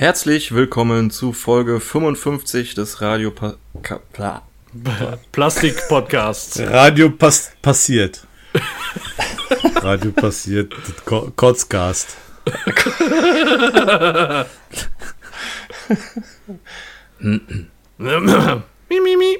Herzlich willkommen zu Folge 55 des Radio pa Ka Pla Plastik-Podcasts. Radio pass passiert. Radio passiert. Ko Kotzcast. mi,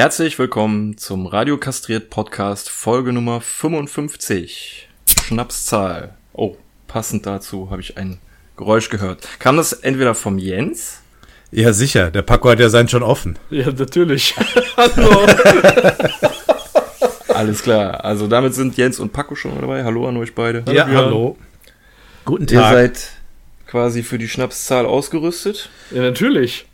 Herzlich willkommen zum Radio Kastriert Podcast Folge Nummer 55. Schnapszahl. Oh, passend dazu habe ich ein Geräusch gehört. Kam das entweder vom Jens? Ja, sicher. Der Paco hat ja sein schon offen. Ja, natürlich. Hallo. Alles klar. Also damit sind Jens und Paco schon dabei. Hallo an euch beide. Ja, Björn. hallo. Guten Ihr Tag. seid quasi für die Schnapszahl ausgerüstet. Ja, natürlich.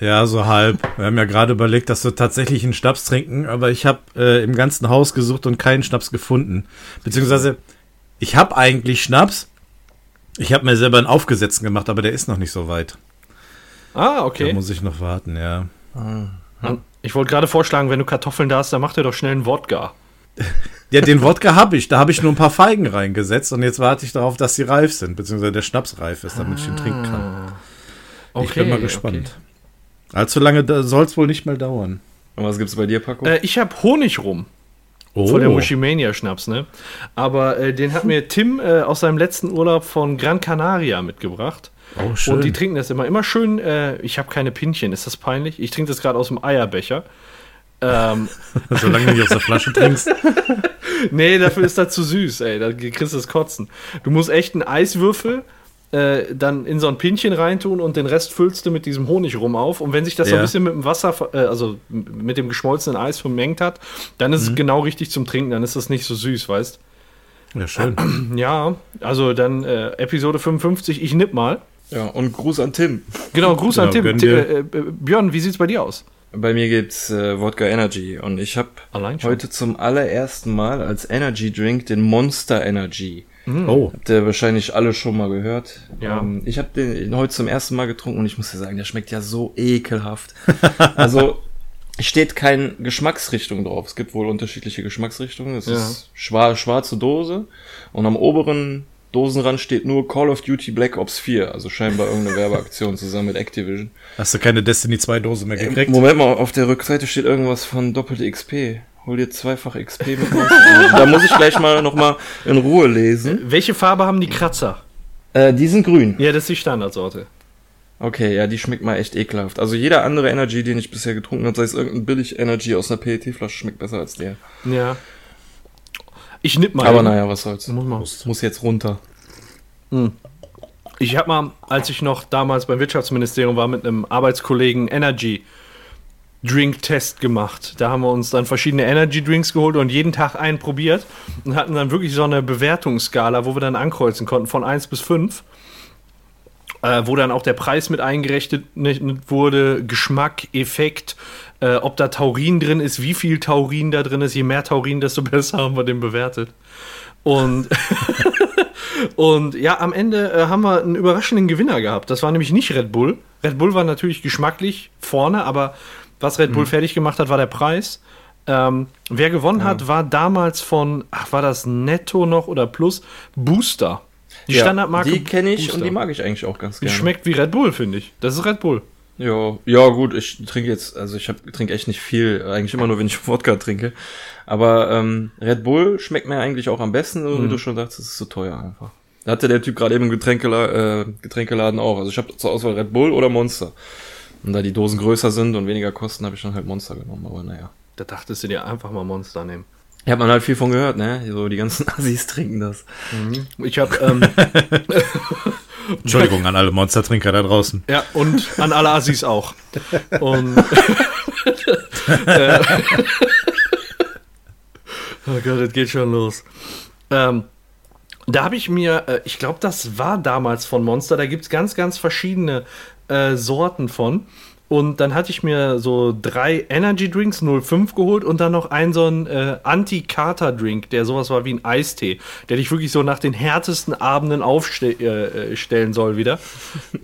Ja, so halb. Wir haben ja gerade überlegt, dass wir tatsächlich einen Schnaps trinken, aber ich habe äh, im ganzen Haus gesucht und keinen Schnaps gefunden. Beziehungsweise, ich habe eigentlich Schnaps. Ich habe mir selber einen Aufgesetzten gemacht, aber der ist noch nicht so weit. Ah, Da okay. muss ich noch warten, ja. Ich wollte gerade vorschlagen, wenn du Kartoffeln da hast, dann mach dir doch schnell einen Wodka. Ja, den Wodka habe ich. Da habe ich nur ein paar Feigen reingesetzt und jetzt warte ich darauf, dass sie reif sind, beziehungsweise der Schnaps reif ist, damit ich ihn trinken kann. ich bin mal gespannt. Allzu lange soll es wohl nicht mehr dauern. Und was gibt's bei dir, Paco? Äh, ich habe Honig rum. Oh, Von der Mushimania-Schnaps, ne? Aber äh, den hat mir Tim äh, aus seinem letzten Urlaub von Gran Canaria mitgebracht. oh schön. Und die trinken das immer. Immer schön, äh, ich habe keine Pinchen, ist das peinlich? Ich trinke das gerade aus dem Eierbecher. Ähm, Solange du nicht aus der Flasche trinkst. nee, dafür ist das zu süß, ey. Da kriegst du das Kotzen. Du musst echt einen Eiswürfel äh, dann in so ein Pinchen reintun und den Rest füllst du mit diesem Honig rum auf. Und wenn sich das so ein Ja. bisschen mit dem Wasser, äh, also mit dem geschmolzenen Eis vermengt hat, dann ist es genau richtig zum Trinken. Dann ist das nicht so süß, weißt Ja, schön. Ja, also dann äh, Episode 55, ich nipp mal. ja, und Gruß an Tim. Genau, Gruß Genau, an Tim. dir. äh, äh, Björn, wie sieht's bei dir aus? Bei mir gibt's äh, Wodka Energy und ich habe heute zum allerersten Mal als Energy Drink den Monster Energy. Oh, Habt ihr wahrscheinlich alle schon mal gehört. Ja. Ähm, ich habe den heute zum ersten Mal getrunken und ich muss dir sagen, der schmeckt ja so ekelhaft. also steht keine Geschmacksrichtung drauf. Es gibt wohl unterschiedliche Geschmacksrichtungen. Es Ja. ist schwar schwarze Dose und am oberen Dosenrand steht nur Call of Duty Black Ops 4. Also scheinbar irgendeine Werbeaktion zusammen mit Activision. hast du keine Destiny 2 Dose mehr gekriegt? Moment mal, auf der Rückseite steht irgendwas von doppelte XP. Hol dir zweifach XP mit raus. Da muss ich gleich mal noch mal in Ruhe lesen. Welche Farbe haben die Kratzer? Äh, die sind grün. Ja, das ist die Standardsorte. Okay, ja, die schmeckt mal echt ekelhaft. Also jeder andere Energy, den ich bisher getrunken habe, sei es irgendein billig Energy aus einer PET-Flasche, schmeckt besser als der. Ja. Ich nipp mal. Aber eben. naja, was soll's. Muss man. Muss jetzt runter. Ich habe mal, als ich noch damals beim Wirtschaftsministerium war, mit einem Arbeitskollegen Energy Drink Test gemacht. Da haben wir uns dann verschiedene Energy Drinks geholt und jeden Tag einen probiert und hatten dann wirklich so eine Bewertungsskala, wo wir dann ankreuzen konnten von 1 bis 5. Äh, wo dann auch der Preis mit eingerechnet wurde, Geschmack, Effekt, äh, ob da Taurin drin ist, wie viel Taurin da drin ist. Je mehr Taurin, desto besser haben wir den bewertet. Und Und ja, am Ende äh, haben wir einen überraschenden Gewinner gehabt. Das war nämlich nicht Red Bull. Red Bull war natürlich geschmacklich vorne, aber was Red Bull fertig gemacht hat, war der Preis. Ähm, wer gewonnen hat, war damals von, ach, war das Netto noch oder Plus? Booster. Die Ja, Standardmarke. Die kenne ich Booster. und die mag ich eigentlich auch ganz Die gerne. schmeckt wie Red Bull, finde ich. Das ist Red Bull. Ja, ja gut, ich trinke jetzt, also ich trinke echt nicht viel, eigentlich immer nur, wenn ich Wodka trinke. Aber ähm, Red Bull schmeckt mir eigentlich auch am besten, so Mhm. wie du schon sagst, es ist zu teuer einfach. Da hatte der Typ gerade eben im Getränkela äh, Getränkeladen auch. Also ich habe zur Auswahl Red Bull oder Monster. Und da die Dosen größer sind und weniger kosten, habe ich dann halt Monster genommen. Aber naja. Da dachtest du dir einfach mal Monster nehmen. Ja, hat man halt viel von gehört, ne? So die ganzen Assis trinken das. Ich habe, ähm, Entschuldigung an alle Monstertrinker da draußen. ja, und an alle Assis auch. Und, äh, oh Gott, das geht schon los. Ähm, Da habe ich mir, äh, ich glaube, das war damals von Monster, da gibt es ganz, ganz verschiedene äh, Sorten von. Und dann hatte ich mir so drei Energy Drinks 05 geholt und dann noch einen so einen äh, Anti-Kater-Drink, der sowas war wie ein Eistee, der dich wirklich so nach den härtesten Abenden aufstellen äh, stellen soll wieder.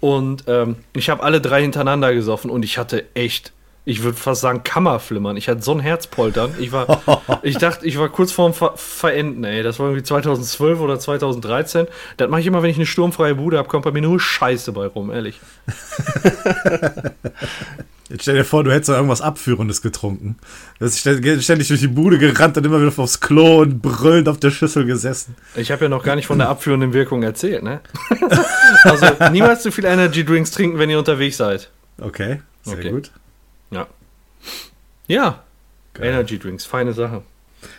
Und ähm, ich habe alle drei hintereinander gesoffen und ich hatte echt, ich würde fast sagen, Kammerflimmern. Ich hatte so ein Herzpoltern. Ich war, ich dachte, ich war kurz vorm Ver Verenden, ey. Das war irgendwie 2012 oder 2013. Das mache ich immer, wenn ich eine sturmfreie Bude habe, kommt bei mir nur Scheiße bei rum, ehrlich. Jetzt stell dir vor, du hättest irgendwas Abführendes getrunken. Du hast ständig durch die Bude gerannt und immer wieder aufs Klo und brüllend auf der Schüssel gesessen. Ich habe ja noch gar nicht von der abführenden Wirkung erzählt, ne? also niemals zu viel Energy Drinks trinken, wenn ihr unterwegs seid. Okay, sehr Okay. gut. Ja. Geil. Energy Drinks, feine Sache.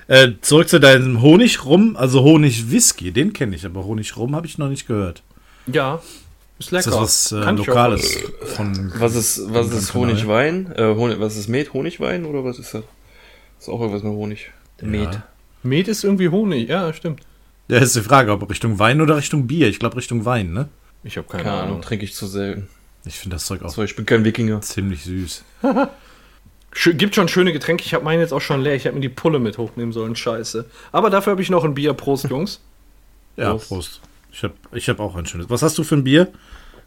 Äh, zurück zu deinem Honig-Rum, also Honig-Whisky, den kenne ich, aber Honig-Rum habe ich noch nicht gehört. Ja. Ist Ist lecker. das was äh, Lokales? Von, Was ist, was ist. Honigwein? Äh, Honig, was ist Met? Honigwein oder was ist das? Ist auch irgendwas mit Honig. Ja. Met. Met ist irgendwie Honig, ja, stimmt. ja, ist die Frage, ob Richtung Wein oder Richtung Bier. Ich glaube Richtung Wein, ne? Ich habe keine, Keine Ahnung, Ahnung. trinke ich zu selten. Ich finde das Zeug auch So, ich bin kein Wikinger. ziemlich süß. Gibt schon schöne Getränke. Ich habe meinen jetzt auch schon leer. Ich habe mir die Pulle mit hochnehmen sollen. Scheiße. Aber dafür habe ich noch ein Bier. Prost, Jungs. Ja, Prost. Prost. Ich habe ich hab auch ein schönes. Was hast du für ein Bier?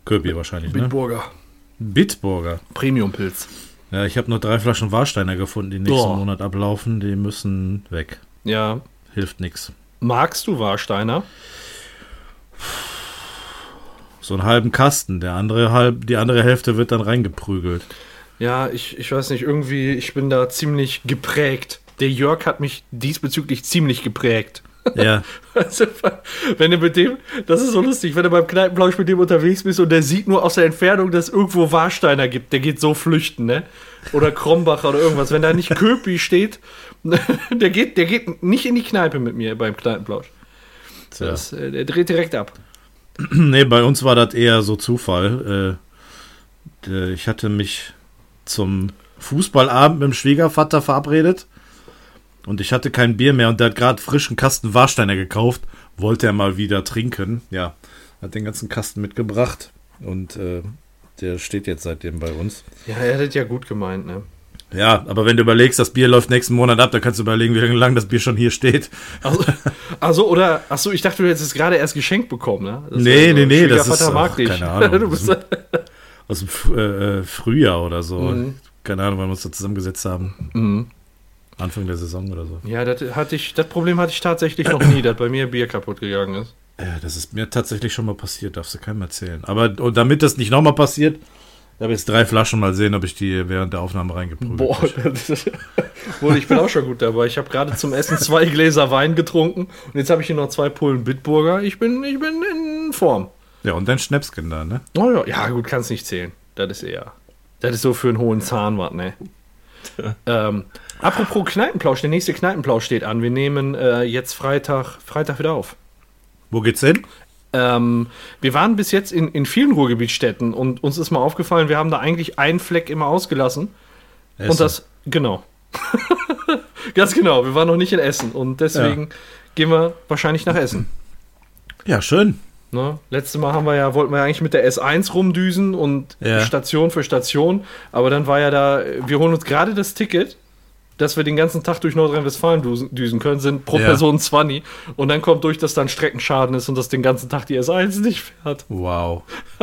Kölbier wahrscheinlich, ne? Bitburger. Bitburger. Premium-Pilz. Ja, ich habe nur drei Flaschen Warsteiner gefunden, die nächsten Boah. Monat ablaufen. Die müssen weg. Ja. Hilft nix. Magst du Warsteiner? So einen halben Kasten. Der andere halb, die andere Hälfte wird dann reingeprügelt. Ja, ich, ich weiß nicht. Irgendwie, ich bin da ziemlich geprägt. Der Jörg hat mich diesbezüglich ziemlich geprägt. Ja, Also, wenn du mit dem, das ist so lustig, wenn du beim Kneipenplausch mit dem unterwegs bist und der sieht nur aus der Entfernung, dass es irgendwo Warsteiner gibt, der geht so flüchten, ne? Oder Krombacher oder irgendwas. Wenn da nicht Köpi steht, der geht, der geht nicht in die Kneipe mit mir beim Kneipenplausch. tja. Das, äh, der dreht direkt ab. Nee, bei uns war das eher so Zufall. Äh, ich hatte mich zum Fußballabend mit dem Schwiegervater verabredet und ich hatte kein Bier mehr und der hat gerade frischen Kasten Warsteiner gekauft, wollte er mal wieder trinken. Ja, hat den ganzen Kasten mitgebracht und äh, der steht jetzt seitdem bei uns. Ja, er hat das ja gut gemeint, ne? Ja, aber wenn du überlegst, das Bier läuft nächsten Monat ab, dann kannst du überlegen, wie lange das Bier schon hier steht. Also, also oder, achso, ich dachte, du hättest es gerade erst geschenkt bekommen, ne? Das Nee, nee, nee, das ist dich. keine Ahnung. Aus dem äh, äh, Frühjahr oder so. Mhm. Keine Ahnung, wann wir uns da zusammengesetzt haben. Mhm. Anfang der Saison oder so. Ja, das, hatte ich, das Problem hatte ich tatsächlich noch nie, dass bei mir Bier kaputt gegangen ist. Ja, das ist mir tatsächlich schon mal passiert, darfst du keinem erzählen. Aber und damit das nicht nochmal passiert, ich habe jetzt drei Flaschen mal sehen, ob ich die während der Aufnahme reingeprügelt Boah, Wohl, ich bin auch schon gut dabei. Ich habe gerade zum Essen zwei Gläser Wein getrunken und jetzt habe ich hier noch zwei Pullen Bitburger. Ich bin, ich bin in Form. Ja, und dein Schnäpskin da, ne? Oh ja, ja gut, kannst nicht zählen. Das ist eher. Das ist so für einen hohen Zahn was, ne? ähm, apropos Kneipenplausch, der nächste Kneipenplausch steht an. Wir nehmen äh, jetzt Freitag, Freitag wieder auf. Wo geht's hin? Ähm, wir waren bis jetzt in, in vielen Ruhrgebietsstädten und uns ist mal aufgefallen, wir haben da eigentlich einen Fleck immer ausgelassen. Und Essen. das, genau. Ganz genau, wir waren noch nicht in Essen und deswegen gehen wir wahrscheinlich nach Essen. Ja, schön. Ne? Letztes Mal haben wir ja, wollten wir ja eigentlich mit der S1 rumdüsen und Ja. Station für Station, aber dann war ja da, wir holen uns gerade das Ticket, dass wir den ganzen Tag durch Nordrhein-Westfalen düsen, können, sind pro Ja. Person 20 und dann kommt durch, dass dann Streckenschaden ist und dass den ganzen Tag die S1 nicht fährt. Wow.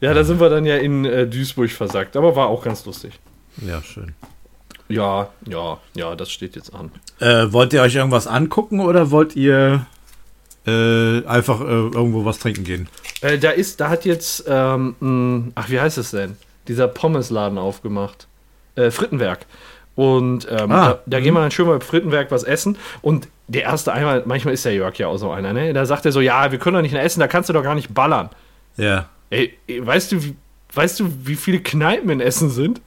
Ja, da sind wir dann ja in äh, Duisburg versackt, aber war auch ganz lustig. Ja, schön. Ja, ja, ja, das steht jetzt an. Äh, wollt ihr euch irgendwas angucken oder wollt ihr äh, einfach äh, irgendwo was trinken gehen? Äh, da ist, da hat jetzt, ähm, mh, ach, wie heißt es denn? Dieser Pommesladen aufgemacht. Äh, Frittenwerk. Und ähm, Ah, da, da gehen wir dann schön mal im Frittenwerk was essen. Und der erste einmal, manchmal ist der Jörg ja auch so einer, ne? Da sagt er so, ja, wir können doch nicht mehr essen, da kannst du doch gar nicht ballern. Ja. Ey, ey, weißt du, wie, weißt du, wie viele Kneipen in Essen sind?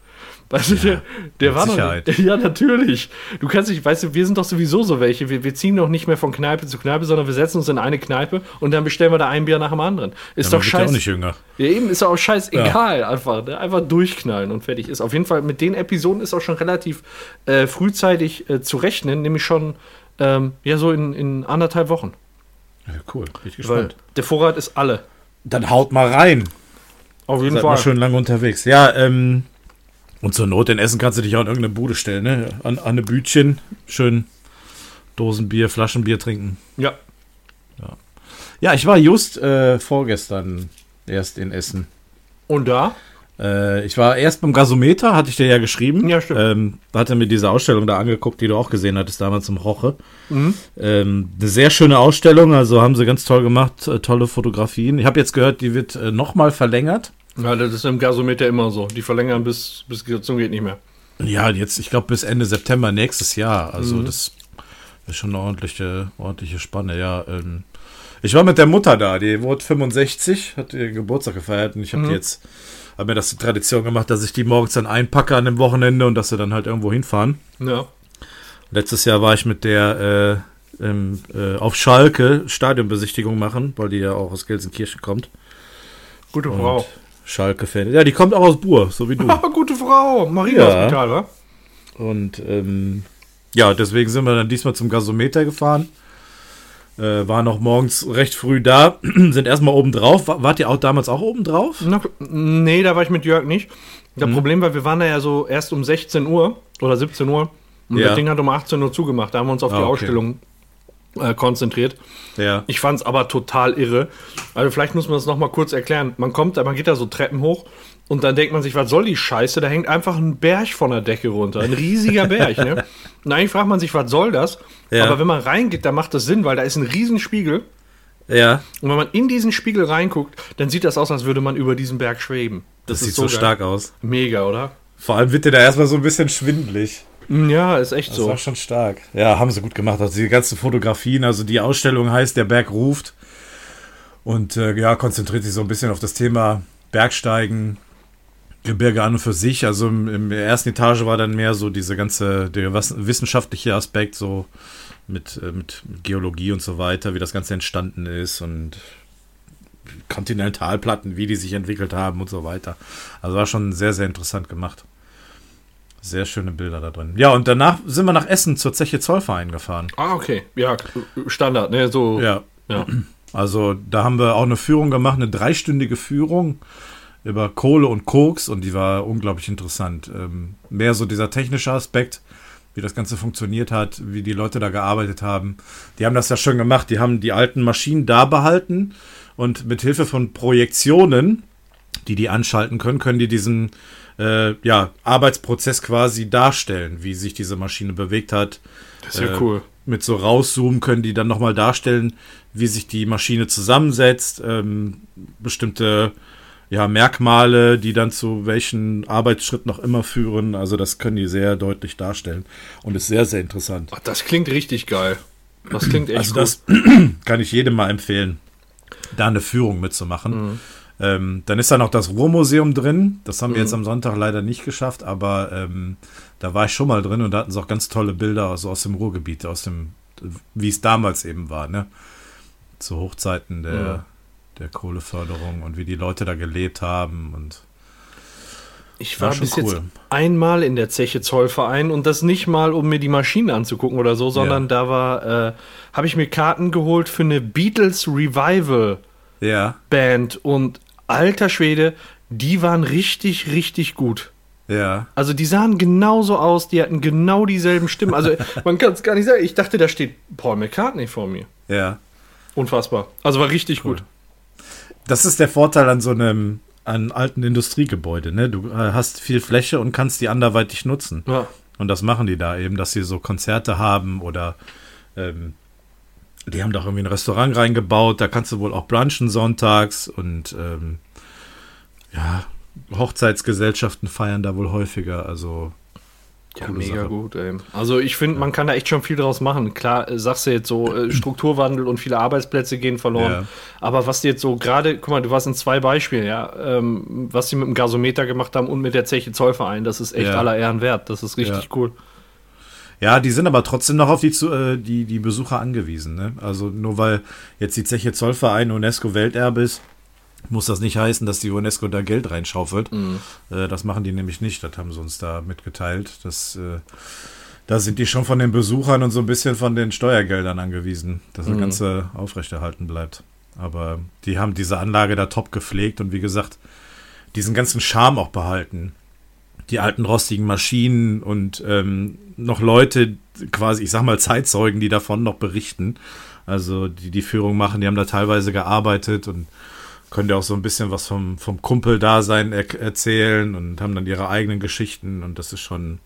Weißt du, der, war Sicherheit. noch. Ja, natürlich. Du kannst nicht, weißt du, wir sind doch sowieso so welche. Wir, wir ziehen doch nicht mehr von Kneipe zu Kneipe, sondern wir setzen uns in eine Kneipe und dann bestellen wir da ein Bier nach dem anderen. Ist Ja, doch wird ja scheiße. auch nicht jünger. Ja, eben ist auch scheißegal, einfach. Ne? Einfach durchknallen und fertig ist. Auf jeden Fall, mit den Episoden ist auch schon relativ äh, frühzeitig äh, zu rechnen, nämlich schon ähm, ja so in, in anderthalb Wochen. Ja, cool, bin ich Weil gespannt. der Vorrat ist alle. Dann haut mal rein. Auf jeden Seid Fall. mal schön lange unterwegs. Ja, ähm, und zur Not in Essen kannst du dich auch in irgendeine Bude stellen, ne? An, an eine Bütchen, schön Dosenbier, Flaschenbier trinken. Ja. Ja, ich war just äh, vorgestern erst in Essen. Und da? Äh, ich war erst beim Gasometer, hatte ich dir ja geschrieben. Ja, stimmt. Ähm, hatte mir diese Ausstellung da angeguckt, die du auch gesehen hattest damals im Roche. Mhm. Ähm, eine sehr schöne Ausstellung, also haben sie ganz toll gemacht, äh, tolle Fotografien. Ich habe jetzt gehört, die wird äh, nochmal verlängert. Ja, das ist im Gasometer immer so. Die verlängern bis, bis zum geht nicht mehr. Ja, jetzt, ich glaube, bis Ende September nächstes Jahr. Also Mhm. das ist schon eine ordentliche, ordentliche Spanne, ja. Ähm, ich war mit der Mutter da, die wurde 65, hat ihren Geburtstag gefeiert und ich habe Mhm. jetzt, habe mir das zur Tradition gemacht, dass ich die morgens dann einpacke an dem Wochenende und dass sie dann halt irgendwo hinfahren. Ja. Letztes Jahr war ich mit der äh, ähm, äh, auf Schalke Stadionbesichtigung machen, weil die ja auch aus Gelsenkirchen kommt. Gute Und Frau. Schalke-Fan. Ja, die kommt auch aus Buhr, so wie du. Ah, gute Frau. Maria Ja. Hospital, wa? Und ähm, ja, deswegen sind wir dann diesmal zum Gasometer gefahren. Äh, waren noch morgens recht früh da, sind erstmal oben drauf. Wa- Wart ihr auch damals auch oben drauf? Na, nee, da war ich mit Jörg nicht. Mhm. Das Problem war, wir waren da ja so erst um 16 Uhr oder 17 Uhr. Und Ja. das Ding hat um 18 Uhr zugemacht. Da haben wir uns auf Ah, die okay. Ausstellung äh, konzentriert. Ja. Ich fand es aber total irre. Also vielleicht muss man das nochmal kurz erklären. Man kommt, da- man geht da so Treppen hoch und dann denkt man sich, was soll die Scheiße? Da hängt einfach ein Berg von der Decke runter. Ein riesiger Berg, ne? Und eigentlich fragt man sich, was soll das? Ja. Aber wenn man reingeht, dann macht das Sinn, weil da ist ein Riesenspiegel. Ja, Und wenn man in diesen Spiegel reinguckt, dann sieht das aus, als würde man über diesem Berg schweben. das, sieht ist so, geil. stark aus. Mega, oder? Vor allem wird dir da erstmal so ein bisschen schwindelig. Ja, ist echt Das so. war schon stark. Ja, haben sie gut gemacht. Also die ganzen Fotografien, also die Ausstellung heißt Der Berg ruft. Und äh, ja, konzentriert sich so ein bisschen auf das Thema Bergsteigen, Gebirge an und für sich. Also im, im ersten Etage war dann mehr so diese ganze, der wissenschaftliche Aspekt, so mit, äh, mit Geologie und so weiter, wie das Ganze entstanden ist und Kontinentalplatten, wie die sich entwickelt haben und so weiter. Also war schon sehr, sehr interessant gemacht. Sehr schöne Bilder da drin. Ja, und danach sind wir nach Essen zur Zeche Zollverein gefahren. Ah, okay. Ja, Standard, ne? So. Ja, ja. also da haben wir auch eine Führung gemacht, eine dreistündige Führung über Kohle und Koks und die war unglaublich interessant. Ähm, mehr so dieser technische Aspekt, wie das Ganze funktioniert hat, wie die Leute da gearbeitet haben. Die haben das ja schon gemacht. Die haben die alten Maschinen da behalten und mit Hilfe von Projektionen, die die anschalten können, können die diesen äh, ja, Arbeitsprozess quasi darstellen, wie sich diese Maschine bewegt hat. Das ist ja Äh, cool. Mit so rauszoomen können die dann nochmal darstellen, wie sich die Maschine zusammensetzt, ähm, bestimmte ja, Merkmale, die dann zu welchen Arbeitsschritt noch immer führen. Also das können die sehr deutlich darstellen und ist sehr, sehr interessant. Ach, das klingt richtig geil. Das klingt echt Also gut. das kann ich jedem mal empfehlen, da eine Führung mitzumachen. Ähm, dann ist da noch das Ruhrmuseum drin. Das haben wir jetzt am Sonntag leider nicht geschafft, aber ähm, da war ich schon mal drin und da hatten sie auch ganz tolle Bilder also aus dem Ruhrgebiet, aus dem, wie es damals eben war, ne? Zu Hochzeiten der, Ja. der Kohleförderung und wie die Leute da gelebt haben und Ich war war schon bis jetzt cool. einmal in der Zeche Zollverein und das nicht mal, um mir die Maschinen anzugucken oder so, sondern Ja. da war, äh, habe ich mir Karten geholt für eine Beatles Revival ja, Band und alter Schwede, die waren richtig, richtig gut. ja, Also die sahen genauso aus, die hatten genau dieselben Stimmen. Also man kann es gar nicht sagen. Ich dachte, da steht Paul McCartney vor mir. ja. Unfassbar. Also war richtig Cool. gut. Das ist der Vorteil an so einem an alten Industriegebäude, ne? Du äh, hast viel Fläche und kannst die anderweitig nutzen. Ja. Und das machen die da eben, dass sie so Konzerte haben oder ähm, die haben doch irgendwie ein Restaurant reingebaut, da kannst du wohl auch brunchen sonntags und ähm, ja, Hochzeitsgesellschaften feiern da wohl häufiger, also Ja, mega Sache. gut, ey. Also ich finde, man kann da echt schon viel draus machen. Klar, äh, sagst du jetzt so, äh, Strukturwandel und viele Arbeitsplätze gehen verloren. Ja. Aber was die jetzt so gerade, guck mal, du warst in zwei Beispielen, ja, ähm, was die mit dem Gasometer gemacht haben und mit der Zeche Zollverein, das ist echt Ja. aller Ehren wert. Das ist richtig Ja. cool. Ja, die sind aber trotzdem noch auf die, äh, die, die Besucher angewiesen. Ne? Also nur weil jetzt die Zeche Zollverein UNESCO-Welterbe ist, muss das nicht heißen, dass die UNESCO da Geld reinschaufelt. Äh, das machen die nämlich nicht. Das haben sie uns da mitgeteilt. Das, äh, Da sind die schon von den Besuchern und so ein bisschen von den Steuergeldern angewiesen, dass das Mhm. Ganze aufrechterhalten bleibt. Aber die haben diese Anlage da top gepflegt und wie gesagt, diesen ganzen Charme auch behalten. Die alten rostigen Maschinen und ähm, noch Leute, quasi, ich sag mal, Zeitzeugen, die davon noch berichten. Also die die Führung machen, die haben da teilweise gearbeitet und können ja auch so ein bisschen was vom, vom Kumpel-Dasein er erzählen und haben dann ihre eigenen Geschichten und das ist schon,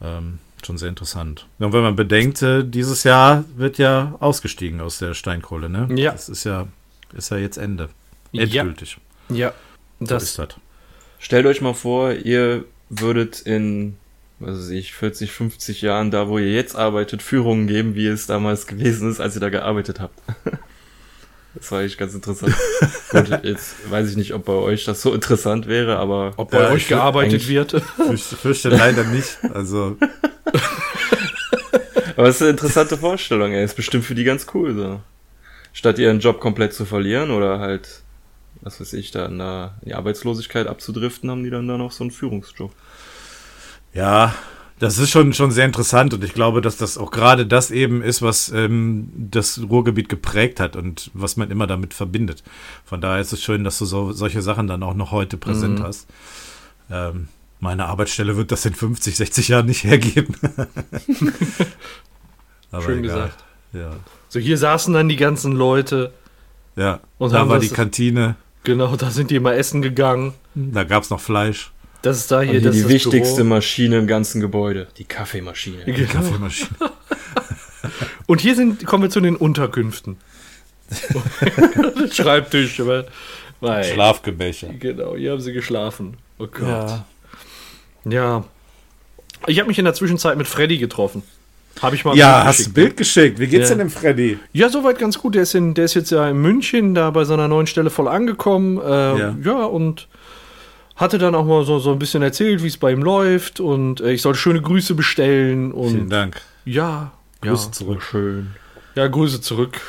ähm, schon sehr interessant. Und wenn man bedenkt, äh, dieses Jahr wird ja ausgestiegen aus der Steinkohle, ne? Ja. Das ist ja, ist ja jetzt Ende. Ja. Endgültig. Ja, So das ist das. Stellt euch mal vor, ihr würdet in, was weiß ich, 40, 50 Jahren, da wo ihr jetzt arbeitet, Führungen geben, wie es damals gewesen ist, als ihr da gearbeitet habt. Das war echt ganz interessant. Gut, jetzt weiß ich nicht, ob bei euch das so interessant wäre, aber ob bei Ja, euch gearbeitet eigentlich- wird. Fürchte, fürchte leider nicht. Also, Aber es ist eine interessante Vorstellung, ey. Ist bestimmt für die ganz cool, so. Statt ihren Job komplett zu verlieren oder halt, was weiß ich, da in der- in die Arbeitslosigkeit abzudriften, haben die dann da noch so einen Führungsjob. ja, das ist schon, schon sehr interessant und ich glaube, dass das auch gerade das eben ist, was ähm, das Ruhrgebiet geprägt hat und was man immer damit verbindet. Von daher ist es schön, dass du so, solche Sachen dann auch noch heute präsent Mhm. hast. Ähm, meine Arbeitsstelle wird das in 50, 60 Jahren nicht hergeben. Aber Schön egal. gesagt. Ja, So, hier saßen dann die ganzen Leute. ja. Und da war die Kantine, Genau, da sind die mal essen gegangen. da gab es noch Fleisch. Das ist da hier, hier das die ist das wichtigste Büro. Maschine im ganzen Gebäude. Die Kaffeemaschine. Genau. Kaffeemaschine. Und hier sind, kommen wir zu den Unterkünften. Schreibtisch, aber. Nein. Schlafgemächer. Genau, hier haben sie geschlafen. Oh Gott. Ja. Ja. Ich habe mich in der Zwischenzeit mit Freddy getroffen. Habe ich mal Ja, hast du ein Bild geschickt. Wie geht's Ja. denn dem Freddy? Ja, soweit ganz gut. Der ist, in, der ist jetzt ja in München, da bei seiner neuen Stelle voll angekommen. Äh, Ja. ja. und hatte dann auch mal so, so ein bisschen erzählt, wie es bei ihm läuft. Und äh, ich soll schöne Grüße bestellen. Und Vielen Dank. ja, Grüße ja. zurück. Schön. Ja, Grüße zurück.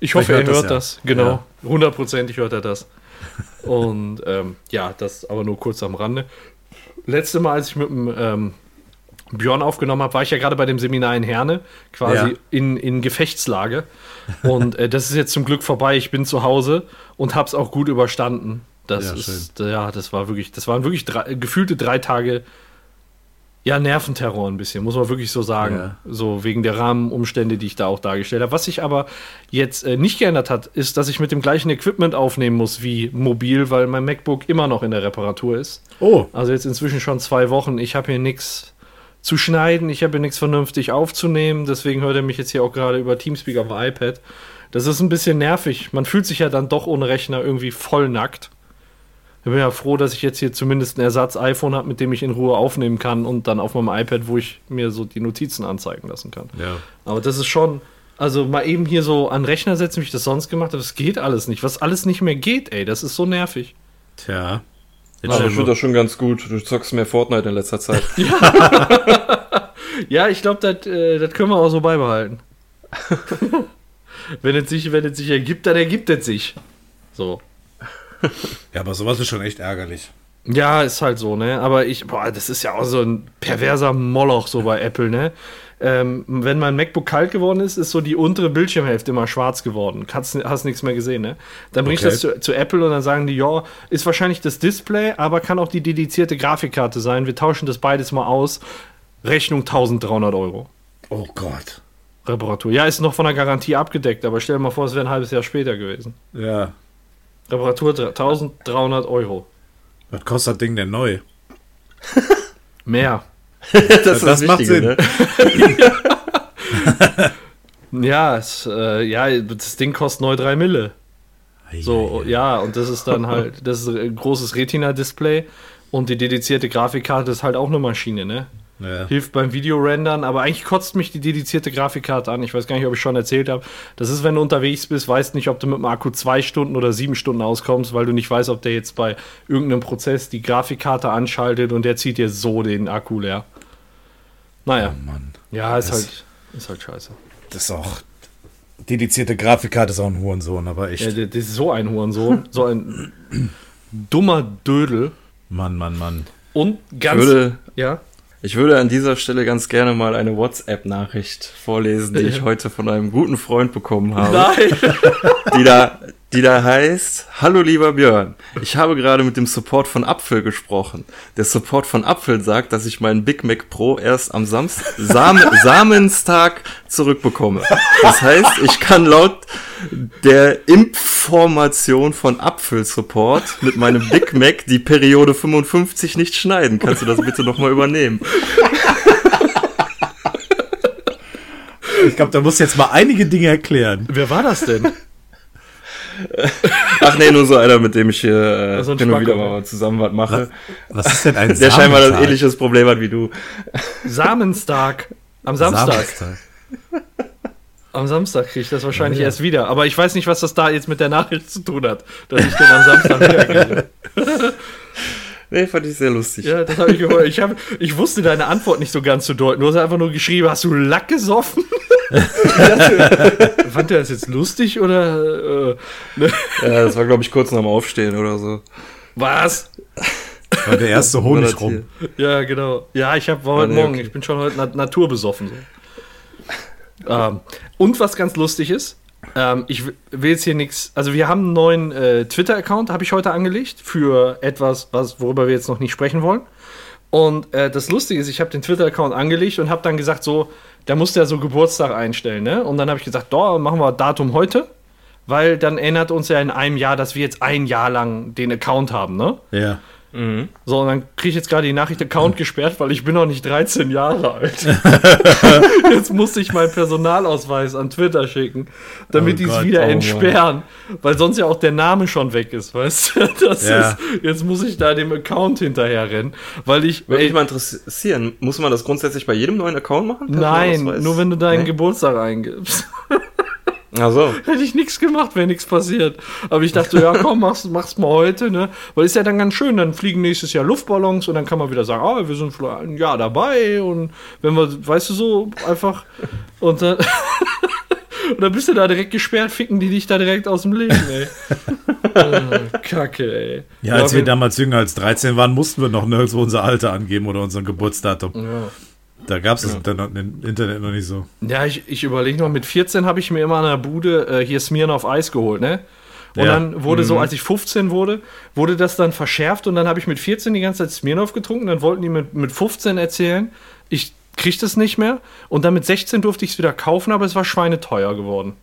Ich hoffe, Vielleicht er hört hört das das. Genau. Hundertprozentig hört er das. Und ähm, ja, das aber nur kurz am Rande. Letzte Mal, als ich mit dem ähm, Björn aufgenommen habe, war ich ja gerade bei dem Seminar in Herne, quasi Ja. in, in Gefechtslage. Und äh, das ist jetzt zum Glück vorbei. Ich bin zu Hause und habe es auch gut überstanden. Das Ja, ist, ja, das war wirklich, das waren wirklich drei, gefühlte drei Tage, ja, Nerventerror ein bisschen, muss man wirklich so sagen. Ja. So wegen der Rahmenumstände, die ich da auch dargestellt habe. Was sich aber jetzt äh, nicht geändert hat, ist, dass ich mit dem gleichen Equipment aufnehmen muss wie mobil, weil mein MacBook immer noch in der Reparatur ist. Oh, Also jetzt inzwischen schon zwei Wochen. Ich habe hier nichts zu schneiden, ich habe nichts vernünftig aufzunehmen. Deswegen hört er mich jetzt hier auch gerade über Teamspeak auf dem iPad. Das ist ein bisschen nervig. Man fühlt sich ja dann doch ohne Rechner irgendwie voll nackt. Ich bin ja froh, dass ich jetzt hier zumindest ein Ersatz-iPhone habe, mit dem ich in Ruhe aufnehmen kann und dann auf meinem iPad, wo ich mir so die Notizen anzeigen lassen kann. ja. Aber das ist schon, also mal eben hier so an Rechner setzen, wie ich das sonst gemacht habe, das geht alles nicht. Was alles nicht mehr geht, ey, das ist so nervig. Tja. Stell ich finde das schon ganz gut. Du zockst mehr Fortnite in letzter Zeit. Ja, ich glaube, das äh, das können wir auch so beibehalten. wenn, es sich, wenn es sich ergibt, dann ergibt es sich. So. ja, aber sowas ist schon echt ärgerlich. Ja, ist halt so, ne? Aber ich, boah, das ist ja auch so ein perverser Moloch so bei Apple, ne? Ähm, wenn mein MacBook kalt geworden ist, ist so die untere Bildschirmhälfte immer schwarz geworden. Hast, hast nichts mehr gesehen, ne? Dann bringe ich Okay. das zu, zu Apple und dann sagen die, ja, ist wahrscheinlich das Display, aber kann auch die dedizierte Grafikkarte sein. Wir tauschen das beides mal aus. Rechnung 1300 Euro. Oh Gott. Reparatur. Ja, ist noch von der Garantie abgedeckt, aber stell dir mal vor, es wäre ein halbes Jahr später gewesen. Ja. Reparatur dr- 1300 Euro. Was kostet das Ding denn neu? Mehr. Das, das macht Sinn. Ne? Ja, es, äh, ja, das Ding kostet neu 3 Mille. So, ja, und das ist dann halt, das ist ein großes Retina-Display und die dedizierte Grafikkarte ist halt auch eine Maschine, ne? Ja. Hilft beim Videorendern, aber eigentlich kotzt mich die dedizierte Grafikkarte an. Ich weiß gar nicht, ob ich schon erzählt habe. Das ist, wenn du unterwegs bist, weißt nicht, ob du mit dem Akku zwei Stunden oder sieben Stunden auskommst, weil du nicht weißt, ob der jetzt bei irgendeinem Prozess die Grafikkarte anschaltet und der zieht dir so den Akku leer. Naja, Oh Mann. ja, ist Das- halt, ist halt scheiße. Das ist auch. Dedizierte Grafikkarte ist auch ein Hurensohn, aber echt. Ja, der- das ist so ein Hurensohn, so ein dummer Dödel Mann, Mann, Mann. und ganz. Würde, ja, Ich würde an dieser Stelle ganz gerne mal eine WhatsApp-Nachricht vorlesen, die ich heute von einem guten Freund bekommen habe. Nein! die da, die da heißt, Hallo lieber Björn, ich habe gerade mit dem Support von Apfel gesprochen. Der Support von Apfel sagt, dass ich meinen Big Mac Pro erst am Samst Sam Samenstag zurückbekomme. Das heißt, ich kann laut der Information von Apfel Support mit meinem Big Mac die Periode 55 nicht schneiden. Kannst du das bitte nochmal übernehmen? Ich glaube, da muss jetzt mal einige Dinge erklären. Wer war das denn? Ach nee, nur so einer, mit dem ich hier äh, so ein hin und wieder mal zusammen was mache. Was ist denn ein Der scheinbar Samenstag? ähnliches Problem hat wie du. Samenstag. Am Samstag. Samstag. Am Samstag kriege ich das wahrscheinlich erst wieder. Aber ich weiß nicht, was das da jetzt mit der Nachricht zu tun hat, dass ich den am Samstag wieder kriege. Nee, fand ich sehr lustig. Ja, das habe ich gehört. Ich, hab, ich wusste deine Antwort nicht so ganz zu deuten. Du hast einfach nur geschrieben, hast du Lack gesoffen? Dachte, Fand der das jetzt lustig oder äh, ne? Ja, das war, glaube ich, kurz nach dem Aufstehen oder so. was? War der erste Honig rum. Ja, genau. Ja, ich hab, war heute Ah, nee, Morgen. okay. Ich bin schon heute na naturbesoffen. So. ähm, und was ganz lustig ist, ähm, ich will jetzt hier nichts. Also, wir haben einen neuen äh, Twitter-Account, habe ich heute angelegt, für etwas, was, worüber wir jetzt noch nicht sprechen wollen. Und äh, das Lustige ist, ich habe den Twitter-Account angelegt und habe dann gesagt, so, da musst du ja so Geburtstag einstellen, ne? Und dann habe ich gesagt, da machen wir Datum heute, weil dann erinnert uns ja in einem Jahr, dass wir jetzt ein Jahr lang den Account haben, ne? Ja. So, und dann kriege ich jetzt gerade die Nachricht Account gesperrt, weil ich bin noch nicht 13 Jahre alt. jetzt musste ich meinen Personalausweis an Twitter schicken, damit Oh die es wieder oh Mann. entsperren, weil sonst ja auch der Name schon weg ist, weißt du? Das Ja. ist, jetzt muss ich da dem Account hinterher rennen, weil ich Würde mich mal interessieren, muss man das grundsätzlich bei jedem neuen Account machen? Nein, nur wenn du deinen Nee? Geburtstag eingibst. Ach so. Hätte ich nichts gemacht, wäre nichts passiert. Aber ich dachte, ja komm, mach's, mach's mal heute, ne? Weil ist ja dann ganz schön, dann fliegen nächstes Jahr Luftballons und dann kann man wieder sagen, ah, wir sind vielleicht ein Jahr dabei und wenn wir, weißt du so, einfach und dann, und dann bist du da direkt gesperrt, ficken die dich da direkt aus dem Leben, ey. oh, Kacke, ey. Ja, als wir damals jünger als 13 waren, mussten wir noch nirgendwo unser Alter angeben oder unser Geburtsdatum. ja. Da gab es das Internet, im Internet noch nicht so. Ja, ich, ich überlege noch, mit 14 habe ich mir immer an der Bude äh, hier Smirn auf Eis geholt, ne? Und Ja. dann wurde so, als ich 15 wurde, wurde das dann verschärft und dann habe ich mit 14 die ganze Zeit Smirnoff getrunken. Dann wollten die mit, mit 15 erzählen, ich krieg das nicht mehr. Und dann mit 16 durfte ich es wieder kaufen, aber es war schweineteuer geworden.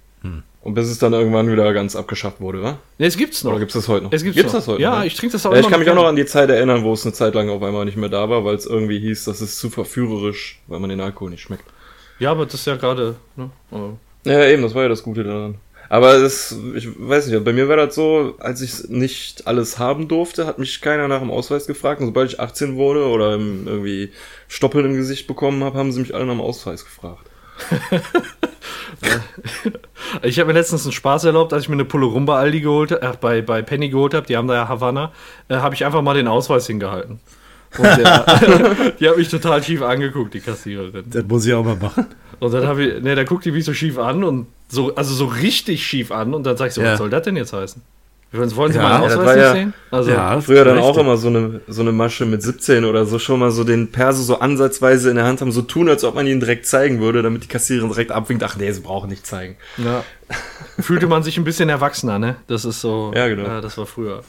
Und bis es dann irgendwann wieder ganz abgeschafft wurde, wa? Ne, es gibt's noch. Oder gibt's das heute noch? es gibt's, gibt's noch. das heute Ja, noch? ich trinke das auch Ja, ich kann mich auch noch an die Zeit erinnern, wo es eine Zeit lang auf einmal nicht mehr da war, weil es irgendwie hieß, das ist zu verführerisch, weil man den Alkohol nicht schmeckt. Ja, aber das ist ja gerade. Ne? aber- Ja, eben, das war ja das Gute daran. Aber das, ich weiß nicht, bei mir war das so, als ich nicht alles haben durfte, hat mich keiner nach dem Ausweis gefragt. Und sobald ich 18 wurde oder irgendwie Stoppeln im Gesicht bekommen habe, haben sie mich alle nach dem Ausweis gefragt. Ich habe mir letztens einen Spaß erlaubt, als ich mir eine Pulle Rum bei Aldi geholt habe, äh, bei, bei Penny geholt habe, die haben da ja Havanna, äh, habe ich einfach mal den Ausweis hingehalten. Und der, die hat mich total schief angeguckt, die Kassiererin. Das muss ich auch mal machen. Und dann habe ich, ne, da guckt die mich so schief an und so, also so richtig schief an und dann sag ich so, Ja. was soll das denn jetzt heißen? Wollen Sie Ja, ja, das Ausweis ja- sehen? Also, Ja. Früher dann Richtig. auch immer so eine, so eine Masche mit 17 oder so schon mal so den Perso so ansatzweise in der Hand haben, so tun, als ob man ihn direkt zeigen würde, damit die Kassiererin direkt abwinkt, ach nee, sie brauchen nicht zeigen. ja. Fühlte man sich ein bisschen erwachsener, ne? Das ist so. Ja, genau. Ja, das war früher.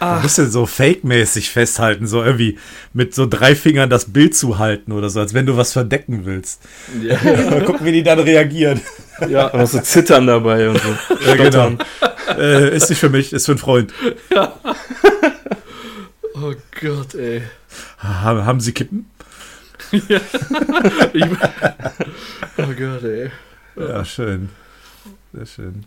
Ein bisschen so fake-mäßig festhalten, so irgendwie mit so drei Fingern das Bild zuhalten oder so, als wenn du was verdecken willst. Ja. Mal gucken, wie die dann reagieren. ja. Aber so zittern dabei und so. Ja, genau. Äh, ist nicht für mich, ist für einen Freund. Oh Gott, ey. Ha- Haben Sie Kippen? Ich, oh Gott, ey. Ja, schön. Sehr schön.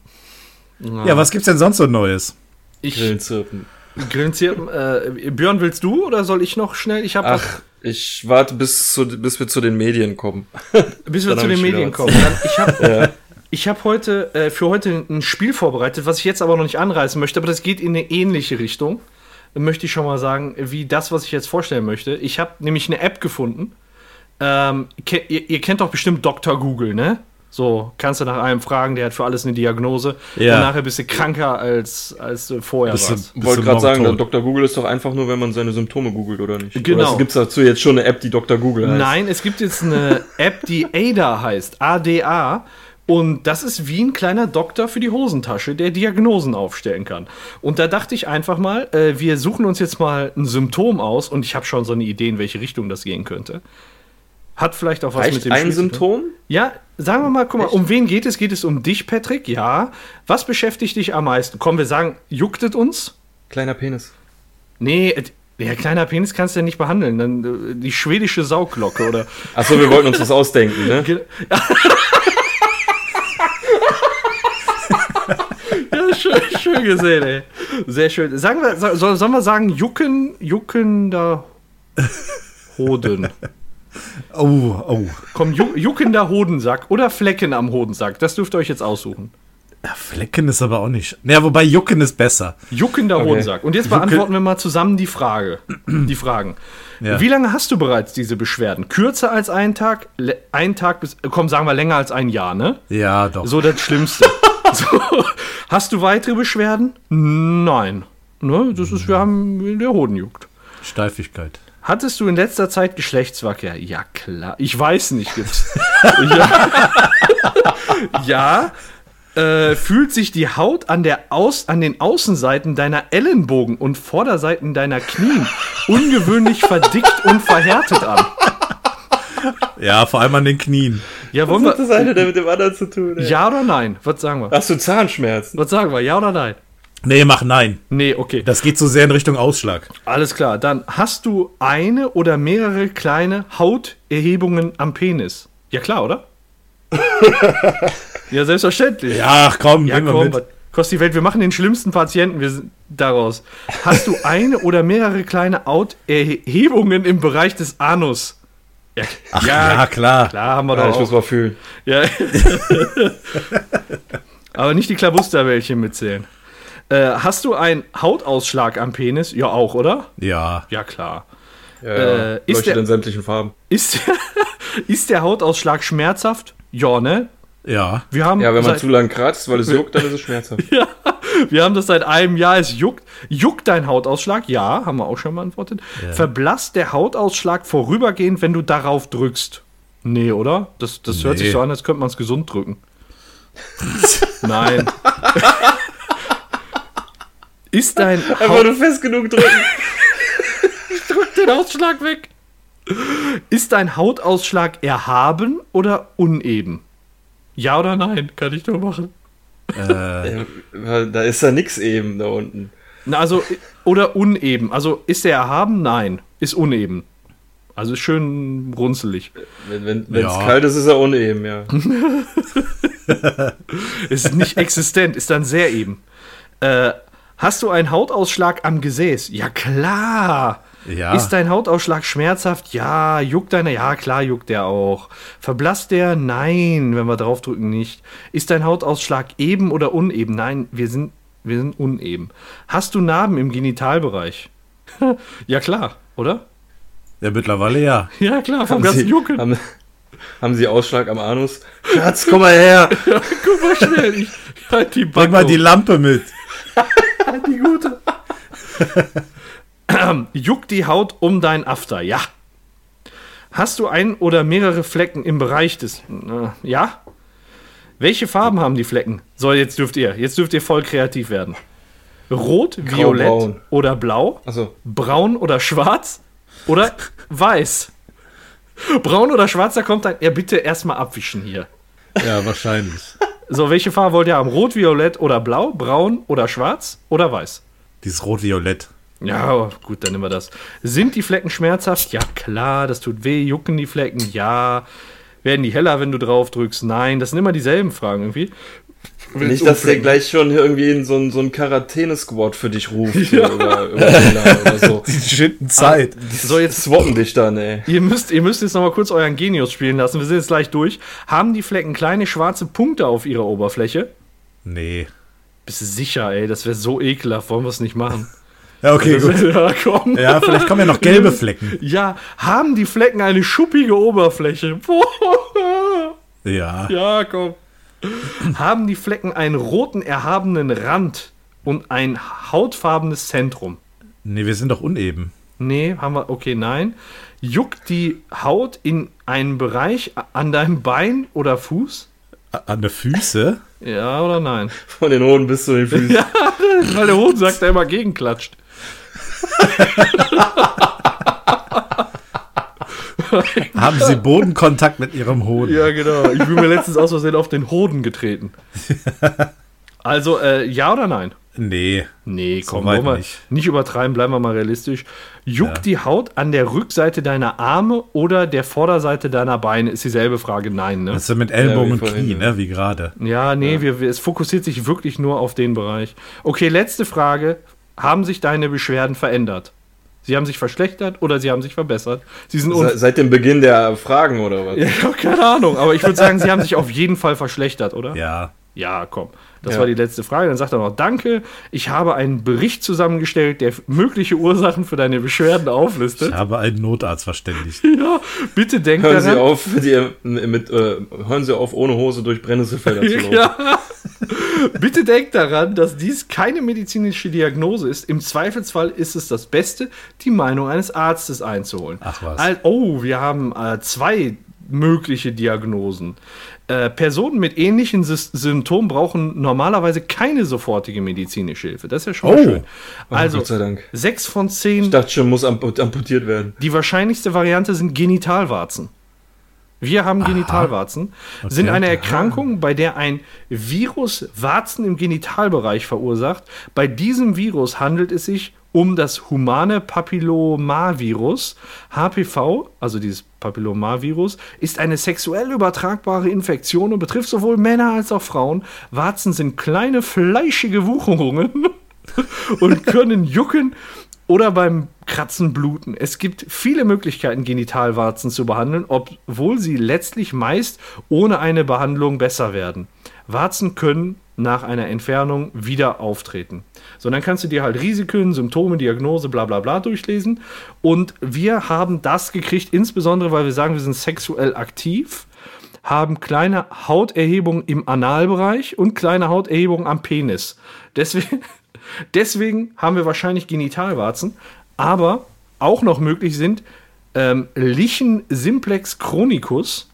Ja, was gibt's denn sonst so Neues? Ich, Grillen zirpen. Grillenzirpen. Äh, Björn, willst du oder soll ich noch schnell? Ich habe Ach, ich warte bis, zu, bis wir zu den Medien kommen. bis wir zu den Medien kommen. Dann, ich habe Ja. ich hab heute äh, für heute ein Spiel vorbereitet, was ich jetzt aber noch nicht anreißen möchte, aber das geht in eine ähnliche Richtung. Möchte ich schon mal sagen, wie das, was ich jetzt vorstellen möchte. Ich habe nämlich eine App gefunden. Ähm, ihr, ihr kennt doch bestimmt Dr. Google, ne? So, kannst du nach einem fragen, der hat für alles eine Diagnose. Ja. Und nachher bist du kranker, als, als du vorher Bist du- warst. bist Wollte gerade sagen. Dr. Google ist doch einfach nur, wenn man seine Symptome googelt, oder nicht? Genau. Oder gibt es dazu jetzt schon eine App, die Dr. Google heißt? Nein, es gibt jetzt eine App, die ADA heißt. ADA. Und das ist wie ein kleiner Doktor für die Hosentasche, der Diagnosen aufstellen kann. Und da dachte ich einfach mal, äh, wir suchen uns jetzt mal ein Symptom aus und ich habe schon so eine Idee, in welche Richtung das gehen könnte. Hat vielleicht auch was mit Reicht dem ein Spiel. Symptom? Ja, sagen wir mal, guck mal, um wen geht es? Geht es um dich, Patrick? Ja. Was beschäftigt dich am meisten? Komm, wir sagen, juckt es uns? Kleiner Penis. Nee, et- ja, kleiner Penis kannst du ja nicht behandeln. Dann äh, die schwedische Sauglocke oder. Achso, wir wollten uns was ausdenken, ne? Ja, schön, schön gesehen, ey. Sehr schön. Sagen wir, so- soll, sollen wir sagen, jucken, juckender Hoden. Oh, oh. Komm, ju, juckender Hodensack oder Flecken am Hodensack. Das dürft ihr euch jetzt aussuchen. Ja, Flecken ist aber auch nicht. Naja, wobei Jucken ist besser. Juckender Okay. Hodensack. Und jetzt beantworten wir mal zusammen die Frage. Die Fragen. Ja. Wie lange hast du bereits diese Beschwerden? Kürzer als einen Tag? Ein Tag bis. Komm, sagen wir länger als ein Jahr, ne? Ja, doch. So das Schlimmste. so. Hast du weitere Beschwerden? Nein. Ne, das ist, wir haben, der Hoden juckt. Steifigkeit. Hattest du in letzter Zeit Geschlechtsverkehr? Ja, klar. Ich weiß nicht, gibt's. ja. ja. Äh, fühlt sich die Haut an, der Aus, an den Außenseiten deiner Ellenbogen und Vorderseiten deiner Knien ungewöhnlich verdickt und verhärtet an? Ja, vor allem an den Knien. Ja, wollen Was hat wir. das eine denn mit dem anderen zu tun? Ey? Ja oder nein? Was sagen wir? Hast du Zahnschmerzen? Was sagen wir? Ja oder nein? Nee, mach nein. Nee, okay. Das geht so sehr in Richtung Ausschlag. Alles klar, dann hast du eine oder mehrere kleine Hauterhebungen am Penis. Ja klar, oder? ja, selbstverständlich. Ja, ach komm, Ja, komm, mit. kostet die Welt? Wir machen den schlimmsten Patienten wir sind daraus. Hast du eine oder mehrere kleine Hauterhebungen im Bereich des Anus? Ja, Ach, ja, klar. klar haben wir Ja, doch ich muss mal fühlen. Ja. Aber nicht die Klabusterbällchen mitzählen. Äh, hast du einen Hautausschlag am Penis? Ja, auch, oder? Ja. Ja, klar. Ja, Äh, ja. ist Leuchtet der- in sämtlichen Farben. Ist, ist der Hautausschlag schmerzhaft? Ja, ne? Ja. Wir haben, Ja, wenn man seit, zu lang kratzt, weil es juckt, dann ist es schmerzhaft. wir haben das seit einem Jahr. Es juckt. Juckt dein Hautausschlag? Ja, haben wir auch schon beantwortet. Verblasst der Hautausschlag vorübergehend, wenn du darauf drückst? Nee, oder? Das, das hört Nee. sich so an, als könnte man es gesund drücken. Nein. Ist dein Einfach nur fest genug drücken. den Ausschlag weg? Ist dein Hautausschlag erhaben oder uneben? Ja oder nein? Kann ich nur machen. Äh, da ist ja nix eben da unten. Na, also, oder uneben. Also, ist der erhaben? Nein. Ist uneben. Also, ist schön runzelig. Wenn es wenn, Ja. kalt ist, ist er uneben, ja. Ist nicht existent, ist dann sehr eben. Äh, hast du einen Hautausschlag am Gesäß? Ja, klar. Ja. Ist dein Hautausschlag schmerzhaft? Ja. Juckt deiner? Ja, klar juckt der auch. Verblasst der? Nein, wenn wir draufdrücken, nicht. Ist dein Hautausschlag eben oder uneben? Nein, wir sind, wir sind uneben. Hast du Narben im Genitalbereich? ja, klar, oder? ja, mittlerweile ja. Ja, klar, vom Haben ganzen Sie, Jucken. haben, haben Sie Ausschlag am Anus? Schatz, komm mal her! Guck mal schnell, ich halt die Bring mal die Lampe mit. Die gute. Juckt die Haut um dein After? Ja. Hast du ein oder mehrere Flecken im Bereich des. Äh, ja? Welche Farben haben die Flecken? So, jetzt dürft ihr. Jetzt dürft ihr voll kreativ werden. Rot, Violett Grau-braun. oder Blau? Achso, Braun oder schwarz? Oder weiß? Braun oder schwarz, da kommt dann. Ja, bitte erstmal abwischen hier. Ja, wahrscheinlich. So, welche Farbe wollt ihr haben? Rot, Violett oder Blau? Braun oder schwarz? Oder weiß? Dieses Rot-Violett. Ja, gut, dann nehmen wir das. Sind die Flecken schmerzhaft? Ja, klar, das tut weh. Jucken die Flecken? Ja. Werden die heller, wenn du drauf drückst? Nein, das sind immer dieselben Fragen irgendwie. Nicht, dass der gleich schon irgendwie in so ein, so ein Quarantäne-Squad für dich ruft oder, oder, oder so. Die schinden Zeit. So, jetzt, Swappen dich dann, ey. ihr müsst, ihr müsst jetzt noch mal kurz euren Genius spielen lassen. Wir sind jetzt gleich durch. Haben die Flecken kleine schwarze Punkte auf ihrer Oberfläche? Nee. Bist du sicher, ey? Das wäre so ekelhaft. Wollen wir es nicht machen? Ja, okay, gut. ja, komm. Ja, vielleicht kommen ja noch gelbe Flecken. Ja, haben die Flecken eine schuppige Oberfläche? Ja. Ja, komm. Haben die Flecken einen roten erhabenen Rand und ein hautfarbenes Zentrum? Nee, wir sind doch uneben. Nee, haben wir. Okay, nein. Juckt die Haut in einen Bereich an deinem Bein oder Fuß? An der Füße? Ja oder nein? Von den Hoden bis zu den Füßen. Weil der Hund sagt, der immer gegenklatscht. Haben Sie Bodenkontakt mit Ihrem Hoden? Ja, genau. Ich bin mir letztens aus Versehen auf den Hoden getreten. Also, äh, ja oder nein? Nee. Nee, So komm, wollen wir nicht. nicht. übertreiben, bleiben wir mal realistisch. Juckt Ja. die Haut an der Rückseite deiner Arme oder der Vorderseite deiner Beine? Ist dieselbe Frage, nein, ne? Das ist mit Ellbogen Ja, und Knie, ja. ne? Wie gerade. Ja, nee, Wir, wir, es fokussiert sich wirklich nur auf den Bereich. Okay, letzte Frage. Haben sich deine Beschwerden verändert? Sie haben sich verschlechtert oder sie haben sich verbessert? Sie sind Se seit dem Beginn der Fragen oder was? Ja, ich habe keine Ahnung, aber ich würde sagen, sie haben sich auf jeden Fall verschlechtert, oder? Ja. Ja, komm. Das Ja. war die letzte Frage. Dann sagt er noch, danke, ich habe einen Bericht zusammengestellt, der mögliche Ursachen für deine Beschwerden auflistet. Ich habe einen Notarzt verständigt. Ja, bitte denk Hören Sie daran. auf, die, mit, äh, hören Sie auf, ohne Hose durch Brennnesselfelder zu laufen. Ja. Bitte denk daran, dass dies keine medizinische Diagnose ist. Im Zweifelsfall ist es das Beste, die Meinung eines Arztes einzuholen. Ach was. Al- Oh, wir haben äh, zwei mögliche Diagnosen. Äh, Personen mit ähnlichen Sys Symptomen brauchen normalerweise keine sofortige medizinische Hilfe. Das ist ja schon Oh. schön. Also, sei Dank. sechs von zehn Ich dachte schon, muss ampu- amputiert werden. die wahrscheinlichste Variante sind Genitalwarzen. Wir haben Genitalwarzen, sind eine Erkrankung, bei der ein Virus Warzen im Genitalbereich verursacht. Bei diesem Virus handelt es sich um das humane Papillomavirus. HPV, also dieses Papillomavirus, ist eine sexuell übertragbare Infektion und betrifft sowohl Männer als auch Frauen. Warzen sind kleine fleischige Wucherungen und können jucken oder beim Kratzen bluten. Es gibt viele Möglichkeiten, Genitalwarzen zu behandeln, obwohl sie letztlich meist ohne eine Behandlung besser werden. Warzen können nach einer Entfernung wieder auftreten. So, dann kannst du dir halt Risiken, Symptome, Diagnose, bla bla bla durchlesen. Und wir haben das gekriegt, insbesondere weil wir sagen, wir sind sexuell aktiv, haben kleine Hauterhebungen im Analbereich und kleine Hauterhebungen am Penis. Deswegen, deswegen haben wir wahrscheinlich Genitalwarzen, aber auch noch möglich sind ähm, Lichen simplex chronicus.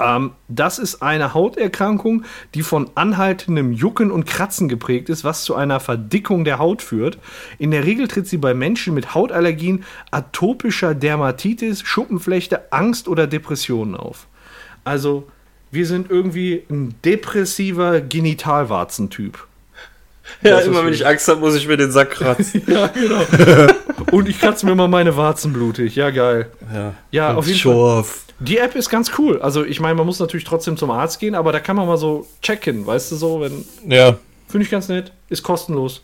Ähm, das ist eine Hauterkrankung, die von anhaltendem Jucken und Kratzen geprägt ist, was zu einer Verdickung der Haut führt. In der Regel tritt sie bei Menschen mit Hautallergien, atopischer Dermatitis, Schuppenflechte, Angst oder Depressionen auf. Also, wir sind irgendwie ein depressiver Genitalwarzentyp. Ja, Das immer wenn ich Angst habe, muss ich mir den Sack kratzen. Ja, genau. Und ich kratze mir mal meine Warzen blutig. Ja, geil. ja, Ja, auf jeden Fall. Die App ist ganz cool. Also, ich meine, man muss natürlich trotzdem zum Arzt gehen, aber da kann man mal so checken, weißt du so, wenn. Ja. Finde ich ganz nett. Ist kostenlos.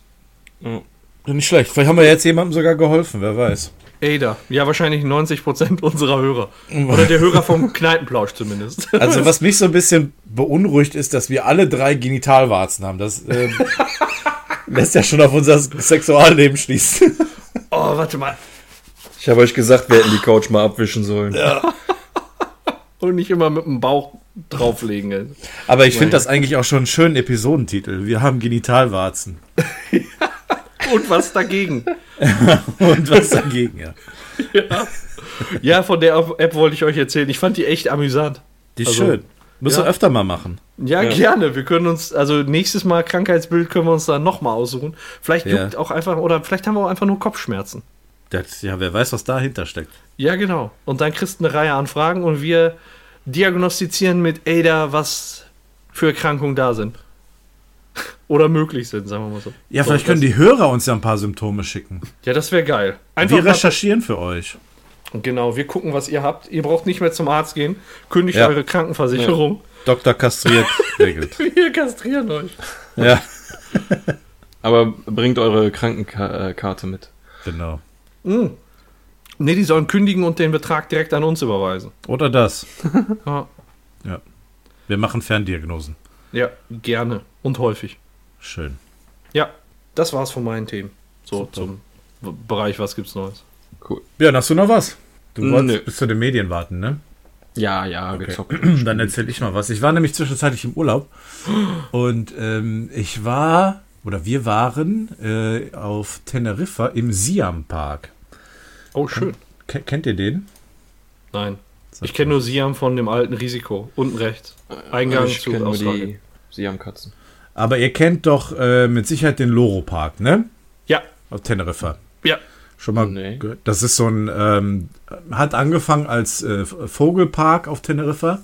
Nicht schlecht. Vielleicht haben wir jetzt jemandem sogar geholfen, wer weiß. Ada. Ja, wahrscheinlich 90% unserer Hörer. Oder der Hörer vom Kneipenplausch zumindest. Also was mich so ein bisschen beunruhigt ist, dass wir alle drei Genitalwarzen haben. Das ähm, lässt ja schon auf unser Sexualleben schließen. Oh, warte mal. Ich habe euch gesagt, wir hätten die Couch mal abwischen sollen. Und nicht immer mit dem Bauch drauflegen. ey. Aber ich finde das eigentlich auch schon einen schönen Episodentitel. Wir haben Genitalwarzen. Und was dagegen? Und was dagegen, ja. Ja, von der App wollte ich euch erzählen. Ich fand die echt amüsant. Die ist Also, schön. Müssen ja. wir öfter mal machen. Ja, gerne. Wir können uns, also nächstes Mal Krankheitsbild können wir uns dann nochmal aussuchen. Vielleicht Ja. juckt auch einfach, oder vielleicht haben wir auch einfach nur Kopfschmerzen. Das, ja, wer weiß, was dahinter steckt. Ja, genau. Und dann kriegst du eine Reihe an Fragen und wir diagnostizieren mit Ada, was für Erkrankungen da sind. Oder möglich sind, sagen wir mal so. Ja, So, vielleicht können die Hörer uns ja ein paar Symptome schicken. Ja, das wäre geil. Einfach Wir recherchieren für euch. Genau, wir gucken, was ihr habt. Ihr braucht nicht mehr zum Arzt gehen. Kündigt Ja. eure Krankenversicherung. Doktor kastriert, regelt. Wir kastrieren euch. Ja, Aber bringt eure Krankenkarte mit. genau. Ne, die sollen kündigen und den Betrag direkt an uns überweisen. Oder das. Ja, Ja. Wir machen Ferndiagnosen. ja gerne. Und häufig. Schön. Ja, das war's von meinen Themen. So zum W- Bereich, was gibt's Neues? Cool. Björn, hast du noch was? Du Nö. wolltest bis zu den Medien warten, ne? Ja, ja, gezockt. Dann erzähle ich mal was. Ich war nämlich zwischenzeitlich im Urlaub und ähm, ich war, oder wir waren äh, auf Teneriffa im Siam Park. Oh, schön. Ke- kennt ihr den? Nein. Ich kenne nur Siam von dem alten Risiko. Unten rechts. Eingang ich zu kenne nur Australien. die Siamkatzen. Aber ihr kennt doch äh, mit Sicherheit den Loro Park, ne? Ja, Auf Teneriffa. ja. Schon mal Nee. gehört? Das ist so ein, ähm, hat angefangen als äh, Vogelpark auf Teneriffa,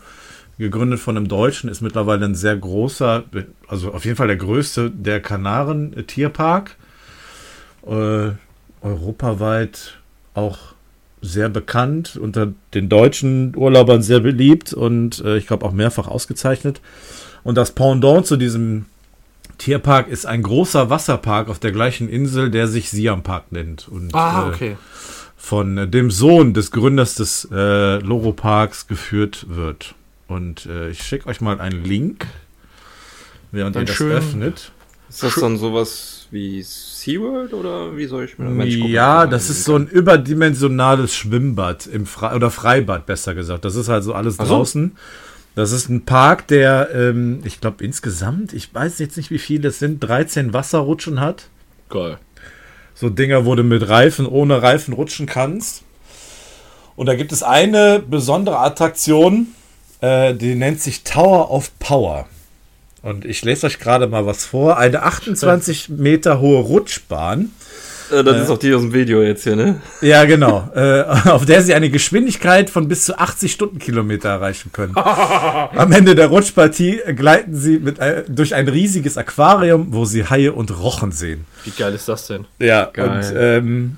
gegründet von einem Deutschen, ist mittlerweile ein sehr großer, also auf jeden Fall der größte der Kanaren Tierpark. Äh, europaweit auch sehr bekannt, unter den deutschen Urlaubern sehr beliebt und äh, ich glaube auch mehrfach ausgezeichnet. Und das Pendant zu diesem Tierpark ist ein großer Wasserpark auf der gleichen Insel, der sich Siam Park nennt. Und, Ah, äh, okay. von äh, dem Sohn des Gründers des äh, Loro Parks geführt wird. Und äh, ich schicke euch mal einen Link, während Dann ihr das schön. öffnet. Ist das dann sowas wie SeaWorld oder wie soll ich mir guck ja, das ist so ein überdimensionales Schwimmbad im Fre oder Freibad besser gesagt. Das ist also alles Ach so. draußen. Das ist ein Park, der, ähm, ich glaube insgesamt, ich weiß jetzt nicht wie viele es sind, 13 Wasserrutschen hat. Geil. So Dinger, wo du mit Reifen, ohne Reifen rutschen kannst. Und da gibt es eine besondere Attraktion, äh, die nennt sich Tower of Power. Und ich lese euch gerade mal was vor. Eine 28 Meter hohe Rutschbahn. Äh, das ist auch die aus dem Video jetzt hier, ne? Ja, genau. äh, auf der sie eine Geschwindigkeit von bis zu 80 Stundenkilometer erreichen können. Am Ende der Rutschpartie gleiten sie mit, äh, durch ein riesiges Aquarium, wo sie Haie und Rochen sehen. Wie geil ist das denn? Ja, Geil. und ähm,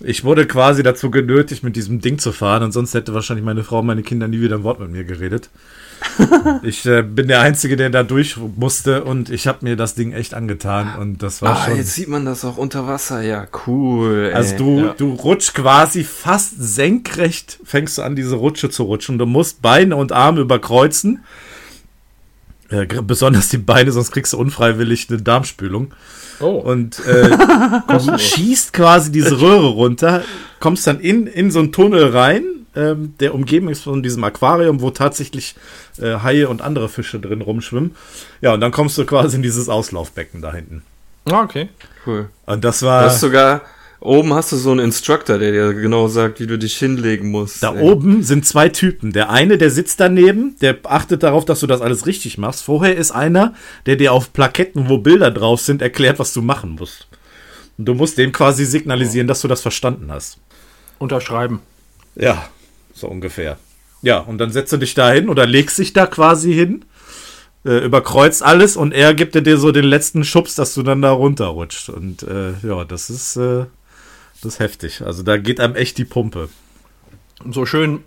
ich wurde quasi dazu genötigt, mit diesem Ding zu fahren und sonst hätte wahrscheinlich meine Frau und meine Kinder nie wieder ein Wort mit mir geredet. ich äh, bin der Einzige, der da durch musste und ich habe mir das Ding echt angetan und das war Ah, schon... jetzt sieht man das auch unter Wasser. Ja, cool. Ey. Also du, Ja. du rutschst quasi fast senkrecht, fängst du an, diese Rutsche zu rutschen. Du musst Beine und Arme überkreuzen. Äh, besonders die Beine, sonst kriegst du unfreiwillig eine Darmspülung. Oh. Und äh, du schießt quasi diese Röhre runter, kommst dann in, in so einen Tunnel rein, ähm, der umgeben ist von diesem Aquarium, wo tatsächlich äh, Haie und andere Fische drin rumschwimmen. Ja, und dann kommst du quasi in dieses Auslaufbecken da hinten. Ah, okay. cool. Und das Du war... hast sogar, oben hast du so einen Instructor, der dir genau sagt, wie du dich hinlegen musst. Da ey. oben sind zwei Typen. Der eine, der sitzt daneben, der achtet darauf, dass du das alles richtig machst. Vorher ist einer, der dir auf Plaketten, wo Bilder drauf sind, erklärt, was du machen musst. Und du musst dem quasi signalisieren, dass du das verstanden hast. Unterschreiben. Ja, so ungefähr. Ja, und dann setzt du dich da hin oder legst dich da quasi hin, äh, überkreuzt alles und er gibt dir so den letzten Schubs, dass du dann da runterrutscht. Und äh, ja, das ist, äh, das ist heftig. Also da geht einem echt die Pumpe. So schön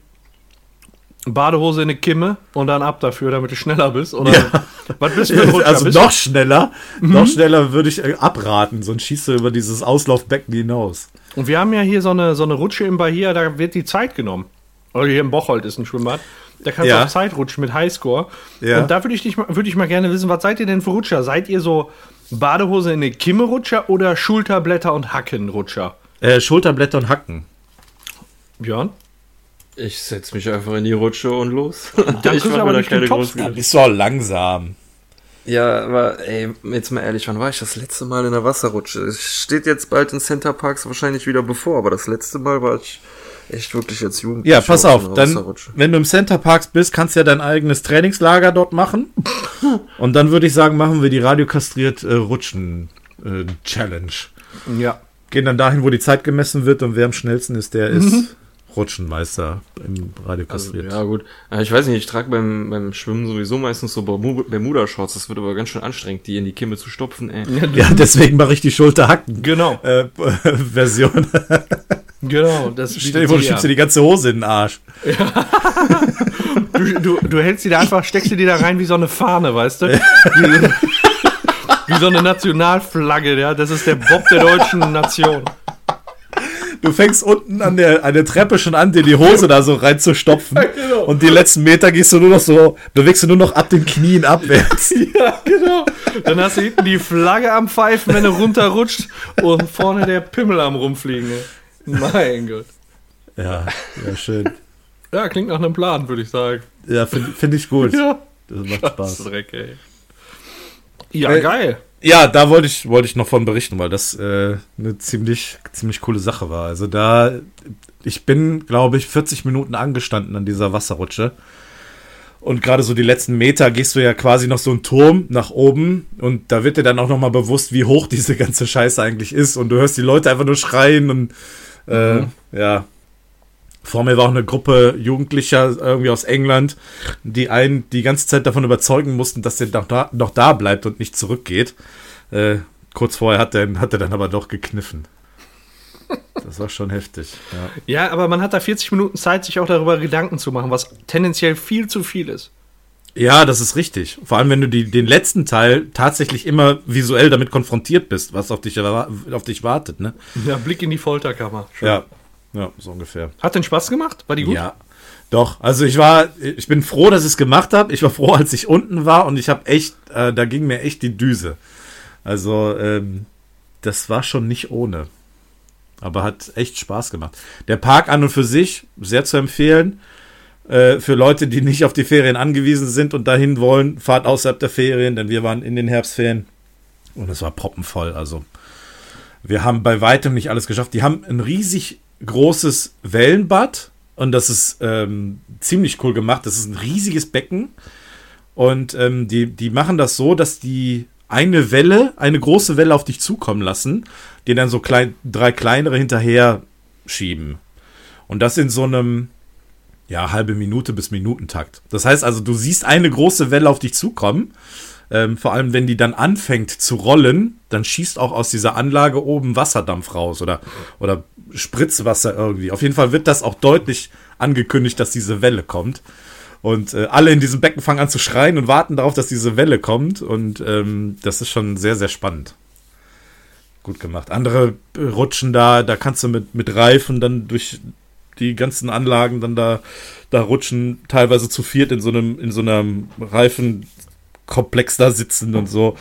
Badehose in eine Kimme und dann ab dafür, damit du schneller bist. Oder Ja. was bist du Rutscher? Also noch schneller, noch schneller würde ich äh, abraten, sonst schießt du über dieses Auslaufbecken hinaus. Und wir haben ja hier so eine, so eine Rutsche im Bahia, da wird die Zeit genommen. Oder hier im Bocholt ist ein Schwimmbad. Da kannst Ja. du auf Zeit rutschen mit Highscore. Ja. Und da würde ich, dich mal- würde ich mal gerne wissen, was seid ihr denn für Rutscher? Seid ihr so Badehose in eine Kimme Rutscher oder Schulterblätter und Hacken Rutscher? Äh, Schulterblätter und Hacken. Björn? Ich setz mich einfach in die Rutsche und los. Dann kriegst du aber nicht den großen- Topspeed. Ist doch langsam. Ja, aber ey, jetzt mal ehrlich, wann war ich das letzte Mal in der Wasserrutsche? Es steht jetzt bald in Center Parks wahrscheinlich wieder bevor, aber das letzte Mal war ich echt wirklich als Jugendlicher Ja, pass auf einer dann, wenn du im Center Parks bist, kannst du ja dein eigenes Trainingslager dort machen. Und dann würde ich sagen, machen wir die radiokastriert äh, Rutschen äh, Challenge. Ja. Gehen dann dahin, wo die Zeit gemessen wird und wer am schnellsten ist, der ist Rutschenmeister im Also, radiokastriert. ja, gut. Äh, Ich weiß nicht, ich trage beim, beim Schwimmen sowieso meistens so Bermu- Bermuda-Shorts. Das wird aber ganz schön anstrengend, die in die Kimme zu stopfen, ey. Ja, deswegen mache ich die Schulterhacken. Genau, Äh, Version. genau. Das Stell dir vor, du schiebst dir die ganze Hose in den Arsch. du, du, du hältst die da einfach, steckst du die da rein wie so eine Fahne, weißt du? Wie, wie so eine Nationalflagge, ja. Das ist der Bob der deutschen Nation. Du fängst unten an der, an der Treppe schon an, dir die Hose da so reinzustopfen. genau. Und die letzten Meter gehst du nur noch so, bewegst du nur noch ab den Knien abwärts. Ja, genau. Dann hast du hinten die Flagge am Pfeifen, wenn du runterrutscht und vorne der Pimmel am rumfliegen. ey. Mein Gott. Ja, ja, schön. Ja, klingt nach einem Plan, würde ich sagen. Ja, finde find ich gut. Ja. Das macht Spaß. Dreck, ey. Ja, Äh, geil. Ja, da wollte ich, wollte ich noch von berichten, weil das äh, eine ziemlich, ziemlich coole Sache war. Also da, ich bin, glaube ich, 40 Minuten angestanden an dieser Wasserrutsche. Und gerade so die letzten Meter gehst du ja quasi noch so einen Turm nach oben und da wird dir dann auch nochmal bewusst, wie hoch diese ganze Scheiße eigentlich ist. Und du hörst die Leute einfach nur schreien und äh, ja. Vor mir war auch eine Gruppe Jugendlicher irgendwie aus England, die einen die ganze Zeit davon überzeugen mussten, dass der noch da, noch da bleibt und nicht zurückgeht. Äh, kurz vorher hat er, hat er dann aber doch gekniffen. Das war schon heftig. Ja. Ja, aber man hat da 40 Minuten Zeit, sich auch darüber Gedanken zu machen, was tendenziell viel zu viel ist. Ja, das ist richtig. Vor allem, wenn du die, den letzten Teil tatsächlich immer visuell damit konfrontiert bist, was auf dich, auf dich wartet, ne? Ja, Blick in die Folterkammer. Schön. Ja. Ja, so ungefähr. Hat den Spaß gemacht? War die gut? Ja. Doch, also ich war, ich bin froh, dass ich es gemacht habe. Ich war froh, als ich unten war und ich habe echt, äh, da ging mir echt die Düse. Also, ähm, das war schon nicht ohne. Aber hat echt Spaß gemacht. Der Park an und für sich, sehr zu empfehlen. Äh, für Leute, die nicht auf die Ferien angewiesen sind und dahin wollen, fahrt außerhalb der Ferien, denn wir waren in den Herbstferien und es war proppenvoll. Also, wir haben bei weitem nicht alles geschafft. Die haben ein riesig großes Wellenbad und das ist ähm, ziemlich cool gemacht. Das ist ein riesiges Becken und ähm, die, die machen das so, dass die eine Welle, eine große Welle auf dich zukommen lassen, die dann so klein, drei kleinere hinterher schieben. Und das in so einem, ja, halbe Minute bis Minutentakt. Das heißt also, du siehst eine große Welle auf dich zukommen. Ähm, vor allem, wenn die dann anfängt zu rollen, dann schießt auch aus dieser Anlage oben Wasserdampf raus oder, oder Spritzwasser irgendwie. Auf jeden Fall wird das auch deutlich angekündigt, dass diese Welle kommt. Und äh, alle in diesem Becken fangen an zu schreien und warten darauf, dass diese Welle kommt. Und ähm, das ist schon sehr, sehr spannend. Gut gemacht. Andere äh, rutschen da, da kannst du mit, mit Reifen dann durch die ganzen Anlagen dann da, da rutschen, teilweise zu viert in so einem, in so einem Reifenkomplex da sitzen und so.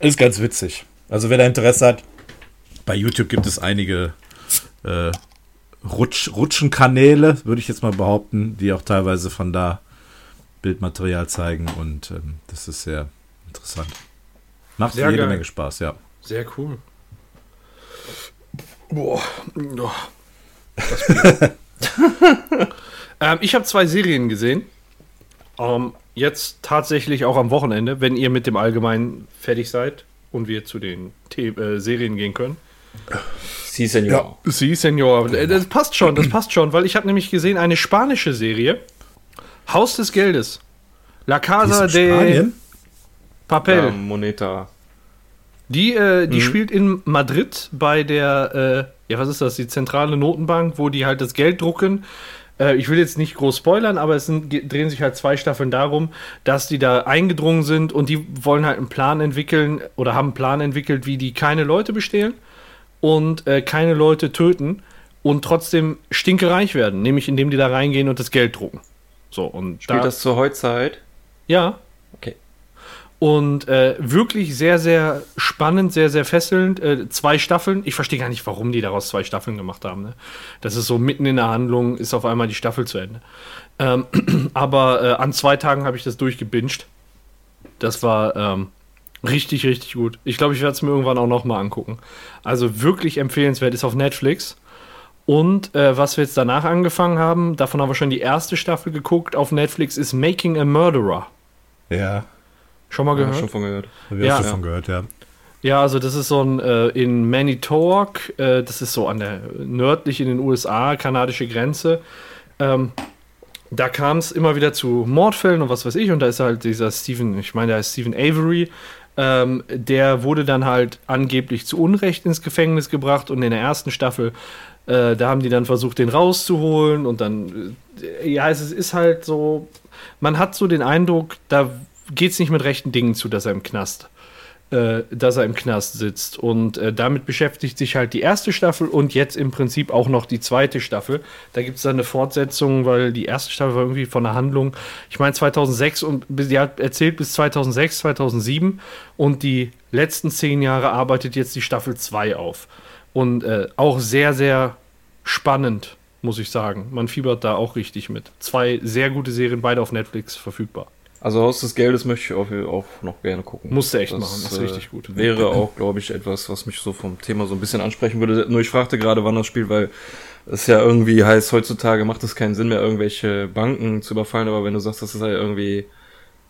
Ist ganz witzig. Also wer da Interesse hat, bei YouTube gibt es einige äh, Rutsch, Rutschenkanäle, würde ich jetzt mal behaupten, die auch teilweise von da Bildmaterial zeigen und ähm, das ist sehr interessant. Macht Sehr jede geil. Menge Spaß, ja. Sehr cool. Boah. Oh. Das ähm, ich habe zwei Serien gesehen. Ähm, jetzt tatsächlich auch am Wochenende, wenn ihr mit dem Allgemeinen fertig seid und wir zu den The äh, Serien gehen können. Sie, Senor. Sie, Senor. Äh, Das passt schon, das passt schon, weil ich habe nämlich gesehen eine spanische Serie. Haus des Geldes. La Casa de Spanien? Papel. Ja, Moneta. Die, äh, die spielt in Madrid bei der, äh, ja, was ist das, die zentrale Notenbank, wo die halt das Geld drucken. Äh, ich will jetzt nicht groß spoilern, aber es sind, drehen sich halt zwei Staffeln darum, dass die da eingedrungen sind und die wollen halt einen Plan entwickeln oder haben einen Plan entwickelt, wie die keine Leute bestehlen und äh, keine Leute töten und trotzdem stinkereich werden, nämlich indem die da reingehen und das Geld drucken. So, und Spielt da, das zur Heutzeit? ja. Und äh, wirklich sehr, sehr spannend, sehr, sehr fesselnd. Äh, zwei Staffeln. Ich verstehe gar nicht, warum die daraus zwei Staffeln gemacht haben. Ne? Das ist so mitten in der Handlung, ist auf einmal die Staffel zu Ende. Ähm, aber äh, an zwei Tagen habe ich das durchgebinged. Das war ähm, richtig, richtig gut. Ich glaube, ich werde es mir irgendwann auch nochmal angucken. Also wirklich empfehlenswert, ist auf Netflix. Und äh, was wir jetzt danach angefangen haben, davon haben wir schon die erste Staffel geguckt, auf Netflix ist Making a Murderer. Ja, Schon mal Ja, gehört? schon von gehört. habe ich Ja. auch davon gehört, ja. Ja, also das ist so ein äh, in Manitowoc, äh, das ist so an der nördlich in den USA, kanadische Grenze. Ähm, da kam es immer wieder zu Mordfällen und was weiß ich, und da ist halt dieser Stephen, ich meine, der heißt Stephen Avery, ähm, der wurde dann halt angeblich zu Unrecht ins Gefängnis gebracht und in der ersten Staffel, äh, da haben die dann versucht, den rauszuholen und dann, äh, ja, es ist halt so, man hat so den Eindruck, da geht es nicht mit rechten Dingen zu, dass er im Knast äh, dass er im Knast sitzt. Und äh, damit beschäftigt sich halt die erste Staffel und jetzt im Prinzip auch noch die zweite Staffel. Da gibt es dann eine Fortsetzung, weil die erste Staffel war irgendwie von der Handlung, ich meine 2006 und die hat erzählt bis 2006, 2007 und die letzten zehn Jahre arbeitet jetzt die Staffel 2 auf. Und äh, auch sehr, sehr spannend. muss ich sagen. Man fiebert da auch richtig mit. Zwei sehr gute Serien, beide auf Netflix verfügbar. Also Haus des Geldes möchte ich auch, auch noch gerne gucken. Musste echt machen, das ist richtig gut. Äh, Wäre auch, glaube ich, etwas, was mich so vom Thema so ein bisschen ansprechen würde. Nur ich fragte gerade, wann das spielt, weil es ja irgendwie heißt, heutzutage macht es keinen Sinn mehr, irgendwelche Banken zu überfallen, aber wenn du sagst, das ist ja irgendwie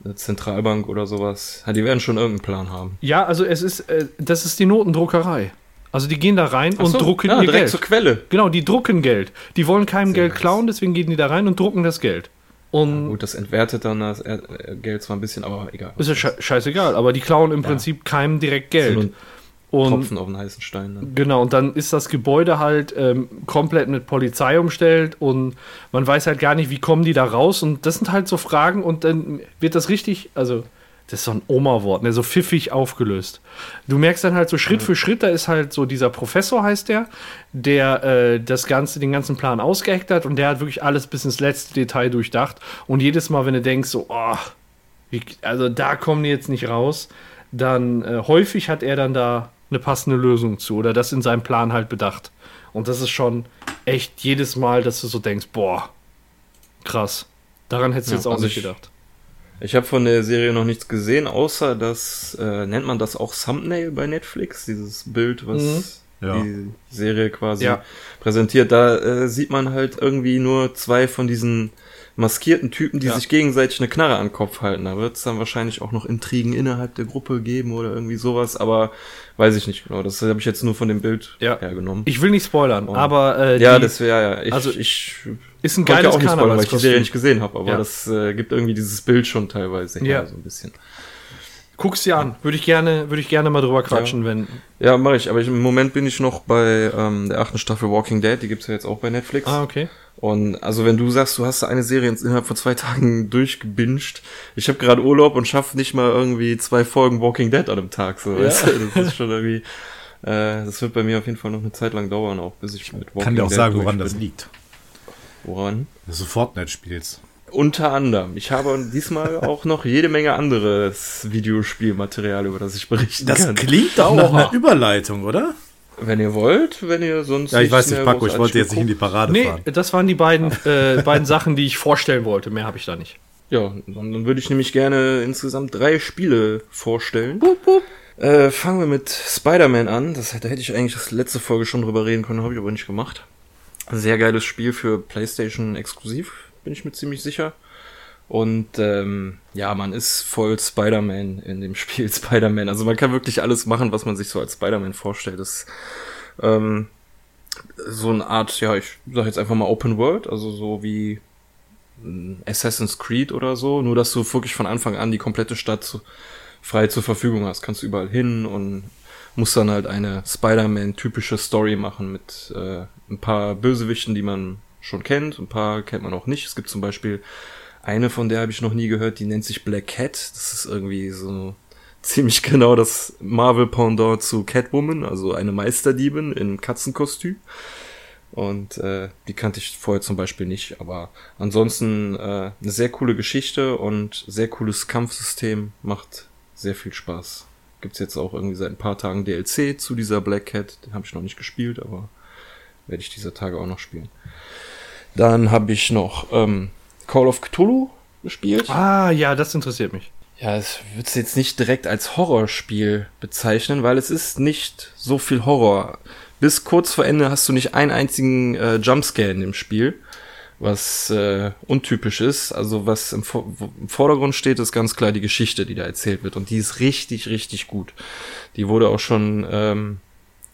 eine Zentralbank oder sowas, ja, die werden schon irgendeinen Plan haben. Ja, also es ist, äh, das ist die Notendruckerei. Also die gehen da rein Ach und so, drucken ja, ihr direkt Geld. zur Quelle. Genau, die drucken Geld. Die wollen keinem Sehr Geld klauen, deswegen gehen die da rein und drucken das Geld. Und Gut, das entwertet dann das äh, Geld zwar ein bisschen, aber egal. ist ja sche scheißegal, aber die klauen im Prinzip keinem direkt Geld. Und Tropfen auf einen heißen Stein. Ne? Genau, und dann ist das Gebäude halt ähm, komplett mit Polizei umstellt und man weiß halt gar nicht, wie kommen die da raus. Und das sind halt so Fragen und dann wird das richtig, also das ist so ein Oma-Wort, ne, so pfiffig aufgelöst. Du merkst dann halt so Schritt für Schritt, da ist halt so dieser Professor, heißt der, der äh, das Ganze, den ganzen Plan ausgeheckt hat und der hat wirklich alles bis ins letzte Detail durchdacht. Und jedes Mal, wenn du denkst, so, oh, wie, also da kommen die jetzt nicht raus, dann äh, häufig hat er dann da eine passende Lösung zu oder das in seinem Plan halt bedacht. Und das ist schon echt jedes Mal, dass du so denkst, boah, krass. Daran hättest du Ja, jetzt auch also nicht ich- gedacht. Ich habe von der Serie noch nichts gesehen, außer das, äh, nennt man das auch Thumbnail bei Netflix, dieses Bild, was Mhm. Ja. die Serie quasi Ja. präsentiert. Da äh, sieht man halt irgendwie nur zwei von diesen maskierten Typen, die Ja. sich gegenseitig eine Knarre an den Kopf halten. Da wird es dann wahrscheinlich auch noch Intrigen innerhalb der Gruppe geben oder irgendwie sowas, aber weiß ich nicht genau. Das habe ich jetzt nur von dem Bild Ja. hergenommen. Ich will nicht spoilern, Oh. aber äh, ja, die das wäre ja. Ich, also, ich ist ein wollte ja geiles auch nicht spoilern, weil ich die Serie nicht gesehen habe, aber Ja. das äh, gibt irgendwie dieses Bild schon teilweise her, Ja. so ein bisschen. Guck's dir an. Würde ich gerne, würde ich gerne mal drüber quatschen, wenn. Ja, mache ich. Aber ich, im Moment bin ich noch bei ähm, der achten Staffel Walking Dead. Die gibt's ja jetzt auch bei Netflix. Ah, okay. Und also wenn du sagst, du hast eine Serie ins- innerhalb von zwei Tagen durchgebinged. Ich habe gerade Urlaub und schaffe nicht mal irgendwie zwei Folgen Walking Dead an einem Tag. So, weißt du? Das ist schon irgendwie. Äh, das wird bei mir auf jeden Fall noch eine Zeit lang dauern, auch bis ich mit Walking Kann dir auch Dead sagen, woran bin. das liegt. Woran? Dass du Fortnite spielst. Unter anderem. Ich habe diesmal auch noch jede Menge anderes Videospielmaterial, über das ich berichten Das kann. klingt doch nach einer Überleitung, oder? Wenn ihr wollt, wenn ihr sonst. Ja, ich weiß nicht, Paco, ich wollte jetzt nicht in die Parade Nee, fahren. das waren die beiden, äh, beiden Sachen, die ich vorstellen wollte. Mehr habe ich da nicht. Ja, dann, dann würde ich nämlich gerne insgesamt drei Spiele vorstellen. Äh, fangen wir mit Spider-Man an. Das, da hätte ich eigentlich das letzte Folge schon drüber reden können, habe ich aber nicht gemacht. Sehr geiles Spiel für PlayStation exklusiv, bin ich mir ziemlich sicher. Und ähm, ja, man ist voll Spider-Man in dem Spiel Spider-Man. Also man kann wirklich alles machen, was man sich so als Spider-Man vorstellt. Das ist ähm, so eine Art, ja, ich sag jetzt einfach mal Open World, also so wie ein Assassin's Creed oder so, nur dass du wirklich von Anfang an die komplette Stadt frei zur Verfügung hast. Kannst überall hin und musst dann halt eine Spider-Man-typische Story machen mit äh, ein paar Bösewichten, die man schon kennt, ein paar kennt man auch nicht. Es gibt zum Beispiel eine, von der habe ich noch nie gehört, die nennt sich Black Cat. Das ist irgendwie so ziemlich genau das Marvel-Pendant zu Catwoman, also eine Meisterdiebin im Katzenkostüm. Und äh, die kannte ich vorher zum Beispiel nicht. Aber ansonsten äh, eine sehr coole Geschichte und sehr cooles Kampfsystem. Macht sehr viel Spaß. Gibt's jetzt auch irgendwie seit ein paar Tagen DLC zu dieser Black Cat. Den habe ich noch nicht gespielt, aber werde ich dieser Tage auch noch spielen. Dann habe ich noch ähm, Call of Cthulhu gespielt. Ah, ja, das interessiert mich. Ja, es würde jetzt nicht direkt als Horrorspiel bezeichnen, weil es ist nicht so viel Horror. Bis kurz vor Ende hast du nicht einen einzigen äh, Jumpscare in dem Spiel, was äh, untypisch ist. Also was im, im Vordergrund steht, ist ganz klar die Geschichte, die da erzählt wird. Und die ist richtig, richtig gut. Die wurde auch schon ähm,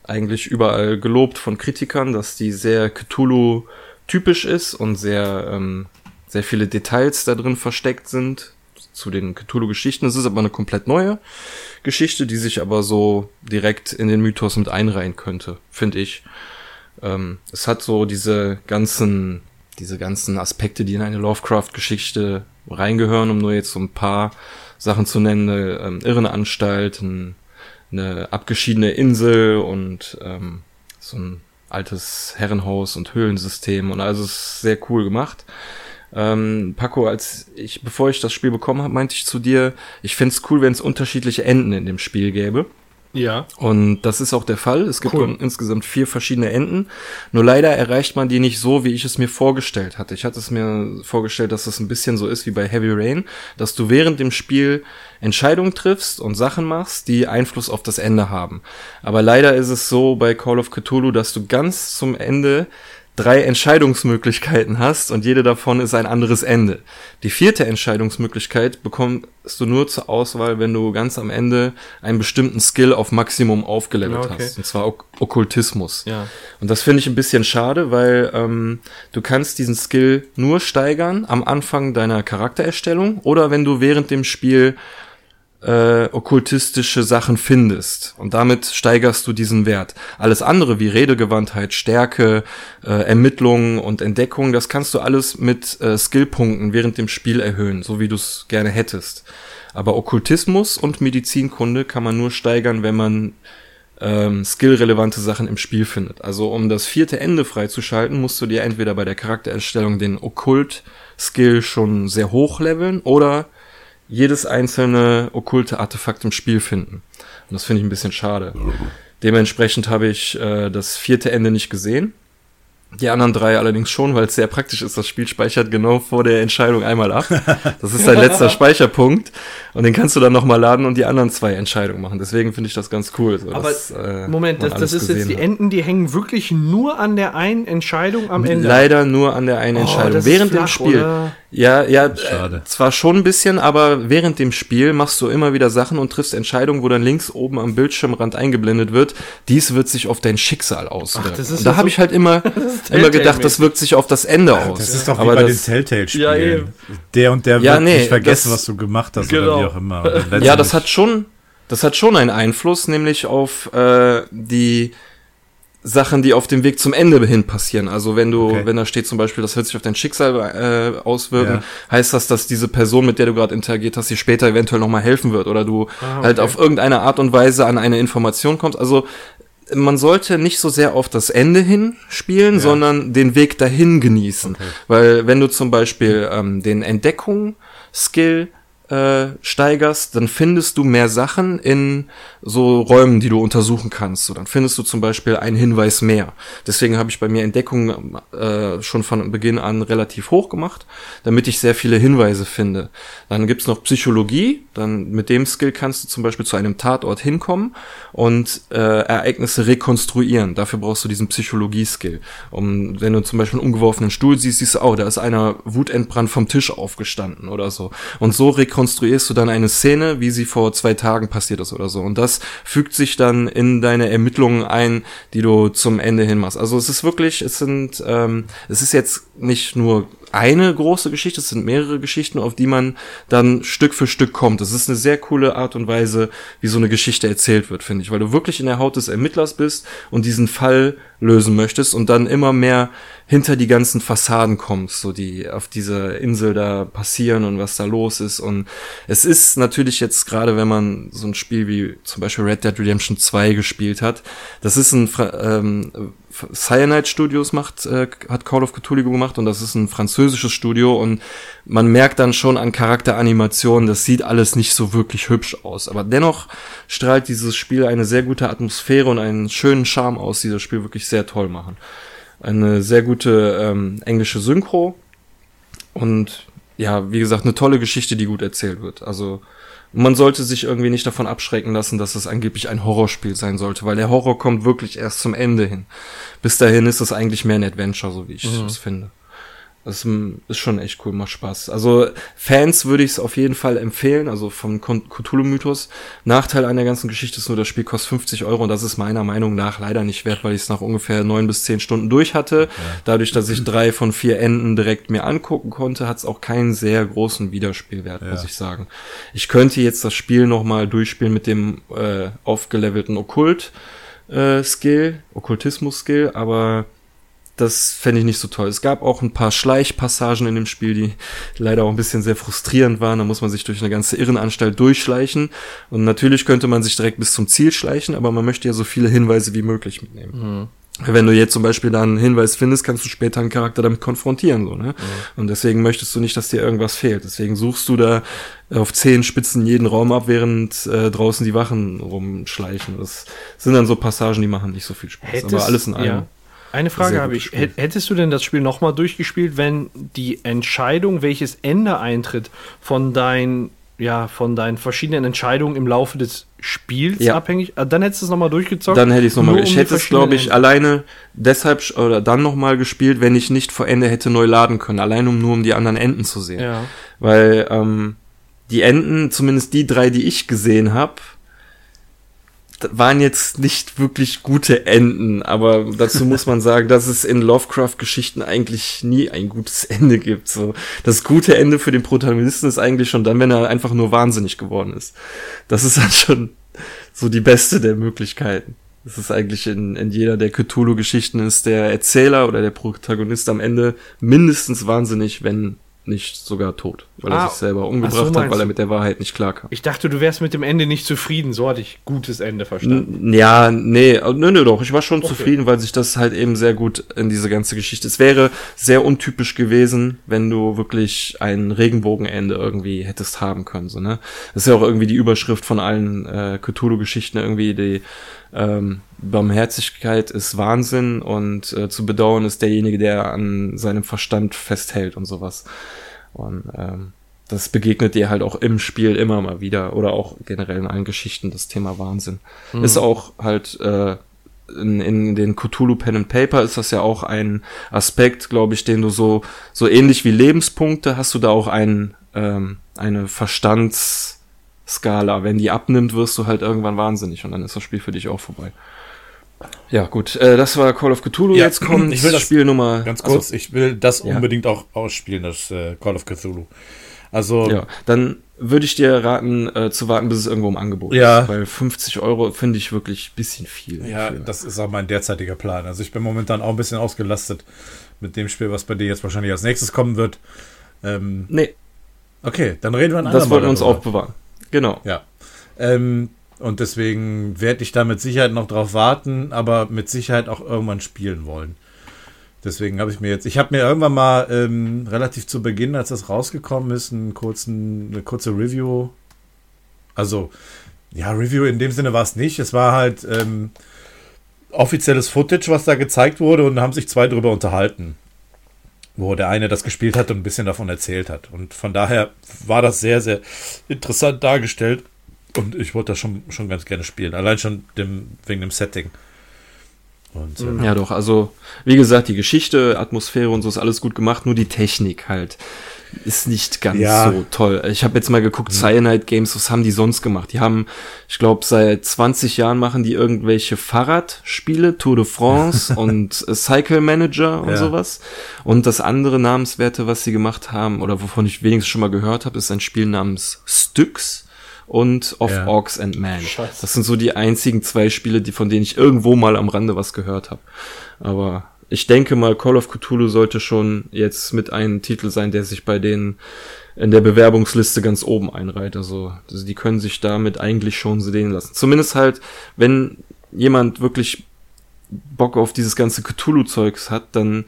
eigentlich überall gelobt von Kritikern, dass die sehr Cthulhu-typisch ist und sehr, ähm, sehr viele Details da drin versteckt sind zu den Cthulhu-Geschichten. Es ist aber eine komplett neue Geschichte, die sich aber so direkt in den Mythos mit einreihen könnte, finde ich. Ähm, es hat so diese ganzen, diese ganzen Aspekte, die in eine Lovecraft-Geschichte reingehören, um nur jetzt so ein paar Sachen zu nennen. Eine ähm, Irrenanstalt, ein, eine abgeschiedene Insel und ähm, so ein altes Herrenhaus und Höhlensystem und also es ist sehr cool gemacht. Ähm, Paco, als ich, bevor ich das Spiel bekommen habe, meinte ich zu dir, ich find's cool, wenn es unterschiedliche Enden in dem Spiel gäbe. Ja. Und das ist auch der Fall. Es gibt Cool. insgesamt vier verschiedene Enden. Nur leider erreicht man die nicht so, wie ich es mir vorgestellt hatte. Ich hatte es mir vorgestellt, dass es ein bisschen so ist wie bei Heavy Rain, dass du während dem Spiel Entscheidungen triffst und Sachen machst, die Einfluss auf das Ende haben. Aber leider ist es so bei Call of Cthulhu, dass du ganz zum Ende drei Entscheidungsmöglichkeiten hast und jede davon ist ein anderes Ende. Die vierte Entscheidungsmöglichkeit bekommst du nur zur Auswahl, wenn du ganz am Ende einen bestimmten Skill auf Maximum aufgelevelt Okay. hast. Und zwar Ok- Okkultismus. Ja. Und das finde ich ein bisschen schade, weil ähm, du kannst diesen Skill nur steigern am Anfang deiner Charaktererstellung oder wenn du während dem Spiel äh, okkultistische Sachen findest. Und damit steigerst du diesen Wert. Alles andere wie Redegewandtheit, Stärke, äh, Ermittlungen und Entdeckung, das kannst du alles mit äh, Skillpunkten während dem Spiel erhöhen, so wie du es gerne hättest. Aber Okkultismus und Medizinkunde kann man nur steigern, wenn man ähm, skillrelevante Sachen im Spiel findet. Also um das vierte Ende freizuschalten, musst du dir entweder bei der Charaktererstellung den Okkult-Skill schon sehr hoch leveln oder jedes einzelne okkulte Artefakt im Spiel finden. Und das finde ich ein bisschen schade. Dementsprechend habe ich äh, das vierte Ende nicht gesehen. Die anderen drei allerdings schon, weil es sehr praktisch ist. Das Spiel speichert genau vor der Entscheidung einmal ab. Das ist dein letzter Speicherpunkt. Und den kannst du dann nochmal laden und die anderen zwei Entscheidungen machen. Deswegen finde ich das ganz cool. So, Aber dass, äh, Moment, das, das ist jetzt die. Enden, die hängen wirklich nur an der einen Entscheidung am Ende. Leider nur an der einen Entscheidung. Oh, ist während dem flach, Spiel. oder? Ja, ja, äh, Schade. zwar schon ein bisschen, aber während dem Spiel machst du immer wieder Sachen und triffst Entscheidungen, wo dann links oben am Bildschirmrand eingeblendet wird. Dies wird sich auf dein Schicksal auswirken. ist und da ja habe so- ich halt immer, immer gedacht, das wirkt sich auf das Ende aus. Das ist doch wie aber bei das, den Telltale-Spielen. Ja, eben. der und der Ja, wird nee, nicht vergessen, das- was du gemacht hast Genau. oder wie auch immer. Ja, das hat schon, das hat schon einen Einfluss, nämlich auf äh, die Sachen, die auf dem Weg zum Ende hin passieren. Also wenn du, Okay. wenn da steht zum Beispiel, das wird sich auf dein Schicksal äh, auswirken, Ja. heißt das, dass diese Person, mit der du gerade interagiert hast, dir später eventuell nochmal helfen wird oder du Ah, halt okay. auf irgendeine Art und Weise an eine Information kommst. Also man sollte nicht so sehr auf das Ende hin spielen, Ja. sondern den Weg dahin genießen. Okay. Weil wenn du zum Beispiel ähm, den Entdeckung-Skill äh, steigerst, dann findest du mehr Sachen in so Räumen, die du untersuchen kannst. So, dann findest du zum Beispiel einen Hinweis mehr. Deswegen habe ich bei mir Entdeckung äh, schon von Beginn an relativ hoch gemacht, damit ich sehr viele Hinweise finde. Dann gibt's noch Psychologie. Dann mit dem Skill kannst du zum Beispiel zu einem Tatort hinkommen und äh, Ereignisse rekonstruieren. Dafür brauchst du diesen Psychologie-Skill. Um, wenn du zum Beispiel einen umgeworfenen Stuhl siehst, siehst du, oh, da ist einer wutentbrannt vom Tisch aufgestanden oder so. Und so rekonstruierst du dann eine Szene, wie sie vor zwei Tagen passiert ist oder so. Und das fügt sich dann in deine Ermittlungen ein, die du zum Ende hin machst. Also es ist wirklich, es sind, ähm, es ist jetzt nicht nur eine große Geschichte, es sind mehrere Geschichten, auf die man dann Stück für Stück kommt. Das ist eine sehr coole Art und Weise, wie so eine Geschichte erzählt wird, finde ich, weil du wirklich in der Haut des Ermittlers bist und diesen Fall lösen möchtest und dann immer mehr hinter die ganzen Fassaden kommst, so die auf dieser Insel da passieren und was da los ist. Und es ist natürlich jetzt gerade, wenn man so ein Spiel wie zum Beispiel Red Dead Redemption 2 gespielt hat, das ist ein ähm, Cyanide Studios macht, äh, hat Call of Cthulhu gemacht und das ist ein französisches Studio und man merkt dann schon an Charakteranimationen, das sieht alles nicht so wirklich hübsch aus. Aber dennoch strahlt dieses Spiel eine sehr gute Atmosphäre und einen schönen Charme aus, die das Spiel wirklich sehr toll machen. Eine sehr gute ähm, englische Synchro und ja, wie gesagt, eine tolle Geschichte, die gut erzählt wird. Also man sollte sich irgendwie nicht davon abschrecken lassen, dass es angeblich ein Horrorspiel sein sollte, weil der Horror kommt wirklich erst zum Ende hin. Bis dahin ist es eigentlich mehr ein Adventure, so wie ich es finde. Das ist schon echt cool, macht Spaß. Also Fans würde ich es auf jeden Fall empfehlen, also vom Cthulhu-Mythos. Nachteil an der ganzen Geschichte ist nur, das Spiel kostet 50 Euro und das ist meiner Meinung nach leider nicht wert, weil ich es nach ungefähr neun bis zehn Stunden durch hatte. Dadurch, dass ich drei von vier Enden direkt mir angucken konnte, hat es auch keinen sehr großen Wiederspielwert, muss Ja. ich sagen. Ich könnte jetzt das Spiel nochmal durchspielen mit dem äh, aufgelevelten Okkult. Äh, Skill, Okkultismus-Skill, aber das fände ich nicht so toll. Es gab auch ein paar Schleichpassagen in dem Spiel, die leider auch ein bisschen sehr frustrierend waren. Da muss man sich durch eine ganze Irrenanstalt durchschleichen. Und natürlich könnte man sich direkt bis zum Ziel schleichen, aber man möchte ja so viele Hinweise wie möglich mitnehmen. Wenn du jetzt zum Beispiel da einen Hinweis findest, kannst du später einen Charakter damit konfrontieren, so, ne? Und deswegen möchtest du nicht, dass dir irgendwas fehlt. Deswegen suchst du da auf zehn Spitzen jeden Raum ab, während äh, draußen die Wachen rumschleichen. Das sind dann so Passagen, die machen nicht so viel Spaß. Hättest- Aber alles in allem. ja. Eine Frage habe ich. Spiel. Hät- Hättest du denn das Spiel nochmal durchgespielt, wenn die Entscheidung, welches Ende eintritt, von deinen, ja, von deinen verschiedenen Entscheidungen im Laufe des Spiels Ja. abhängig? Ah, Dann hättest du es nochmal durchgezockt? Dann hätte ich es nochmal. Ich um die hätte es, glaube ich, verschiedenen alleine deshalb oder dann nochmal gespielt, wenn ich nicht vor Ende hätte neu laden können. Allein um nur um die anderen Enden zu sehen. Ja. Weil ähm, die Enden, zumindest die drei, die ich gesehen habe, waren jetzt nicht wirklich gute Enden, aber dazu muss man sagen, dass es in Lovecraft-Geschichten eigentlich nie ein gutes Ende gibt. So, das gute Ende für den Protagonisten ist eigentlich schon dann, wenn er einfach nur wahnsinnig geworden ist. Das ist dann schon so die beste der Möglichkeiten. Das ist eigentlich in, in jeder der Cthulhu-Geschichten ist der Erzähler oder der Protagonist am Ende mindestens wahnsinnig, wenn nicht sogar tot, weil Ah, er sich selber ach so umgebracht hat, weil er mit der Wahrheit nicht klarkam. Ich dachte, du wärst mit dem Ende nicht zufrieden. So hatte ich gutes Ende verstanden. N- Ja, nee, äh, nö, nö, doch. Ich war schon Okay. zufrieden, weil sich das halt eben sehr gut in diese ganze Geschichte. Es wäre sehr untypisch gewesen, wenn du wirklich ein Regenbogenende irgendwie hättest haben können, so, ne? Das ist ja auch irgendwie die Überschrift von allen äh, Cthulhu-Geschichten irgendwie, die ähm, Barmherzigkeit ist Wahnsinn und äh, zu bedauern ist derjenige, der an seinem Verstand festhält und sowas. Und ähm, das begegnet dir halt auch im Spiel immer mal wieder oder auch generell in allen Geschichten das Thema Wahnsinn. Ist auch halt äh, in, in den Cthulhu Pen and Paper ist das ja auch ein Aspekt, glaube ich, den du so so ähnlich wie Lebenspunkte hast du da auch ein, ähm, eine Verstandsskala. Wenn die abnimmt, wirst du halt irgendwann wahnsinnig und dann ist das Spiel für dich auch vorbei. Ja, gut, äh, das war Call of Cthulhu. Ja, Jetzt kommt ich will das Spiel Nummer Ganz Achso. kurz, ich will das Ja. unbedingt auch ausspielen, das äh, Call of Cthulhu. Also, Ja, dann würde ich dir raten, äh, zu warten, bis es irgendwo im Angebot Ja. ist. Weil 50 Euro finde ich wirklich ein bisschen viel. Ja, für. das ist auch mein derzeitiger Plan. Also ich bin momentan auch ein bisschen ausgelastet mit dem Spiel, was bei dir jetzt wahrscheinlich als nächstes kommen wird. Ähm, Nee, okay, dann reden wir ein das andermal wollten wir uns auch bewahren. Genau. Ja. Ähm, und deswegen werde ich da mit Sicherheit noch drauf warten, aber mit Sicherheit auch irgendwann spielen wollen. Deswegen habe ich mir jetzt, ich habe mir irgendwann mal ähm, relativ zu Beginn, als das rausgekommen ist, einen kurzen, eine kurze Review. Also, ja, Review in dem Sinne war es nicht. Es war halt ähm, offizielles Footage, was da gezeigt wurde und haben sich zwei drüber unterhalten. Wo der eine das gespielt hat und ein bisschen davon erzählt hat. Und von daher war das sehr, sehr interessant dargestellt. Und ich wollte das schon, schon ganz gerne spielen. Allein schon dem, wegen dem Setting. Und ähm, Ja, doch. Also, wie gesagt, die Geschichte, Atmosphäre und so ist alles gut gemacht, nur die Technik halt ist nicht ganz Ja. so toll. Ich habe jetzt mal geguckt, Cyanide Games, was haben die sonst gemacht? Die haben, ich glaube, seit 20 Jahren machen die irgendwelche Fahrradspiele, Tour de France und äh, Cycle Manager und Ja. sowas. Und das andere Namenswerte, was sie gemacht haben, oder wovon ich wenigstens schon mal gehört habe, ist ein Spiel namens Styx und Of Ja. Orcs and Man. Scheiße. Das sind so die einzigen zwei Spiele, die von denen ich irgendwo mal am Rande was gehört habe. Aber ich denke mal, Call of Cthulhu sollte schon jetzt mit einem Titel sein, der sich bei denen in der Bewerbungsliste ganz oben einreiht. Also, also die können sich damit eigentlich schon sehen lassen. Zumindest halt, wenn jemand wirklich Bock auf dieses ganze Cthulhu-Zeugs hat, dann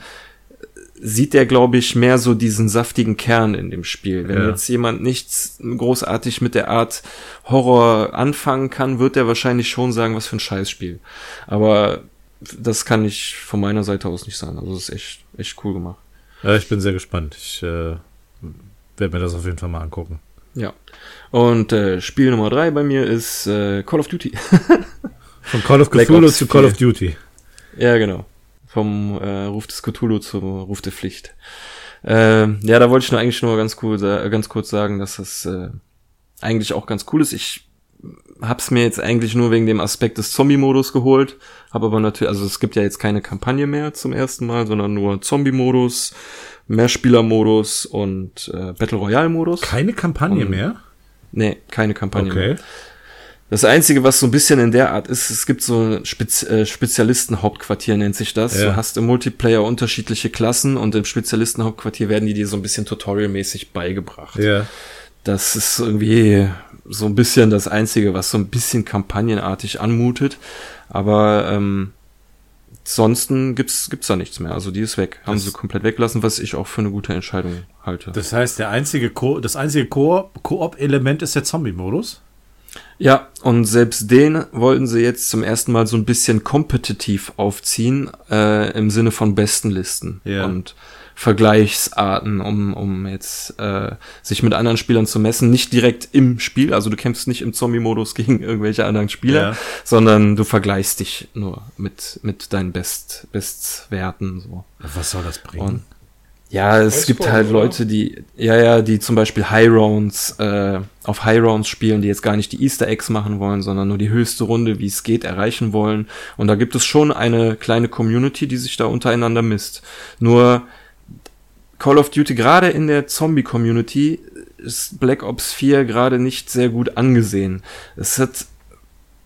sieht der, glaube ich, mehr so diesen saftigen Kern in dem Spiel. Wenn Ja. jetzt jemand nichts großartig mit der Art Horror anfangen kann, wird er wahrscheinlich schon sagen, was für ein Scheißspiel. Aber das kann ich von meiner Seite aus nicht sagen. Also es ist echt, echt cool gemacht. ja, ich bin sehr gespannt. Ich äh, werde mir das auf jeden Fall mal angucken. Ja. Und äh, Spiel Nummer drei bei mir ist äh, Call of Duty. Von Call of Cthulhu zu Call 4. of Duty. Ja, genau. Vom äh, Ruf des Cthulhu zum Ruf der Pflicht. Ähm, ja, da wollte ich nur eigentlich nur ganz cool, ganz kurz sagen, dass das äh, eigentlich auch ganz cool ist. Ich hab's mir jetzt eigentlich nur wegen dem Aspekt des Zombie-Modus geholt, habe aber natürlich, also es gibt ja jetzt keine Kampagne mehr zum ersten Mal, sondern nur Zombie-Modus, Mehrspieler-Modus und äh, Battle Royale-Modus. Keine Kampagne Um, mehr? Nee, keine Kampagne mehr. Okay. Das Einzige, was so ein bisschen in der Art ist, es gibt so ein Spez äh, Spezialistenhauptquartier, nennt sich das. Ja. Du hast im Multiplayer unterschiedliche Klassen und im Spezialistenhauptquartier werden die dir so ein bisschen tutorialmäßig beigebracht. Ja. Das ist irgendwie so ein bisschen das Einzige, was so ein bisschen kampagnenartig anmutet. Aber ähm, ansonsten gibt's gibt's da nichts mehr. Also die ist weg. Haben Das- sie komplett weggelassen, was ich auch für eine gute Entscheidung halte. Das heißt, der einzige Ko das einzige Ko- Koop-Element ist der Zombie-Modus. Ja, und selbst den wollten sie jetzt zum ersten Mal so ein bisschen kompetitiv aufziehen, äh, im Sinne von besten Listen Ja. und Vergleichsarten, um, um jetzt äh, sich mit anderen Spielern zu messen. Nicht direkt im Spiel, also du kämpfst nicht im Zombie-Modus gegen irgendwelche anderen Spieler, Ja. sondern du vergleichst dich nur mit, mit deinen Best, Bestwerten. So. Was soll das bringen? Und ja, es gibt halt oder? Leute, die, ja, ja, die zum Beispiel High Rounds, äh, auf High Rounds spielen, die jetzt gar nicht die Easter Eggs machen wollen, sondern nur die höchste Runde, wie es geht, erreichen wollen. Und da gibt es schon eine kleine Community, die sich da untereinander misst. Nur Call of Duty, gerade in der Zombie-Community, ist Black Ops 4 gerade nicht sehr gut angesehen. Es hat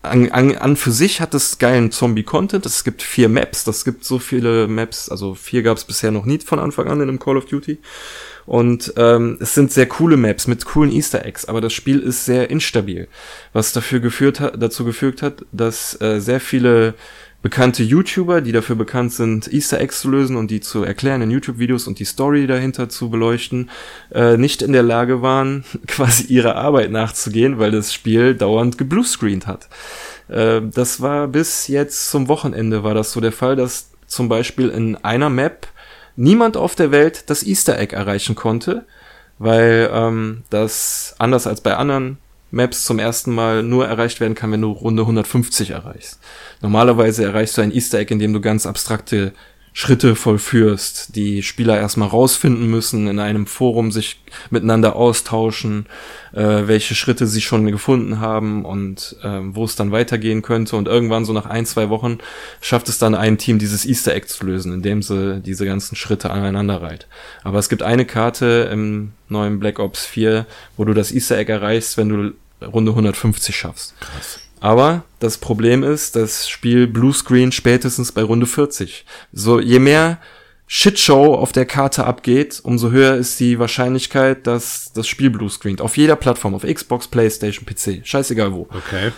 an, an, an für sich hat es geilen Zombie-Content. Es gibt vier Maps. Das gibt so viele Maps. Also vier gab es bisher noch nie von Anfang an in einem Call of Duty. Und ähm, es sind sehr coole Maps mit coolen Easter Eggs, aber das Spiel ist sehr instabil, was dafür geführt hat, dazu geführt hat, dass äh, sehr viele bekannte YouTuber, die dafür bekannt sind, Easter Eggs zu lösen und die zu erklären in YouTube-Videos und die Story dahinter zu beleuchten, äh, nicht in der Lage waren, quasi ihrer Arbeit nachzugehen, weil das Spiel dauernd gebluescreened hat. Äh, das war bis jetzt zum Wochenende war das so der Fall, dass zum Beispiel in einer Map niemand auf der Welt das Easter Egg erreichen konnte, weil ähm, das anders als bei anderen Maps zum ersten Mal nur erreicht werden kann, wenn du Runde 150 erreichst. Normalerweise erreichst du ein Easter Egg, indem du ganz abstrakte Schritte vollführst, die Spieler erstmal rausfinden müssen, in einem Forum sich miteinander austauschen, äh, welche Schritte sie schon gefunden haben und ähm, wo es dann weitergehen könnte. Und irgendwann so nach ein, zwei Wochen schafft es dann ein Team, dieses Easter Egg zu lösen, indem sie diese ganzen Schritte aneinander reiht. Aber es gibt eine Karte im neuen Black Ops 4, wo du das Easter Egg erreichst, wenn du Runde 150 schaffst. Krass. Aber das Problem ist, das Spiel Bluescreen spätestens bei Runde 40. So, je mehr Shitshow auf der Karte abgeht, umso höher ist die Wahrscheinlichkeit, dass das Spiel Bluescreent. Auf jeder Plattform, auf Xbox, Playstation, PC, scheißegal wo. Okay.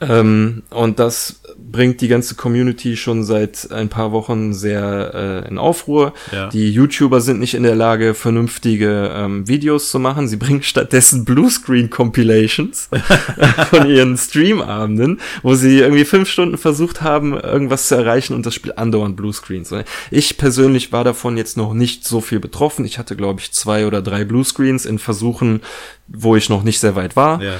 Ähm, und das bringt die ganze Community schon seit ein paar Wochen sehr äh, in Aufruhr. Ja. Die YouTuber sind nicht in der Lage, vernünftige ähm, Videos zu machen. Sie bringen stattdessen Bluescreen-Compilations von ihren Streamabenden, wo sie irgendwie fünf Stunden versucht haben, irgendwas zu erreichen und das Spiel andauernd Bluescreens. Ich persönlich war davon jetzt noch nicht so viel betroffen. Ich hatte, glaube ich, zwei oder drei Bluescreens in Versuchen, wo ich noch nicht sehr weit war. Ja.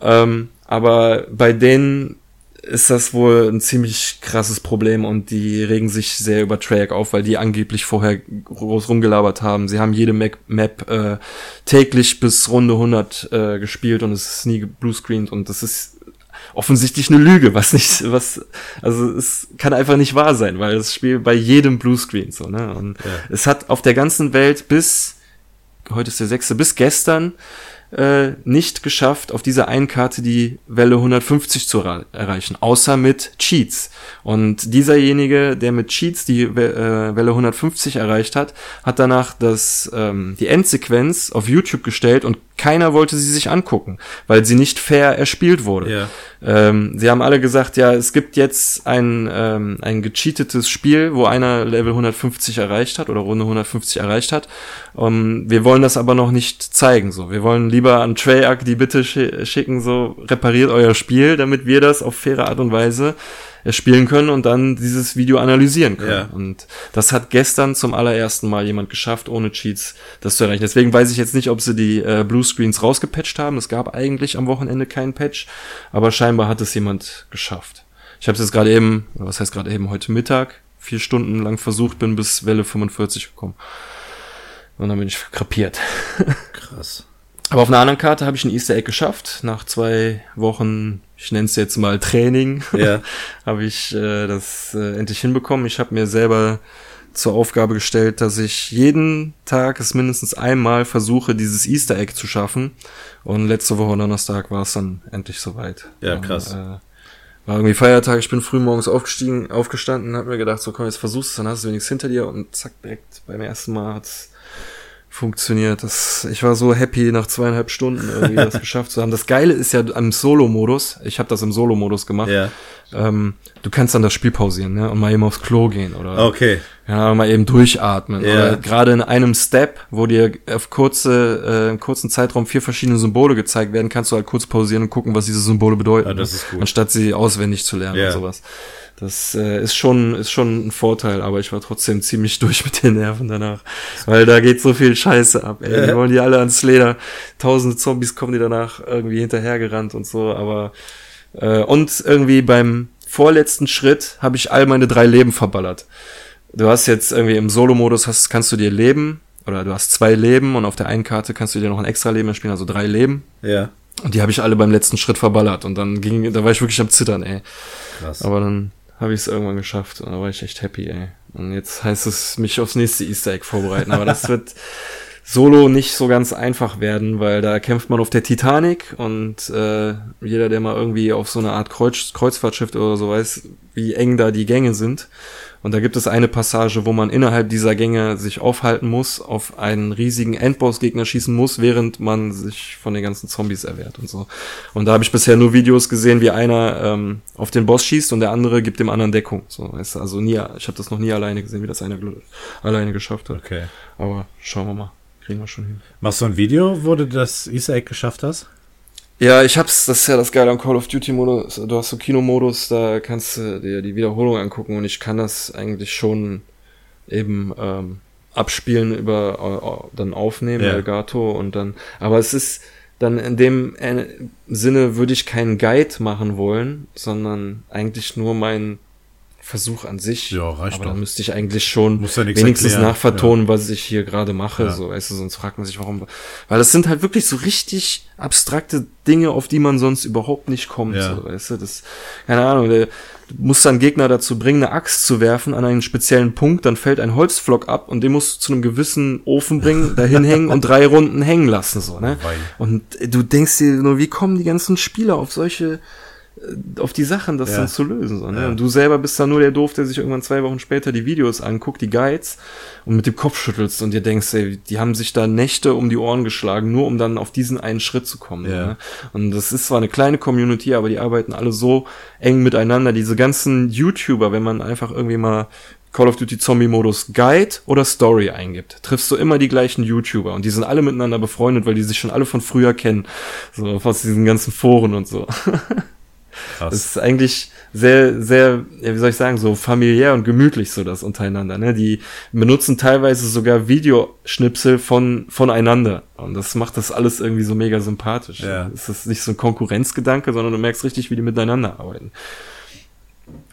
Ähm, aber bei denen ist das wohl ein ziemlich krasses Problem und die regen sich sehr über Treyarch auf, weil die angeblich vorher groß rumgelabert haben. Sie haben jede Mac Map äh, täglich bis Runde 100 äh, gespielt und es ist nie bluescreened und das ist offensichtlich eine Lüge, was nicht, was, also es kann einfach nicht wahr sein, weil das Spiel bei jedem Bluescreen so, ne? Und Ja. es hat auf der ganzen Welt bis, heute ist der sechste, bis gestern äh, nicht geschafft, auf dieser einen Karte die Welle 150 zu erreichen, außer mit Cheats. Und dieserjenige, der mit Cheats die äh, Welle 150 erreicht hat, hat danach das, ähm, die Endsequenz auf YouTube gestellt und keiner wollte sie sich angucken, weil sie nicht fair erspielt wurde. Ja. Ähm, sie haben alle gesagt, ja, es gibt jetzt ein, ähm, ein gecheatetes Spiel, wo einer Level 150 erreicht hat oder Runde 150 erreicht hat. Ähm, wir wollen das aber noch nicht zeigen. So, wir wollen lieber an Treyarch die Bitte schi- schicken, so repariert euer Spiel, damit wir das auf faire Art und Weise äh, spielen können und dann dieses Video analysieren können. Ja. Und das hat gestern zum allerersten Mal jemand geschafft, ohne Cheats das zu erreichen. Deswegen weiß ich jetzt nicht, ob sie die äh, Bluescreens rausgepatcht haben. Es gab eigentlich am Wochenende keinen Patch, aber scheinbar hat es jemand geschafft. Ich habe es jetzt gerade eben, was heißt gerade eben, heute Mittag, vier Stunden lang versucht, bin bis Welle 45 gekommen. Und dann bin ich krepiert. Krass. Aber auf einer anderen Karte habe ich ein Easter Egg geschafft. Nach zwei Wochen, ich nenne es jetzt mal Training, Ja. habe ich äh, das äh, endlich hinbekommen. Ich habe mir selber zur Aufgabe gestellt, dass ich jeden Tag es mindestens einmal versuche, dieses Easter Egg zu schaffen. Und letzte Woche Donnerstag war es dann endlich soweit. Ja, Und, krass. äh, war irgendwie Feiertag, ich bin früh morgens aufgestiegen, aufgestanden, hab mir gedacht, so komm, jetzt versuchst du, dann hast du wenigstens hinter dir und zack, direkt beim ersten Mal hat's funktioniert. Das, ich war so happy, nach zweieinhalb Stunden irgendwie das geschafft zu haben. Das Geile ist ja am Solo-Modus, ich habe das im Solo-Modus gemacht, Ja. ähm, du kannst dann das Spiel pausieren ne? und mal eben aufs Klo gehen oder Okay. ja, mal eben durchatmen. Ja. Oder gerade in einem Step, wo dir auf kurze, äh, in kurzen Zeitraum vier verschiedene Symbole gezeigt werden, kannst du halt kurz pausieren und gucken, was diese Symbole bedeuten. Ah, das ne? ist gut. Anstatt sie auswendig zu lernen Ja. und sowas. Das äh, ist schon ist schon ein Vorteil, aber ich war trotzdem ziemlich durch mit den Nerven danach, weil da geht so viel Scheiße ab. Ey. Die wollen die alle ans Leder. Tausende Zombies kommen die danach irgendwie hinterhergerannt und so, aber äh, und irgendwie beim vorletzten Schritt habe ich all meine drei Leben verballert. Du hast jetzt irgendwie im Solo-Modus hast, kannst du dir Leben oder du hast zwei Leben und auf der einen Karte kannst du dir noch ein extra Leben spielen, also drei Leben. Ja. Und die habe ich alle beim letzten Schritt verballert und dann ging, da war ich wirklich am Zittern, ey. Krass. Aber dann habe ich es irgendwann geschafft und da war ich echt happy, ey. Und jetzt heißt es, mich aufs nächste Easter Egg vorbereiten. Aber das wird solo nicht so ganz einfach werden, weil da kämpft man auf der Titanic und äh, jeder, der mal irgendwie auf so eine Art Kreuz, Kreuzfahrtschiff oder so weiß, wie eng da die Gänge sind. Und da gibt es eine Passage, wo man innerhalb dieser Gänge sich aufhalten muss, auf einen riesigen Endboss-Gegner schießen muss, während man sich von den ganzen Zombies erwehrt und so. Und da habe ich bisher nur Videos gesehen, wie einer ähm, auf den Boss schießt und der andere gibt dem anderen Deckung. So, weißt du, also nie, ich habe das noch nie alleine gesehen, wie das einer alleine geschafft hat. Okay. Aber schauen wir mal, kriegen wir schon hin. Machst du ein Video, wo du das Easter Egg geschafft hast? Ja, ich hab's, das ist ja das Geile am Call of Duty Modus. Du hast so Kinomodus, da kannst du dir die Wiederholung angucken und ich kann das eigentlich schon eben ähm, abspielen über äh, dann aufnehmen, Ja. Elgato und dann. Aber es ist dann in dem äh, Sinne würde ich keinen Guide machen wollen, sondern eigentlich nur meinen Versuch an sich. Ja, reicht Aber doch. dann müsste ich eigentlich schon ja wenigstens erklären. nachvertonen, was ich hier gerade mache. Ja. So, weißt du, sonst fragt man sich, warum. Weil das sind halt wirklich so richtig abstrakte Dinge, auf die man sonst überhaupt nicht kommt. Ja. So, weißt du, das, keine Ahnung, der, du musst dann Gegner dazu bringen, eine Axt zu werfen an einen speziellen Punkt, dann fällt ein Holzflock ab und den musst du zu einem gewissen Ofen bringen, dahin hängen und drei Runden hängen lassen, so, ne? Und du denkst dir nur, wie kommen die ganzen Spieler auf solche, auf die Sachen, das Ja. dann zu lösen, so, ne? Ja. Und du selber bist dann nur der Doof, der sich irgendwann zwei Wochen später die Videos anguckt, die Guides, und mit dem Kopf schüttelst und dir denkst, ey, die haben sich da Nächte um die Ohren geschlagen, nur um dann auf diesen einen Schritt zu kommen. Ja. Ne? Und das ist zwar eine kleine Community, aber die arbeiten alle so eng miteinander. Diese ganzen YouTuber, wenn man einfach irgendwie mal Call of Duty Zombie Modus Guide oder Story eingibt, triffst du immer die gleichen YouTuber und die sind alle miteinander befreundet, weil die sich schon alle von früher kennen. So aus diesen ganzen Foren und so. Krass. Das ist eigentlich sehr, sehr, wie soll ich sagen, so familiär und gemütlich so das untereinander. Ne? Die benutzen teilweise sogar Videoschnipsel von voneinander und das macht das alles irgendwie so mega sympathisch. Ja. Es ist nicht so ein Konkurrenzgedanke, sondern du merkst richtig, wie die miteinander arbeiten.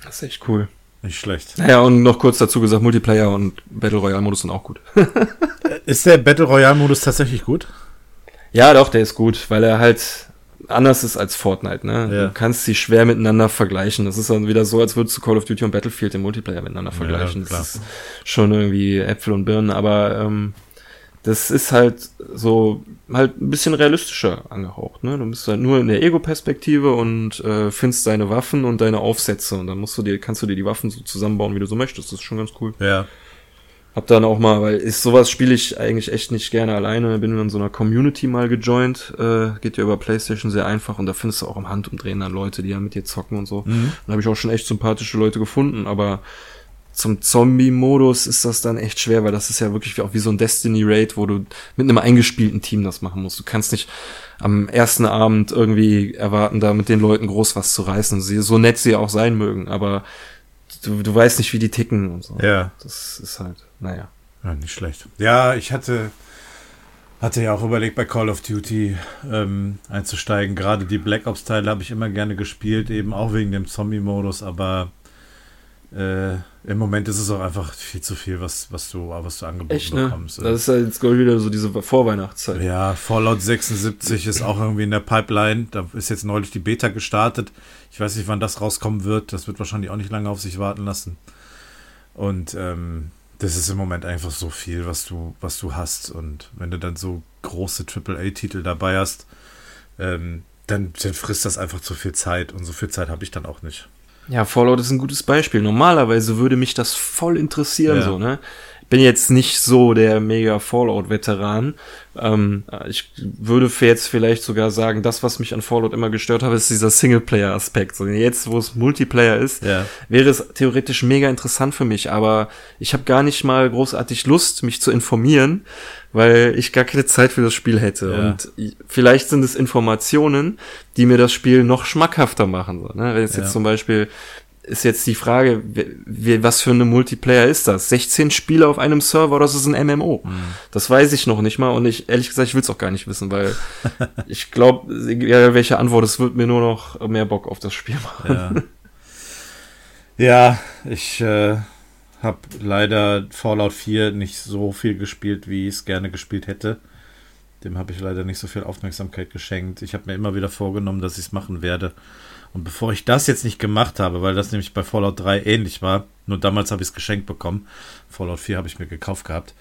Das ist echt cool. Nicht schlecht. Naja, und noch kurz dazu gesagt, Multiplayer und Battle Royale Modus sind auch gut. Ist der Battle Royale Modus tatsächlich gut? Ja, doch, der ist gut, weil er halt anders ist als Fortnite, ne? Ja. Du kannst sie schwer miteinander vergleichen. Das ist dann wieder so, als würdest du Call of Duty und Battlefield im Multiplayer miteinander vergleichen. klar. das ist schon irgendwie Äpfel und Birnen, aber ähm, das ist halt so halt ein bisschen realistischer angehaucht, ne? Du bist halt nur in der Ego-Perspektive und äh, findest deine Waffen und deine Aufsätze und dann musst du dir, kannst du dir die Waffen so zusammenbauen, wie du so möchtest. Das ist schon ganz cool. Ja. Hab dann auch mal, weil ist sowas spiele ich eigentlich echt nicht gerne alleine. Bin in so einer Community mal gejoint. Äh, geht ja über PlayStation sehr einfach und da findest du auch im Handumdrehen dann Leute, die ja mit dir zocken und so. Mhm. Da habe ich auch schon echt sympathische Leute gefunden, aber zum Zombie-Modus ist das dann echt schwer, weil das ist ja wirklich wie, auch wie so ein Destiny-Raid, wo du mit einem eingespielten Team das machen musst. Du kannst nicht am ersten Abend irgendwie erwarten, da mit den Leuten groß was zu reißen. Sie, so nett sie auch sein mögen, aber du, du weißt nicht, wie die ticken und so. Ja. Das ist halt, naja. Ja, nicht schlecht. Ja, ich hatte, hatte ja auch überlegt, bei Call of Duty ähm, einzusteigen. Gerade die Black Ops-Teile habe ich immer gerne gespielt, eben auch wegen dem Zombie-Modus, aber äh, im Moment ist es auch einfach viel zu viel, was, was du, was du angeboten Echt, ne? bekommst. Das ist halt jetzt wieder so diese Vorweihnachtszeit. Ja, Fallout 76 ist auch irgendwie in der Pipeline. Da ist jetzt neulich die Beta gestartet. Ich weiß nicht, wann das rauskommen wird. Das wird wahrscheinlich auch nicht lange auf sich warten lassen. Und ähm, das ist im Moment einfach so viel, was du, was du hast. Und wenn du dann so große AAA-Titel dabei hast, ähm, dann, dann frisst das einfach zu viel Zeit. Und so viel Zeit habe ich dann auch nicht. Ja, Fallout ist ein gutes Beispiel. Normalerweise würde mich das voll interessieren, Ja. so, ne? Bin jetzt nicht so der mega Fallout-Veteran. Ähm, ich würde für jetzt vielleicht sogar sagen, das, was mich an Fallout immer gestört habe, ist dieser Singleplayer-Aspekt. So jetzt, wo es Multiplayer ist, Ja. wäre es theoretisch mega interessant für mich, aber ich habe gar nicht mal großartig Lust, mich zu informieren, weil ich gar keine Zeit für das Spiel hätte. Ja. Und ich- vielleicht sind es Informationen, die mir das Spiel noch schmackhafter machen. So, ne? Wenn es Ja. jetzt zum Beispiel ist jetzt die Frage, wie, was für eine Multiplayer ist das? 16 Spieler auf einem Server oder ist es ein MMO? Mhm. Das weiß ich noch nicht mal und ich ehrlich gesagt, ich will es auch gar nicht wissen, weil ich glaube, egal welche Antwort, es wird mir nur noch mehr Bock auf das Spiel machen. Ja, ja ich äh, habe leider Fallout 4 nicht so viel gespielt, wie ich es gerne gespielt hätte. Dem habe ich leider nicht so viel Aufmerksamkeit geschenkt. Ich habe mir immer wieder vorgenommen, dass ich es machen werde. Und bevor ich das jetzt nicht gemacht habe, weil das nämlich bei Fallout 3 ähnlich war, nur damals habe ich es geschenkt bekommen. Fallout 4 habe ich mir gekauft gehabt.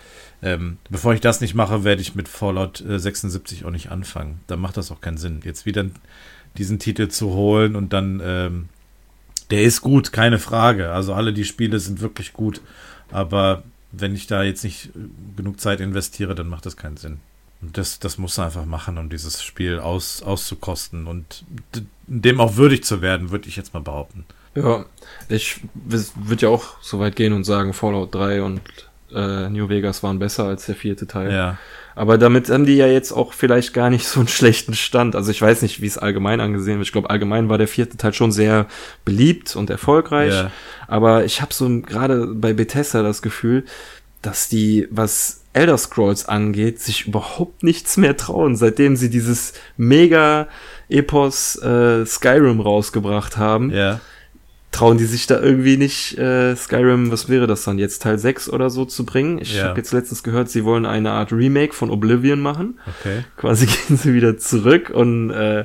Ähm, bevor ich das nicht mache, werde ich mit Fallout äh, 76 auch nicht anfangen. Da macht das auch keinen Sinn. Jetzt wieder diesen Titel zu holen und dann ähm, der ist gut, keine Frage. Also alle die Spiele sind wirklich gut. Aber wenn ich da jetzt nicht äh, genug Zeit investiere, dann macht das keinen Sinn. Und das, das muss er einfach machen, um dieses Spiel aus, auszukosten und dem auch würdig zu werden, würde ich jetzt mal behaupten. Ja, ich würde ja auch so weit gehen und sagen, Fallout 3 und äh, New Vegas waren besser als der vierte Teil. Ja, Aber damit haben die ja jetzt auch vielleicht gar nicht so einen schlechten Stand. Also ich weiß nicht, wie es allgemein angesehen wird. Ich glaube, allgemein war der vierte Teil schon sehr beliebt und erfolgreich. Ja. Aber ich habe so gerade bei Bethesda das Gefühl, dass die, was Elder Scrolls angeht, sich überhaupt nichts mehr trauen, seitdem sie dieses mega Epos äh, Skyrim rausgebracht haben ja, trauen die sich da irgendwie nicht, äh, Skyrim, was wäre das dann jetzt, Teil 6 oder so zu bringen? Ich Ja. habe jetzt letztens gehört, sie wollen eine Art Remake von Oblivion machen. okay. Quasi gehen sie wieder zurück und äh,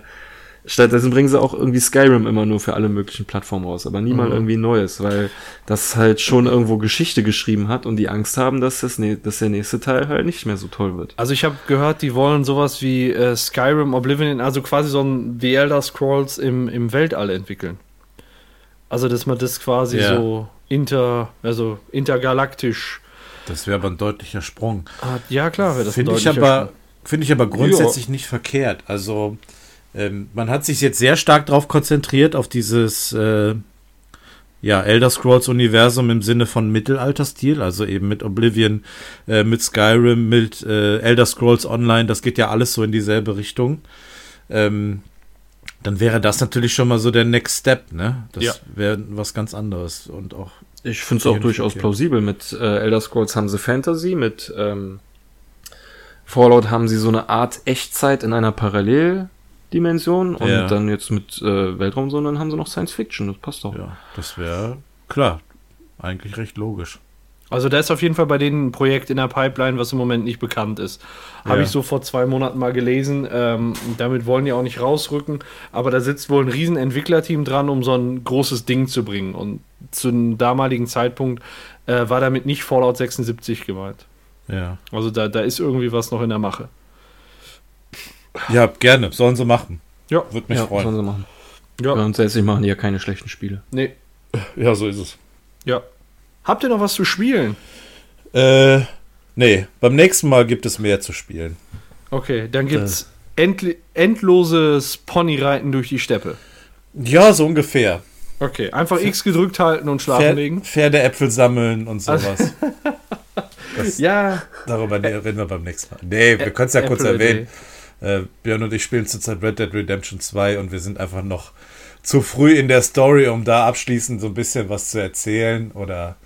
stattdessen bringen sie auch irgendwie Skyrim immer nur für alle möglichen Plattformen raus, aber nie mal Mhm. irgendwie Neues, weil das halt schon irgendwo Geschichte geschrieben hat und die Angst haben, dass, das, ne- dass der nächste Teil halt nicht mehr so toll wird. Also ich habe gehört, die wollen sowas wie äh, Skyrim, Oblivion, also quasi so ein The Elder Scrolls im, im Weltall entwickeln. Also dass man das quasi Ja. so inter, also intergalaktisch Das wäre aber ein deutlicher Sprung. hat. Ja klar, wäre das Finde ich, deutlicher aber, finde ich aber grundsätzlich nicht verkehrt. Also, ähm, man hat sich jetzt sehr stark darauf konzentriert, auf dieses äh, ja, Elder Scrolls Universum im Sinne von Mittelalterstil, also eben mit Oblivion, äh, mit Skyrim, mit äh, Elder Scrolls Online, das geht ja alles so in dieselbe Richtung. Ähm, dann wäre das natürlich schon mal so der Next Step, ne? Das Ja. wäre was ganz anderes und auch Ich finde es auch durchaus plausibel. Mit äh, Elder Scrolls haben sie Fantasy, mit ähm, Fallout haben sie so eine Art Echtzeit in einer Paralleldimension und Ja. dann jetzt mit äh, Weltraum, sondern haben sie noch Science Fiction. Das passt doch. ja, das wäre klar, eigentlich recht logisch. Also da ist auf jeden Fall bei denen ein Projekt in der Pipeline, was im Moment nicht bekannt ist. Habe Ja. ich so vor zwei Monaten mal gelesen. Ähm, damit wollen die auch nicht rausrücken. Aber da sitzt wohl ein riesen Entwicklerteam dran, um so ein großes Ding zu bringen. Und zu einem damaligen Zeitpunkt äh, war damit nicht Fallout 76 gemeint. Ja. Also da, da ist irgendwie was noch in der Mache. Ja, gerne. Sollen sie machen. Ja. Würde mich Ja, freuen. sollen sie machen. Ja. Grundsätzlich machen die ja keine schlechten Spiele. Nee. Ja, so ist es. Ja. Habt ihr noch was zu spielen? Äh, nee. Beim nächsten Mal gibt es mehr zu spielen. Okay, dann gibt's endli- endloses Ponyreiten durch die Steppe. Ja, so ungefähr. Okay, einfach X gedrückt halten und schlafen Pferd, legen. Pferdeäpfel sammeln und sowas. Das, Ja, Darüber ne- reden wir beim nächsten Mal. Nee, wir können es ja kurz Apple erwähnen. Äh, Björn und ich spielen zurzeit Red Dead Redemption 2 und wir sind einfach noch zu früh in der Story, um da abschließend so ein bisschen was zu erzählen. Oder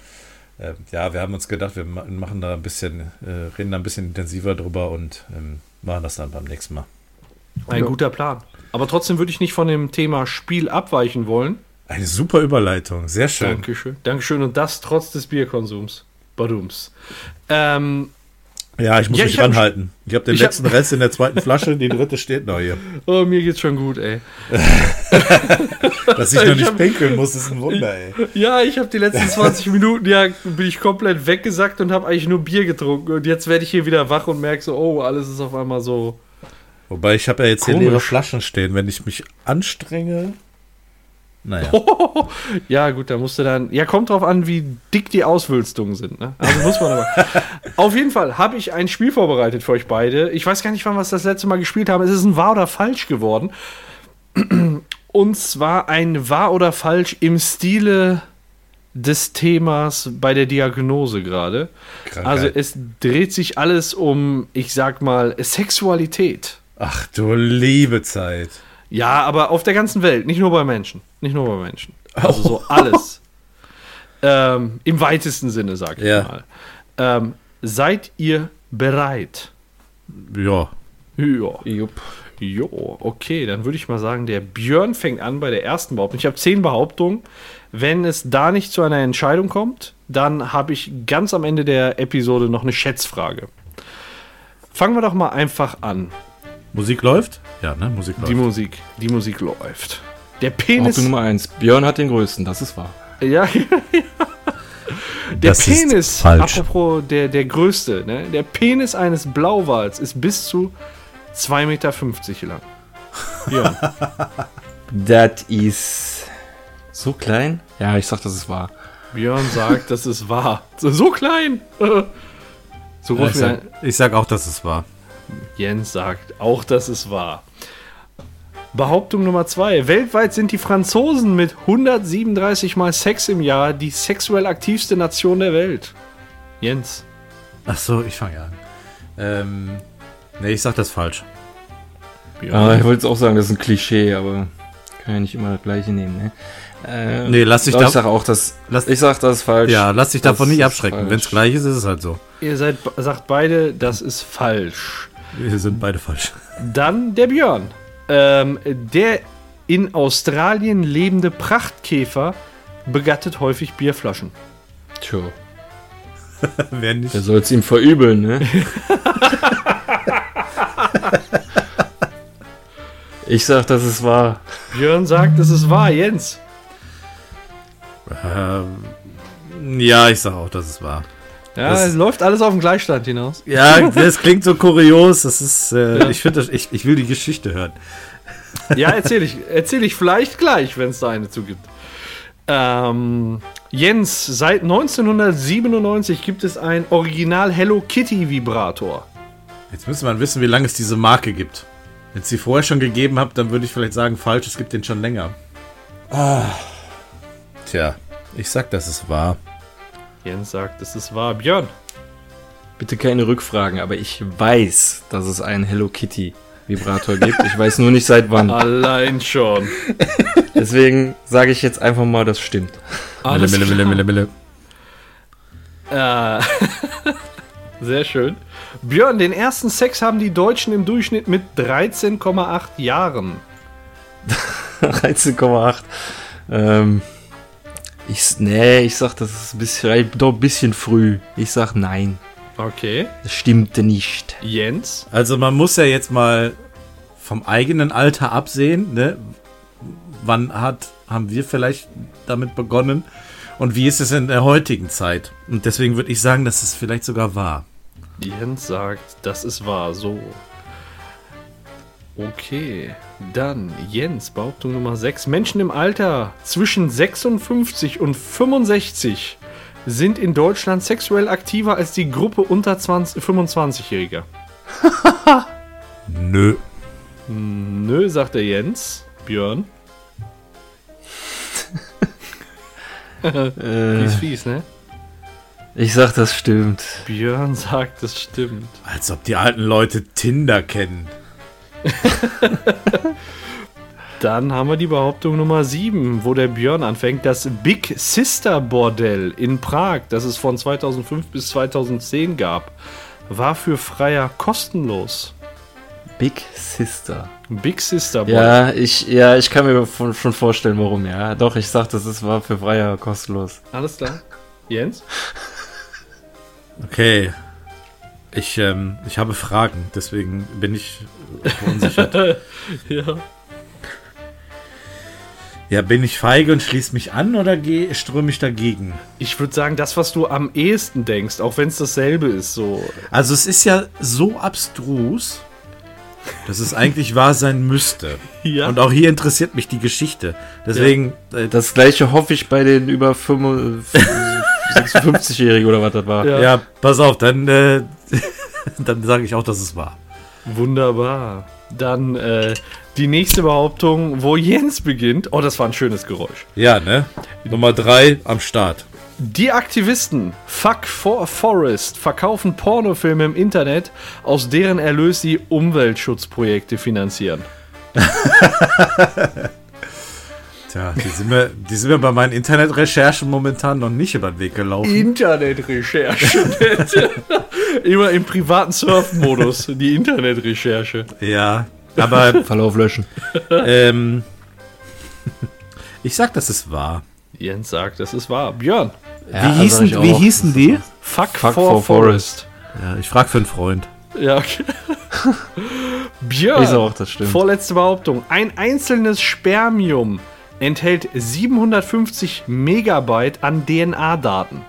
äh, ja, wir haben uns gedacht, wir ma- machen da ein bisschen, äh, reden da ein bisschen intensiver drüber und ähm, machen das dann beim nächsten Mal. Ein guter Plan. Aber trotzdem würde ich nicht von dem Thema Spiel abweichen wollen. Eine super Überleitung, sehr schön. Dankeschön. Dankeschön. Und das trotz des Bierkonsums. Badums. Ähm, Ja, ich muss Ja, mich ich hab- ranhalten. Ich habe den ich hab- letzten Rest in der zweiten Flasche, die dritte steht noch hier. oh, mir geht's schon gut, ey. Dass ich noch Ich nicht hab- pinkeln muss, ist ein Wunder, ey. Ja, ich habe die letzten 20 Minuten, ja, bin ich komplett weggesackt und habe eigentlich nur Bier getrunken. Und jetzt werde ich hier wieder wach und merke so, oh, alles ist auf einmal so. Wobei ich habe ja jetzt hier Komisch. leere Flaschen stehen. Wenn ich mich anstrenge, Naja. ja, gut, da musst du dann. Ja, kommt drauf an, wie dick die Auswülstungen sind. Ne? Also muss man aber. Auf jeden Fall habe ich ein Spiel vorbereitet für euch beide. Ich weiß gar nicht, wann wir es das letzte Mal gespielt haben. Es ist ein Wahr oder Falsch geworden. Und zwar ein Wahr oder Falsch im Stile des Themas bei der Diagnose gerade. Also es dreht sich alles um, ich sag mal, Sexualität. Ach du liebe Zeit. Ja, aber auf der ganzen Welt, nicht nur bei Menschen. Nicht nur bei Menschen. Also so alles. ähm, Im weitesten Sinne, sag ich Ja. mal. Ähm, seid ihr bereit? Ja. Ja. Jupp. Jo, okay, dann würde ich mal sagen, der Björn fängt an bei der ersten Behauptung. Ich habe zehn Behauptungen. Wenn es da nicht zu einer Entscheidung kommt, dann habe ich ganz am Ende der Episode noch eine Schätzfrage. Fangen wir doch mal einfach an. Musik läuft? Ja, ne? Musik läuft. Die Musik, die Musik läuft. Der Penis. Behauptung Nummer eins. Björn hat den größten, das ist wahr. Ja, ja. Der Das ist Penis, falsch. apropos der, der größte, ne? der Penis eines Blauwals ist bis zu 2,50 Meter lang. Ja. Das ist so klein? Ja, ich sag, das ist wahr. Björn sagt, das ist wahr. So, so klein. So Ja, groß ich, sag, ich sag auch, dass es war. Jens sagt, auch das ist wahr. Behauptung Nummer zwei. Weltweit sind die Franzosen mit 137 Mal Sex im Jahr die sexuell aktivste Nation der Welt. Jens. Ach so, ich fange an. Ähm, nee, ich sag das falsch. Ah, ich wollte jetzt auch sagen, das ist ein Klischee, aber kann ja nicht immer das gleiche nehmen, ne? Äh, Nee, lass dich da- Ich sag auch, das. lass- ich sag, das ist falsch. Ja, lass dich Das davon nicht abschrecken. Wenn es gleich ist, ist es halt so. Ihr seid, sagt beide, das ist falsch. Wir sind beide falsch. Dann der Björn. Ähm, der in Australien lebende Prachtkäfer begattet häufig Bierflaschen. Tja, Wer nicht? wer soll's ihm verübeln, ne? ich sag, das ist wahr. Björn sagt, es ist wahr, Jens. Ähm, ja, ich sag auch, dass es war. Ja, Das- es läuft alles auf den Gleichstand hinaus. Ja, das klingt so kurios. Das ist, äh, Ja. ich finde, ich, ich will die Geschichte hören. Ja, erzähle ich, erzähl ich vielleicht gleich, wenn es da eine zugibt. Ähm, Jens, seit 1997 gibt es ein Original Hello Kitty Vibrator. Jetzt müsste man wissen, wie lange es diese Marke gibt. Wenn es sie vorher schon gegeben habt, dann würde ich vielleicht sagen, falsch, es gibt den schon länger. Ah. Tja, ich sag, dass es war. Jens sagt, es ist wahr. Björn. Bitte keine Rückfragen, aber ich weiß, dass es einen Hello Kitty Vibrator gibt. Ich weiß nur nicht seit wann. Allein schon. Deswegen sage ich jetzt einfach mal, das stimmt. Alles Mille, Mille, Mille, Mille, Äh, sehr schön. Björn, den ersten Sex haben die Deutschen im Durchschnitt mit 13,8 Jahren. 13,8. Ähm, ich, nee, ich sag, das ist ein bisschen, doch ein bisschen früh. Ich sag nein. Okay. Das stimmte nicht. Jens. Also man muss ja jetzt mal vom eigenen Alter absehen, ne? Wann hat, haben wir vielleicht damit begonnen? Und wie ist es in der heutigen Zeit? Und deswegen würde ich sagen, dass es vielleicht sogar war. Jens sagt, das ist wahr, so. Okay, dann Jens, Behauptung Nummer 6. Menschen im Alter zwischen 56 und 65 sind in Deutschland sexuell aktiver als die Gruppe unter 20 25-Jähriger. Nö. Nö, sagt der Jens. Björn. Äh, Fies, fies, ne? ich sag, das stimmt. Björn sagt, es stimmt. Als ob die alten Leute Tinder kennen. Dann haben wir die Behauptung Nummer 7, wo der Björn anfängt. Das Big Sister Bordell in Prag, das es von 2005 bis 2010 gab, war für Freier kostenlos. Big Sister. Big Sister Bordell. Ja, ich, ja, ich kann mir von, schon vorstellen, warum, ja. Doch, ich sag, das ist, war für Freier kostenlos. Alles klar. Jens? Okay. Ich, ähm, ich habe Fragen, deswegen bin ich verunsichert. Ja. ja, bin ich feige und schließe mich an oder ströme ich dagegen? Ich würde sagen, das, was du am ehesten denkst, auch wenn es dasselbe ist, so. Also es ist ja so abstrus, dass es eigentlich wahr sein müsste. Ja. Und auch hier interessiert mich die Geschichte. Deswegen, äh, Das gleiche hoffe ich bei den über 56-Jährigen oder was das war. Ja. ja. pass auf, dann, äh, dann sage ich auch, dass es wahr. Wunderbar. Dann äh, die nächste Behauptung, wo Jens beginnt. Oh, das war ein schönes Geräusch. Ja, ne? Nummer drei am Start. Die Aktivisten Fuck for Forest verkaufen Pornofilme im Internet, aus deren Erlös sie Umweltschutzprojekte finanzieren. Tja, die sind, mir, die sind mir bei meinen Internetrecherchen momentan noch nicht über den Weg gelaufen. Internetrecherche. Immer im privaten Surf-Modus, die Internetrecherche. Ja, aber Verlauf löschen. ähm, ich sag, das ist wahr. Jens sagt, das ist wahr. Björn. Ja, wie, hießen, wie hießen die? Fuck, Fuck for, for Forest. Ja, ich frag für einen Freund. Ja, okay. Björn. Ich sag auch, das stimmt. Vorletzte Behauptung. Ein einzelnes Spermium enthält 750 Megabyte an DNA-Daten.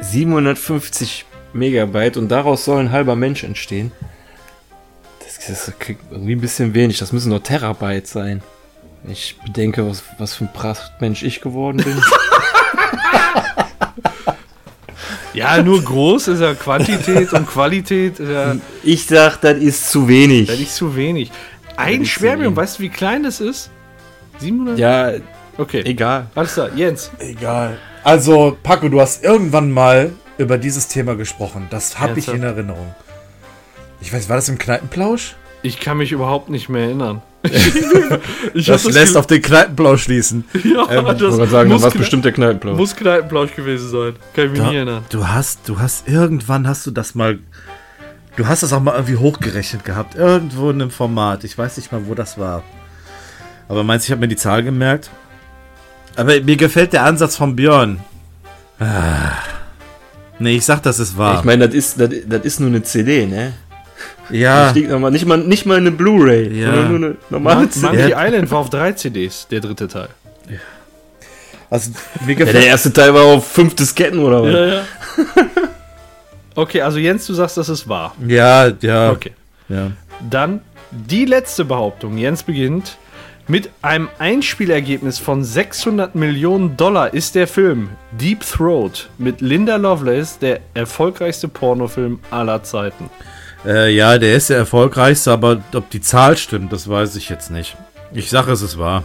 750 Megabyte und daraus soll ein halber Mensch entstehen. Das, das klingt irgendwie ein bisschen wenig. Das müssen nur Terabyte sein. Ich bedenke, was, was für ein Prachtmensch ich geworden bin. Ja, nur groß ist ja Quantität und Qualität ist ja ich sag, das ist zu wenig. ja nicht zu wenig. Ein ist wenig. weißt du, wie klein das ist? 700? Ja, Okay. egal. Alles klar, Jens. Egal. Also, Paco, du hast irgendwann mal über dieses Thema gesprochen. Das habe ich in Erinnerung. Ich weiß, war das im Kneipenplausch? Ich kann mich überhaupt nicht mehr erinnern. ich Das hab lässt auf den Kneipenplausch schließen. Ja, Ähm, das Ich sagen, muss, das war bestimmt der Kneipenplan. muss Kneipenplausch gewesen sein. Kann ich mich Da, nie erinnern. du hast, du hast, irgendwann hast du das mal, du hast das auch mal irgendwie hochgerechnet gehabt. Irgendwo in einem Format. Ich weiß nicht mal, wo das war. Aber meinst du, ich habe mir die Zahl gemerkt? Aber mir gefällt der Ansatz von Björn. Ah. Nee, ich sag, das ist wahr. Ich meine, das ist, das, das ist nur eine CD, ne? ja, Das liegt noch mal, nicht, mal, nicht mal eine Blu-ray, Ja. sondern nur eine normale Mon CD. Monkey Ja. Island war auf drei CDs, der dritte Teil. also mir Ja, gefällt. der erste Teil war auf fünf Disketten oder was? Ja, ja. okay, also Jens, du sagst, das ist wahr. Ja, ja, Okay. ja. Dann die letzte Behauptung. Jens beginnt. Mit einem Einspielergebnis von 600 Millionen Dollar ist der Film Deep Throat mit Linda Lovelace der erfolgreichste Pornofilm aller Zeiten. Äh, ja, der ist der erfolgreichste, aber ob die Zahl stimmt, das weiß ich jetzt nicht. Ich sage, es ist wahr.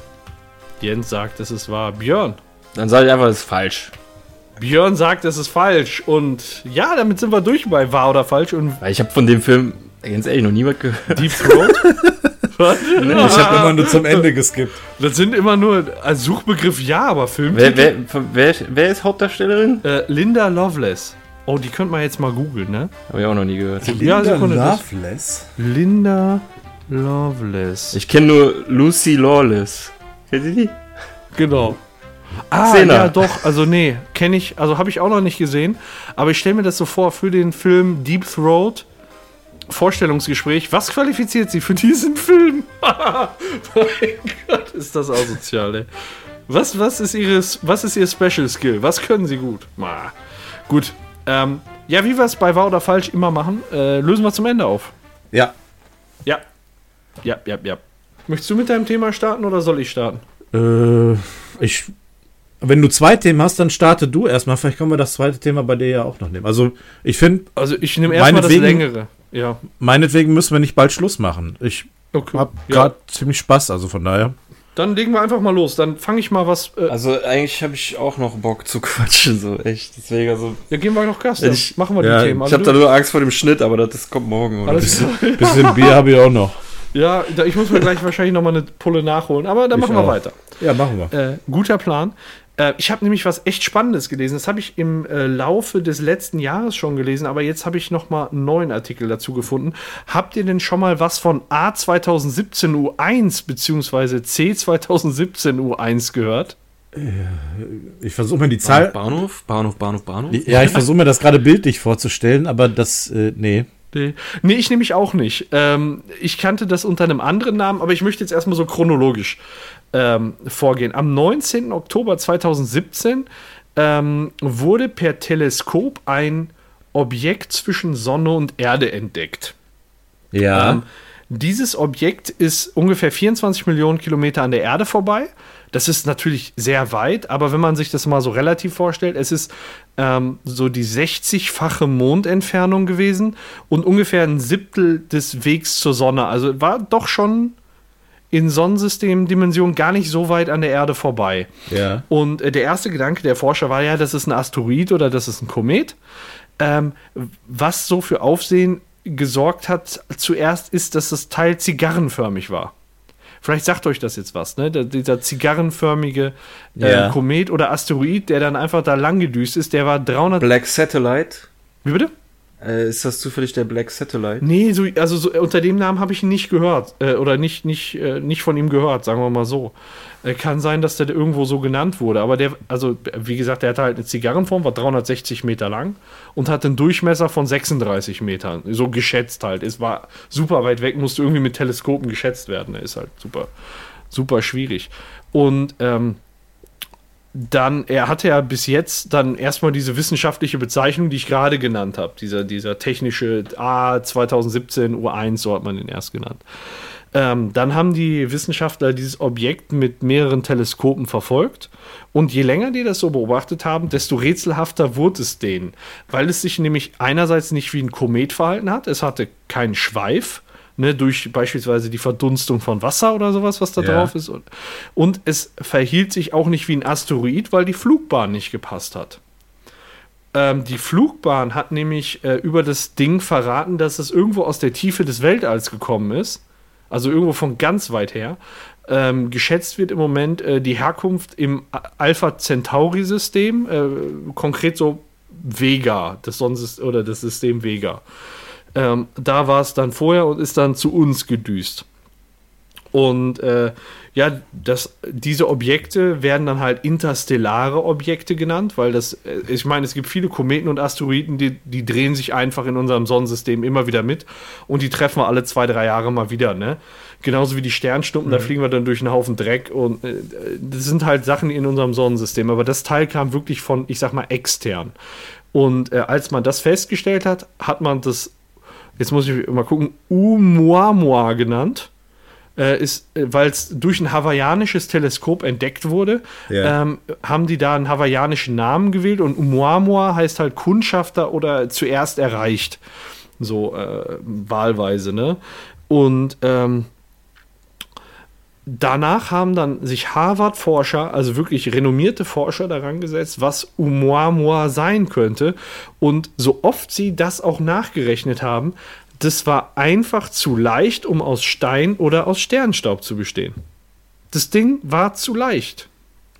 Jens sagt, es ist wahr. Björn. Dann sage ich einfach, das ist falsch. Björn sagt, es ist falsch. Und ja, damit sind wir durch bei wahr oder falsch. Und Weil ich habe von dem Film ganz ehrlich noch nie was gehört. Deep Throat? Was? Ich habe immer nur zum Ende geskippt. Das sind immer nur als Suchbegriff ja, aber Film. Wer, wer, wer, wer ist Hauptdarstellerin? Äh, Linda Lovelace. Oh, die könnt man jetzt mal googeln, ne? Habe ich auch noch nie gehört. Ja, Sekunde, das- Loveless? Linda Lovelace. Ich kenne nur Lucy Lawless. Kennt ihr die? Genau. Ah, Zehner. ja, doch. Also, nee, kenne ich. Also, habe ich auch noch nicht gesehen. Aber ich stelle mir das so vor für den Film Deep Throat. Vorstellungsgespräch. Was qualifiziert sie für diesen Film? mein Gott, ist das asozial, ey. Was, was, ist ihres, was ist ihr Special Skill? Was können sie gut? Ma. Gut. Ähm, ja, wie wir es bei Wahr oder Falsch immer machen, äh, lösen wir zum Ende auf. Ja. Ja. Ja, ja, ja. Möchtest du mit deinem Thema starten oder soll ich starten? Äh, ich. Wenn du zwei Themen hast, dann starte du erstmal. Vielleicht können wir das zweite Thema bei dir ja auch noch nehmen. Also, ich finde, Also ich nehme erstmal das längere. Ja. meinetwegen müssen wir nicht bald Schluss machen. Ich Okay. habe ja. gerade ziemlich Spaß, also von daher. Dann legen wir einfach mal los. Dann fange ich mal was. Äh, Also eigentlich habe ich auch noch Bock zu quatschen, so echt. Deswegen, also, ja, gehen wir noch Gast. Ja, dann ich- machen wir ja, die Themen. ich habe da nur Angst vor dem Schnitt, aber das, das kommt morgen, oder? Alles klar. Bisschen Bier habe ich auch noch. Ja, da, ich muss mir gleich wahrscheinlich nochmal eine Pulle nachholen. Aber dann Ich machen wir auch. weiter. Ja, machen wir. Äh, guter Plan. Äh, ich habe nämlich was echt Spannendes gelesen. Das habe ich im äh, Laufe des letzten Jahres schon gelesen, aber jetzt habe ich noch mal einen neuen Artikel dazu gefunden. Habt ihr denn schon mal was von A 2017 U1 bzw. C 2017 U1 gehört? Ich versuche mir die Zahl. Bahnhof, Bahnhof, Bahnhof, Bahnhof. Ja, ich versuche mir das gerade bildlich vorzustellen, aber das, äh, nee. Nee, nee ich nämlich auch nicht. Ähm, ich kannte das unter einem anderen Namen, aber ich möchte jetzt erstmal so chronologisch ähm, vorgehen. Am 19. Oktober 2017 ähm, wurde per Teleskop ein Objekt zwischen Sonne und Erde entdeckt. Ja. Ähm, Dieses Objekt ist ungefähr 24 Millionen Kilometer an der Erde vorbei. Das ist natürlich sehr weit, aber wenn man sich das mal so relativ vorstellt, es ist ähm, so die 60-fache Mondentfernung gewesen und ungefähr ein Siebtel des Wegs zur Sonne. Also war doch schon in Sonnensystemdimension gar nicht so weit an der Erde vorbei. Ja. Und äh, der erste Gedanke der Forscher war ja, das ist ein Asteroid oder das ist ein Komet. Ähm, was so für Aufsehen gesorgt hat, zuerst ist, dass das Teil zigarrenförmig war. Vielleicht sagt euch das jetzt was, ne? Der, dieser zigarrenförmige äh, Ja. Komet oder Asteroid, der dann einfach da lang gedüst ist, der war 300. Black Satellite. Wie bitte? Äh, ist das zufällig der Black Satellite? Nee, so, also so, unter dem Namen habe ich ihn nicht gehört. Äh, oder nicht, nicht, äh, nicht von ihm gehört, sagen wir mal so. Äh, kann sein, dass der irgendwo so genannt wurde. Aber der, also wie gesagt, der hatte halt eine Zigarrenform, war 360 Meter lang und hatte einen Durchmesser von 36 Metern. So geschätzt halt. Es war super weit weg, musste irgendwie mit Teleskopen geschätzt werden. Er ist halt super, super schwierig. Und ähm, dann, er hatte ja bis jetzt dann erstmal diese wissenschaftliche Bezeichnung, die ich gerade genannt habe. Dieser, dieser technische A 2017 U1, so hat man ihn erst genannt. Ähm, dann haben die Wissenschaftler dieses Objekt mit mehreren Teleskopen verfolgt. Und je länger die das so beobachtet haben, desto rätselhafter wurde es denen. Weil es sich nämlich einerseits nicht wie ein Komet verhalten hat. Es hatte keinen Schweif. Ne, durch beispielsweise die Verdunstung von Wasser oder sowas, was da Ja. drauf ist. Und, und es verhielt sich auch nicht wie ein Asteroid, weil die Flugbahn nicht gepasst hat. Ähm, die Flugbahn hat nämlich äh, über das Ding verraten, dass es irgendwo aus der Tiefe des Weltalls gekommen ist. Also irgendwo von ganz weit her. Ähm, geschätzt wird im Moment äh, die Herkunft im Alpha Centauri-System, äh, konkret so Vega, das Sonnensystem oder das System Vega. Ähm, da war es dann vorher und ist dann zu uns gedüst. Und äh, ja, das, diese Objekte werden dann halt interstellare Objekte genannt, weil das, äh, ich meine, es gibt viele Kometen und Asteroiden, die, die drehen sich einfach in unserem Sonnensystem immer wieder mit und die treffen wir alle zwei, drei Jahre mal wieder, ne? Genauso wie die Sternschnuppen, da fliegen wir dann durch einen Haufen Dreck und äh, das sind halt Sachen in unserem Sonnensystem, aber das Teil kam wirklich von, ich sag mal, extern. Und äh, als man das festgestellt hat, hat man das, jetzt muss ich mal gucken, Oumuamua genannt äh, ist, äh, weil es durch ein hawaiianisches Teleskop entdeckt wurde, Ja. ähm, haben die da einen hawaiianischen Namen gewählt und Oumuamua heißt halt Kundschafter oder zuerst erreicht. So äh, wahlweise, ne? Und ähm, danach haben dann sich Harvard-Forscher, also wirklich renommierte Forscher, daran gesetzt, was Oumuamua sein könnte. Und so oft sie das auch nachgerechnet haben, das war einfach zu leicht, um aus Stein oder aus Sternstaub zu bestehen. Das Ding war zu leicht.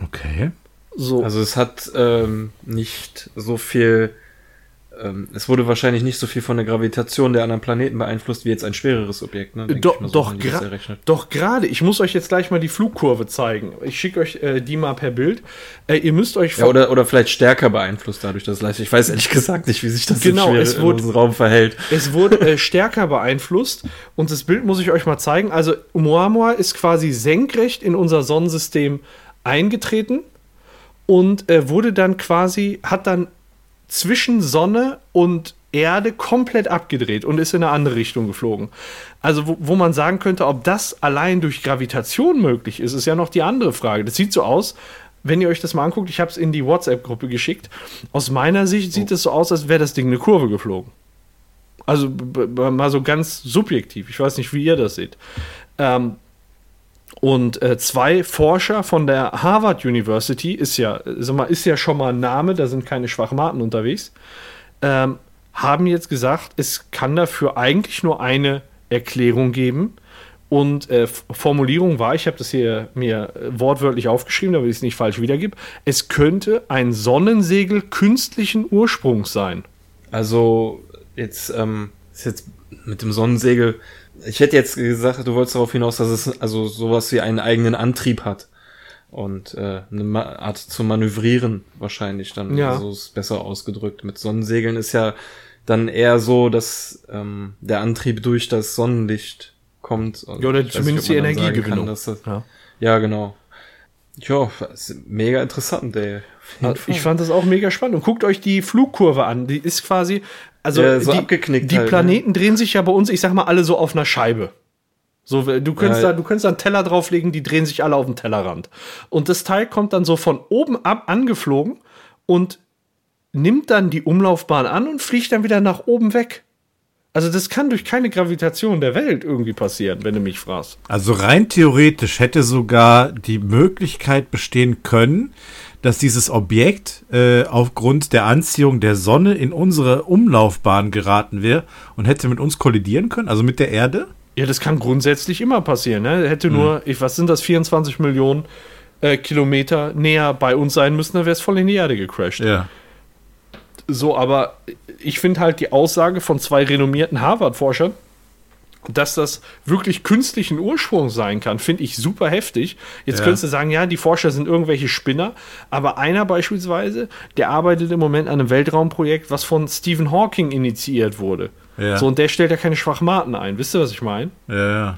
Okay. So. Also es hat ähm, nicht so viel, ähm, es wurde wahrscheinlich nicht so viel von der Gravitation der anderen Planeten beeinflusst wie jetzt ein schwereres Objekt. Ne? Denk mal so, doch, gra doch gerade. Ich muss euch jetzt gleich mal die Flugkurve zeigen. Ich schicke euch äh, die mal per Bild. Äh, ihr müsst euch Ja, oder, oder vielleicht stärker beeinflusst dadurch, dass es leicht Ich weiß ehrlich gesagt nicht, wie sich das Genau, im, es in wurde- Raum verhält. Es wurde äh, stärker beeinflusst und das Bild muss ich euch mal zeigen. Also Oumuamua ist quasi senkrecht in unser Sonnensystem eingetreten und äh, wurde dann quasi, hat dann zwischen Sonne und Erde komplett abgedreht und ist in eine andere Richtung geflogen. Also wo, wo man sagen könnte, ob das allein durch Gravitation möglich ist, ist ja noch die andere Frage. Das sieht so aus, wenn ihr euch das mal anguckt, ich habe es in die WhatsApp-Gruppe geschickt. Aus meiner Sicht sieht es so aus, als wäre das Ding eine Kurve geflogen. Also mal so ganz subjektiv. Ich weiß nicht, wie ihr das seht. Ähm, und äh, zwei Forscher von der Harvard University ist ja, sag mal, ist ja schon mal ein Name, da sind keine Schwachmaten unterwegs, ähm, haben jetzt gesagt, es kann dafür eigentlich nur eine Erklärung geben. Und äh, Formulierung war, ich habe das hier mir äh, wortwörtlich aufgeschrieben, damit ich es nicht falsch wiedergebe, es könnte ein Sonnensegel künstlichen Ursprungs sein. Also jetzt ähm, ist jetzt mit dem Sonnensegel. Ich hätte jetzt gesagt, du wolltest darauf hinaus, dass es also sowas wie einen eigenen Antrieb hat und äh, eine Art zu manövrieren wahrscheinlich dann. Ja. So ist besser ausgedrückt. Mit Sonnensegeln ist ja dann eher so, dass ähm, der Antrieb durch das Sonnenlicht kommt. Und Ja, oder zumindest nicht, die Energiegewinnung. Kann, das, Ja. ja, genau. Ja, mega interessant, ey. Also ich fand das auch mega spannend. Und guckt euch die Flugkurve an. Die ist quasi, also Ja, so die, abgeknickt die halt, ne? Planeten drehen sich ja bei uns, ich sag mal, alle so auf einer Scheibe. So, du könntest, Ja. da, du könntest da einen Teller drauflegen, die drehen sich alle auf den Tellerrand. Und das Teil kommt dann so von oben ab angeflogen und nimmt dann die Umlaufbahn an und fliegt dann wieder nach oben weg. Also das kann durch keine Gravitation der Welt irgendwie passieren, wenn du mich fragst. Also rein theoretisch hätte sogar die Möglichkeit bestehen können, dass dieses Objekt äh, aufgrund der Anziehung der Sonne in unsere Umlaufbahn geraten wäre und hätte mit uns kollidieren können, also mit der Erde. Ja, das kann grundsätzlich immer passieren. Ne? Hätte nur, ich, was sind das, 24 Millionen äh, Kilometer näher bei uns sein müssen, dann wäre es voll in die Erde gecrashed. Ja. So, aber ich finde halt die Aussage von zwei renommierten Harvard-Forschern, dass das wirklich künstlichen Ursprung sein kann, finde ich super heftig. Jetzt Ja. könntest du sagen, ja, die Forscher sind irgendwelche Spinner, aber einer beispielsweise, der arbeitet im Moment an einem Weltraumprojekt, was von Stephen Hawking initiiert wurde. Ja. So, und der stellt ja keine Schwachmaten ein. Wisst ihr, was ich meine? Ja, ja.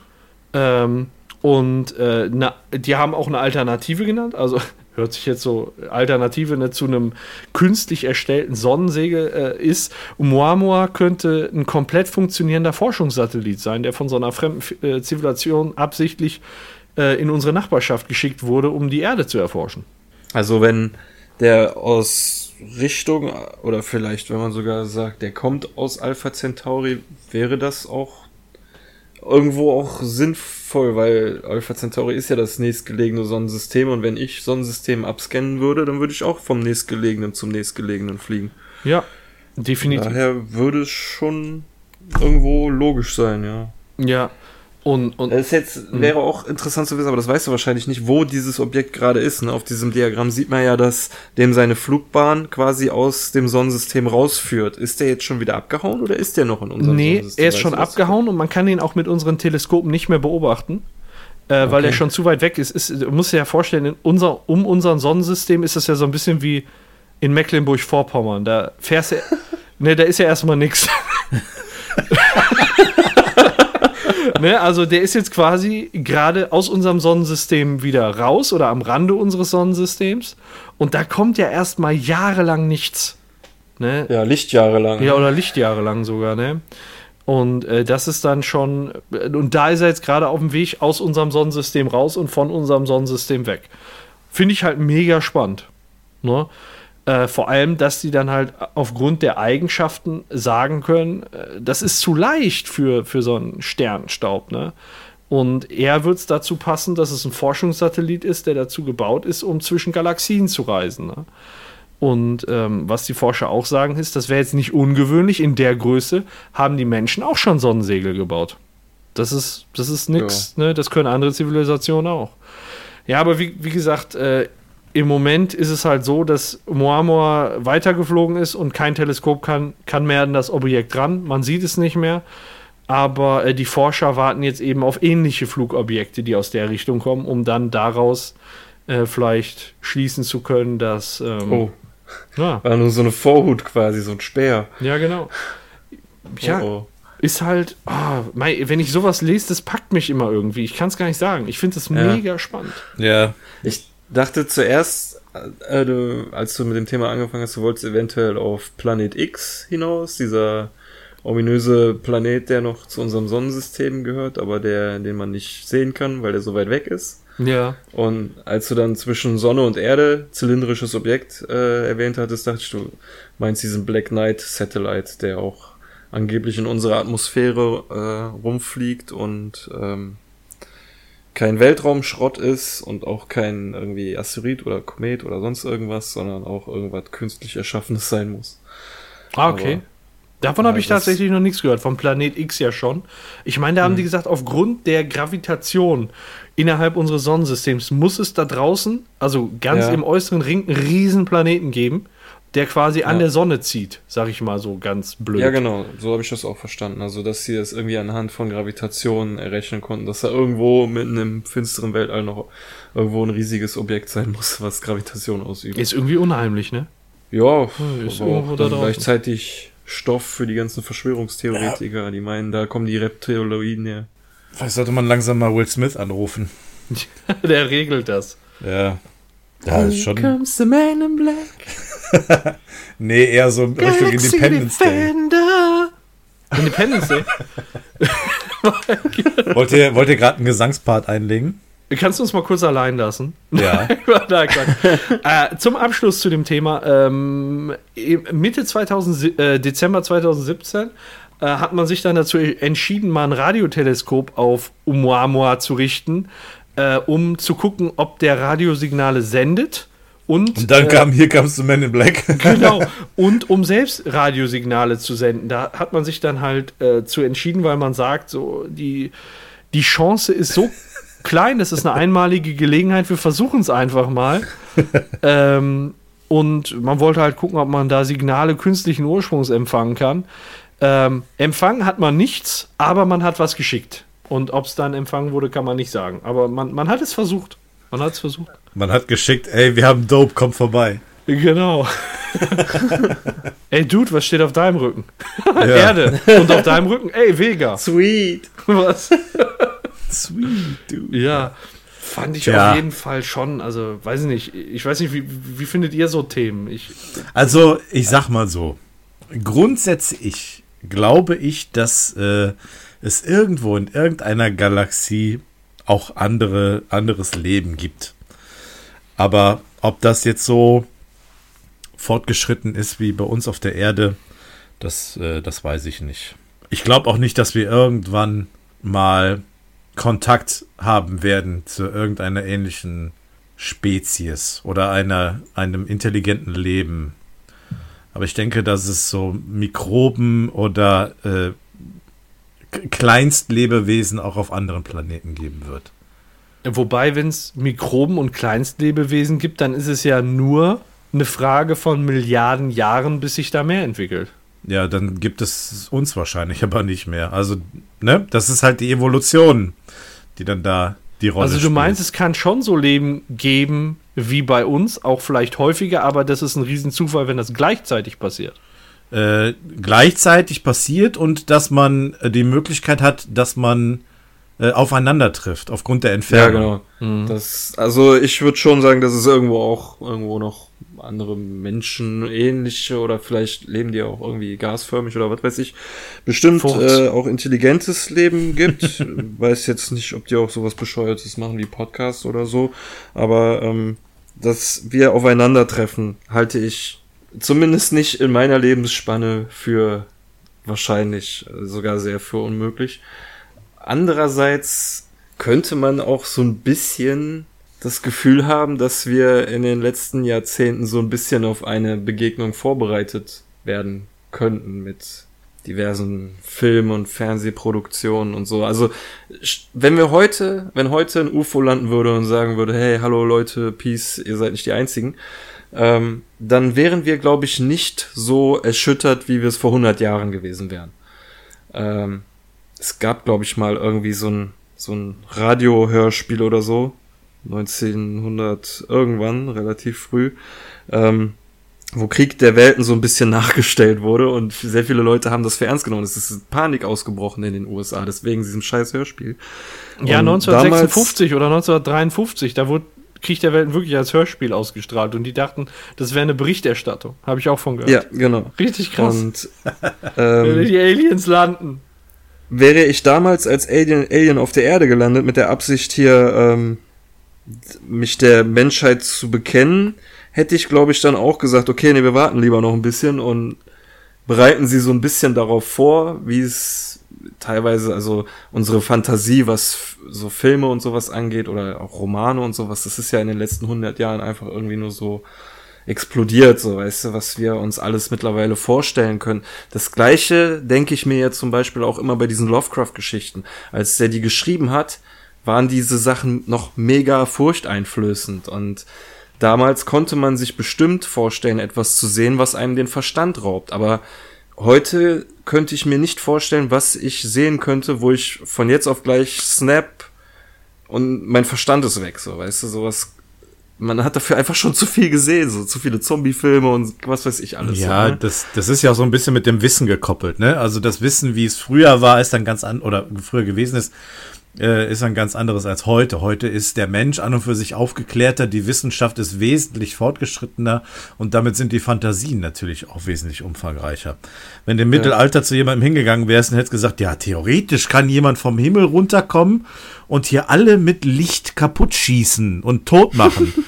Ähm, und äh, na, die haben auch eine Alternative genannt. Also hört sich jetzt so Alternative ne, zu einem künstlich erstellten Sonnensegel äh, ist. Oumuamua könnte ein komplett funktionierender Forschungssatellit sein, der von so einer fremden äh, Zivilisation absichtlich äh, in unsere Nachbarschaft geschickt wurde, um die Erde zu erforschen. Also wenn der aus Richtung, oder vielleicht, wenn man sogar sagt, der kommt aus Alpha Centauri, wäre das auch irgendwo auch sinnvoll, weil Alpha Centauri ist ja das nächstgelegene Sonnensystem und wenn ich Sonnensystem abscannen würde, dann würde ich auch vom nächstgelegenen zum nächstgelegenen fliegen. Ja, definitiv. Daher würde es schon irgendwo logisch sein, ja. Ja. Und, und Das ist jetzt, wäre auch interessant zu wissen, aber das weißt du wahrscheinlich nicht, wo dieses Objekt gerade ist. Ne? Auf diesem Diagramm sieht man ja, dass dem seine Flugbahn quasi aus dem Sonnensystem rausführt. Ist der jetzt schon wieder abgehauen oder ist der noch in unserem Nee, Sonnensystem? er ist Weißt schon abgehauen und man kann ihn auch mit unseren Teleskopen nicht mehr beobachten, äh, weil Okay. er schon zu weit weg ist. ist du musst dir ja vorstellen, in unser, um unseren Sonnensystem ist das ja so ein bisschen wie in Mecklenburg-Vorpommern. Da fährst du, ne, da ist ja erstmal nichts. Ne, also der ist jetzt quasi gerade aus unserem Sonnensystem wieder raus oder am Rande unseres Sonnensystems und da kommt ja erstmal jahrelang nichts. Ne? Ja, Lichtjahre lang. Ja, oder Lichtjahre lang sogar, ne? Und äh, das ist dann schon, und da ist er jetzt gerade auf dem Weg aus unserem Sonnensystem raus und von unserem Sonnensystem weg. Finde ich halt mega spannend. Ne? Äh, vor allem, dass die dann halt aufgrund der Eigenschaften sagen können, äh, das ist zu leicht für, für so einen Sternenstaub. Ne? Und eher wird es dazu passen, dass es ein Forschungssatellit ist, der dazu gebaut ist, um zwischen Galaxien zu reisen. Ne? Und ähm, was die Forscher auch sagen, ist, das wäre jetzt nicht ungewöhnlich. In der Größe haben die Menschen auch schon Sonnensegel gebaut. Das ist, das ist nix. Ne? Das können andere Zivilisationen auch. Ja, aber wie, wie gesagt, äh, im Moment ist es halt so, dass Moamor weitergeflogen ist und kein Teleskop kann, kann mehr an das Objekt ran. Man sieht es nicht mehr. Aber äh, die Forscher warten jetzt eben auf ähnliche Flugobjekte, die aus der Richtung kommen, um dann daraus äh, vielleicht schließen zu können, dass. Ähm, Oh, ja, war nur so eine Vorhut quasi, so ein Speer. ja, genau. Ja, Oh, oh. ist halt, ah, mei, wenn ich sowas lese, das packt mich immer irgendwie. Ich kann es gar nicht sagen. Ich finde es Ja. mega spannend. Ja. Ich dachte zuerst, äh, du, als du mit dem Thema angefangen hast, du wolltest eventuell auf Planet X hinaus, dieser ominöse Planet, der noch zu unserem Sonnensystem gehört, aber der, den man nicht sehen kann, weil der so weit weg ist. Ja. Und als du dann zwischen Sonne und Erde zylindrisches Objekt äh, erwähnt hattest, dachte ich, du meinst diesen Black Knight Satellite, der auch angeblich in unserer Atmosphäre äh, rumfliegt und ähm, kein Weltraumschrott ist und auch kein irgendwie Asteroid oder Komet oder sonst irgendwas, sondern auch irgendwas künstlich Erschaffenes sein muss. Ah, okay. Aber- Davon habe ich tatsächlich noch nichts gehört. Vom Planet X ja schon. Ich meine, da haben die gesagt, aufgrund der Gravitation innerhalb unseres Sonnensystems muss es da draußen, also ganz Ja. im äußeren Ring, einen riesen Planeten geben, der quasi an Ja. der Sonne zieht, sag ich mal so ganz blöd. Ja, genau, so habe ich das auch verstanden. Also, dass sie das irgendwie anhand von Gravitation errechnen konnten, dass da irgendwo mitten im finsteren Weltall noch irgendwo ein riesiges Objekt sein muss, was Gravitation ausübt. Ist irgendwie unheimlich, ne? ja, ist aber irgendwo auch da gleichzeitig Stoff für die ganzen Verschwörungstheoretiker, die meinen, da kommen die Reptiloiden her. Vielleicht sollte man langsam mal Will Smith anrufen. der regelt das. Ja. Ja, ist schon. Comes the man in black. Nee, eher so in Richtung Independence Day. Defender. Independence Day. wollt ihr, wollt ihr gerade einen Gesangspart einlegen? Kannst du uns mal kurz allein lassen? Ja. Nein, äh, zum Abschluss zu dem Thema. Ähm, Mitte 2000, äh, Dezember 2017 äh, hat man sich dann dazu entschieden, mal ein Radioteleskop auf Oumuamua zu richten, äh, um zu gucken, ob der Radiosignale sendet. Und, und dann äh, kam, hier kamst du Man in Black. genau. Und um selbst Radiosignale zu senden. Da hat man sich dann halt äh, zu entschieden, weil man sagt, so die, die Chance ist so klein, das ist eine einmalige Gelegenheit, wir versuchen es einfach mal. ähm, und man wollte halt gucken, ob man da Signale künstlichen Ursprungs empfangen kann. Ähm, empfangen hat man nichts, aber man hat was geschickt. Und ob es dann empfangen wurde, kann man nicht sagen. Aber man, man hat es versucht. Man hat es versucht. Man hat geschickt, ey, wir haben Dope, komm vorbei. Genau. ey, Dude, was steht auf deinem Rücken? Ja. Erde. Und auf deinem Rücken, ey, Vega. Sweet. Was? Sweet, dude. Ja. Fand ich ja. auf jeden Fall schon. Also, weiß ich nicht. Ich weiß nicht, wie, wie findet ihr so Themen? Ich, also, ich sag mal so. Grundsätzlich glaube ich, dass äh, es irgendwo in irgendeiner Galaxie auch andere, anderes Leben gibt. Aber ob das jetzt so fortgeschritten ist wie bei uns auf der Erde, das, äh, das weiß ich nicht. Ich glaube auch nicht, dass wir irgendwann mal Kontakt haben werden zu irgendeiner ähnlichen Spezies oder einer, einem intelligenten Leben. Aber ich denke, dass es so Mikroben oder äh, Kleinstlebewesen auch auf anderen Planeten geben wird. Wobei, wenn es Mikroben und Kleinstlebewesen gibt, dann ist es ja nur eine Frage von Milliarden Jahren, bis sich da mehr entwickelt. Ja, dann gibt es uns wahrscheinlich aber nicht mehr. Also, ne, das ist halt die Evolution, die dann da die Rolle Also du spielt. meinst, es kann schon so Leben geben wie bei uns, auch vielleicht häufiger, aber das ist ein Riesenzufall, wenn das gleichzeitig passiert. Äh, gleichzeitig passiert und dass man äh, die Möglichkeit hat, dass man äh, aufeinander trifft aufgrund der Entfernung. Ja, genau. Mhm. Das, also ich würde schon sagen, dass es irgendwo auch irgendwo noch andere Menschen ähnliche oder vielleicht leben die auch irgendwie gasförmig oder was weiß ich. Bestimmt äh, auch intelligentes Leben gibt. weiß jetzt nicht, ob die auch sowas bescheuertes machen wie Podcasts oder so, aber ähm, dass wir aufeinandertreffen, halte ich zumindest nicht in meiner Lebensspanne für wahrscheinlich, sogar sehr für unmöglich. Andererseits könnte man auch so ein bisschen das Gefühl haben, dass wir in den letzten Jahrzehnten so ein bisschen auf eine Begegnung vorbereitet werden könnten mit diversen Film- und Fernsehproduktionen und so. Also, wenn wir heute, wenn heute ein UFO landen würde und sagen würde, hey, hallo Leute, Peace, ihr seid nicht die Einzigen, ähm, dann wären wir, glaube ich, nicht so erschüttert, wie wir es vor 100 Jahren gewesen wären. Ähm, es gab, glaube ich, mal irgendwie so ein, so ein Radiohörspiel oder so, 1900 irgendwann, relativ früh, ähm, wo Krieg der Welten so ein bisschen nachgestellt wurde und sehr viele Leute haben das für ernst genommen. Es ist Panik ausgebrochen in den USA, deswegen diesem scheiß Hörspiel. Ja, 1956 oder 1953, da wurde Krieg der Welten wirklich als Hörspiel ausgestrahlt und die dachten, das wäre eine Berichterstattung. Habe ich auch von gehört. Ja, genau. Richtig krass. Und ähm, die Aliens landen. Wäre ich damals als Alien, Alien auf der Erde gelandet mit der Absicht hier ähm, mich der Menschheit zu bekennen, hätte ich, glaube ich, dann auch gesagt, okay, nee, wir warten lieber noch ein bisschen und bereiten sie so ein bisschen darauf vor, wie es teilweise, also unsere Fantasie, was so Filme und sowas angeht oder auch Romane und sowas, das ist ja in den letzten 100 Jahren einfach irgendwie nur so explodiert, so weißt du, was wir uns alles mittlerweile vorstellen können. Das gleiche denke ich mir ja zum Beispiel auch immer bei diesen Lovecraft-Geschichten. Als der die geschrieben hat, waren diese Sachen noch mega furchteinflößend und damals konnte man sich bestimmt vorstellen, etwas zu sehen, was einem den Verstand raubt, aber heute könnte ich mir nicht vorstellen, was ich sehen könnte, wo ich von jetzt auf gleich snap und mein Verstand ist weg, so, weißt du, sowas man hat dafür einfach schon zu viel gesehen, so zu viele Zombie-Filme und was weiß ich alles. Ja, so, ne? das, das ist ja auch so ein bisschen mit dem Wissen gekoppelt, ne? Also das Wissen, wie es früher war, ist dann ganz an oder früher gewesen ist, äh, ist ein ganz anderes als heute. Heute ist der Mensch an und für sich aufgeklärter, die Wissenschaft ist wesentlich fortgeschrittener und damit sind die Fantasien natürlich auch wesentlich umfangreicher. Wenn du im Mittelalter zu jemandem hingegangen wärst und hättest gesagt, ja, theoretisch kann jemand vom Himmel runterkommen und hier alle mit Licht kaputt schießen und tot machen.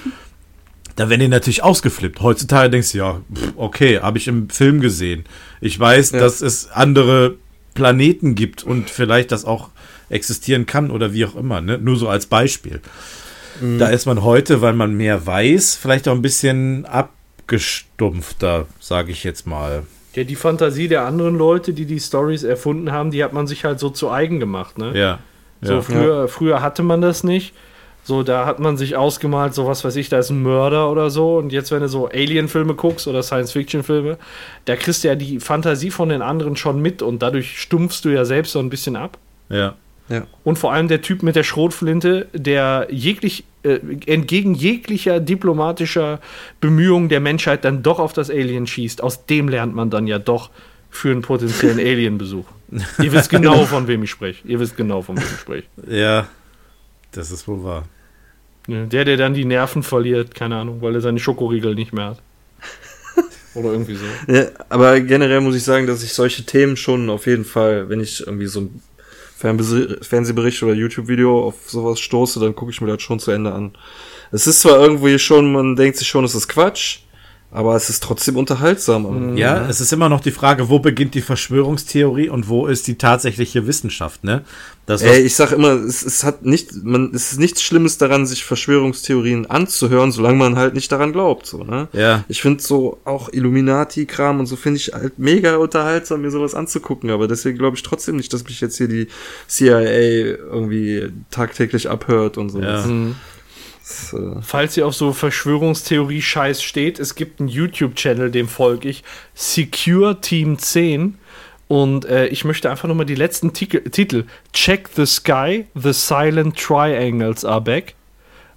Da werden die natürlich ausgeflippt. Heutzutage denkst du, ja, okay, habe ich im Film gesehen. Ich weiß, Ja. dass es andere Planeten gibt und vielleicht das auch existieren kann oder wie auch immer. Ne? Nur so als Beispiel. Da ist man heute, weil man mehr weiß, vielleicht auch ein bisschen abgestumpfter, sage ich jetzt mal. Ja, die Fantasie der anderen Leute, die die Stories erfunden haben, die hat man sich halt so zu eigen gemacht, ne? Ja. So, ja. früher, früher hatte man das nicht. So, da hat man sich ausgemalt, so was weiß ich, da ist ein Mörder oder so. Und jetzt, wenn du so Alien-Filme guckst oder Science-Fiction-Filme, da kriegst du ja die Fantasie von den anderen schon mit und dadurch stumpfst du ja selbst so ein bisschen ab. ja. Ja. Und vor allem der Typ mit der Schrotflinte, der jeglich, äh, entgegen jeglicher diplomatischer Bemühungen der Menschheit dann doch auf das Alien schießt, aus dem lernt man dann ja doch für einen potenziellen Alien-Besuch. Ihr wisst genau, von wem ich spreche. Ihr wisst genau, von wem ich spreche. Ja, das ist wohl wahr. Der, der dann die Nerven verliert, keine Ahnung, weil er seine Schokoriegel nicht mehr hat. Oder irgendwie so. Ja, aber generell muss ich sagen, dass ich solche Themen schon auf jeden Fall, wenn ich irgendwie so ein Fernsehbericht oder YouTube-Video auf sowas stoße, dann gucke ich mir das schon zu Ende an. Es ist zwar irgendwie schon, man denkt sich schon, es ist Quatsch, aber es ist trotzdem unterhaltsam. Ja, es ist immer noch die Frage, wo beginnt die Verschwörungstheorie und wo ist die tatsächliche Wissenschaft, ne? Das, Ey, ich sag immer, es, es hat nicht, man, es ist nichts Schlimmes daran, sich Verschwörungstheorien anzuhören, solange man halt nicht daran glaubt, so, ne? Ja. Ich finde so auch Illuminati-Kram und so finde ich halt mega unterhaltsam, mir sowas anzugucken, aber deswegen glaube ich trotzdem nicht, dass mich jetzt hier die CIA irgendwie tagtäglich abhört und so. Ja. Äh, Falls ihr auf so Verschwörungstheorie-Scheiß steht, es gibt einen YouTube-Channel, dem folge ich, Secure Team 10. Und äh, ich möchte einfach nochmal die letzten Titel, Titel. Check the Sky, The Silent Triangles are back.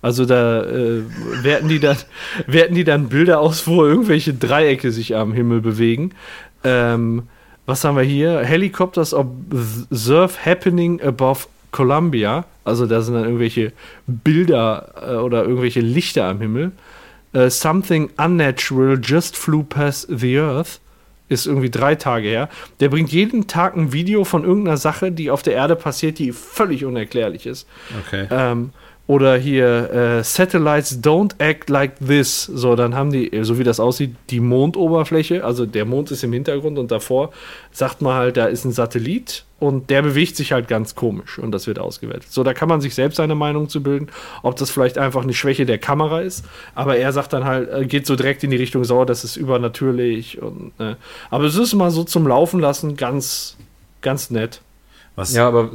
Also da äh, werten, die dann, werten die dann Bilder aus, wo irgendwelche Dreiecke sich am Himmel bewegen. Ähm, was haben wir hier? Helicopters observe happening above Columbia. Also da sind dann irgendwelche Bilder äh, oder irgendwelche Lichter am Himmel. Äh, something unnatural just flew past the earth. Ist irgendwie drei Tage her. Der bringt jeden Tag ein Video von irgendeiner Sache, die auf der Erde passiert, die völlig unerklärlich ist. Okay. Ähm, oder hier, äh, Satellites don't act like this. So, dann haben die, so wie das aussieht, die Mondoberfläche, also der Mond ist im Hintergrund und davor sagt man halt, da ist ein Satellit und der bewegt sich halt ganz komisch und das wird ausgewertet. So, da kann man sich selbst seine Meinung zu bilden, ob das vielleicht einfach eine Schwäche der Kamera ist, aber er sagt dann halt, äh, geht so direkt in die Richtung, so, das ist übernatürlich und, äh, aber es ist mal so zum Laufen lassen ganz, ganz nett. Was, ja, aber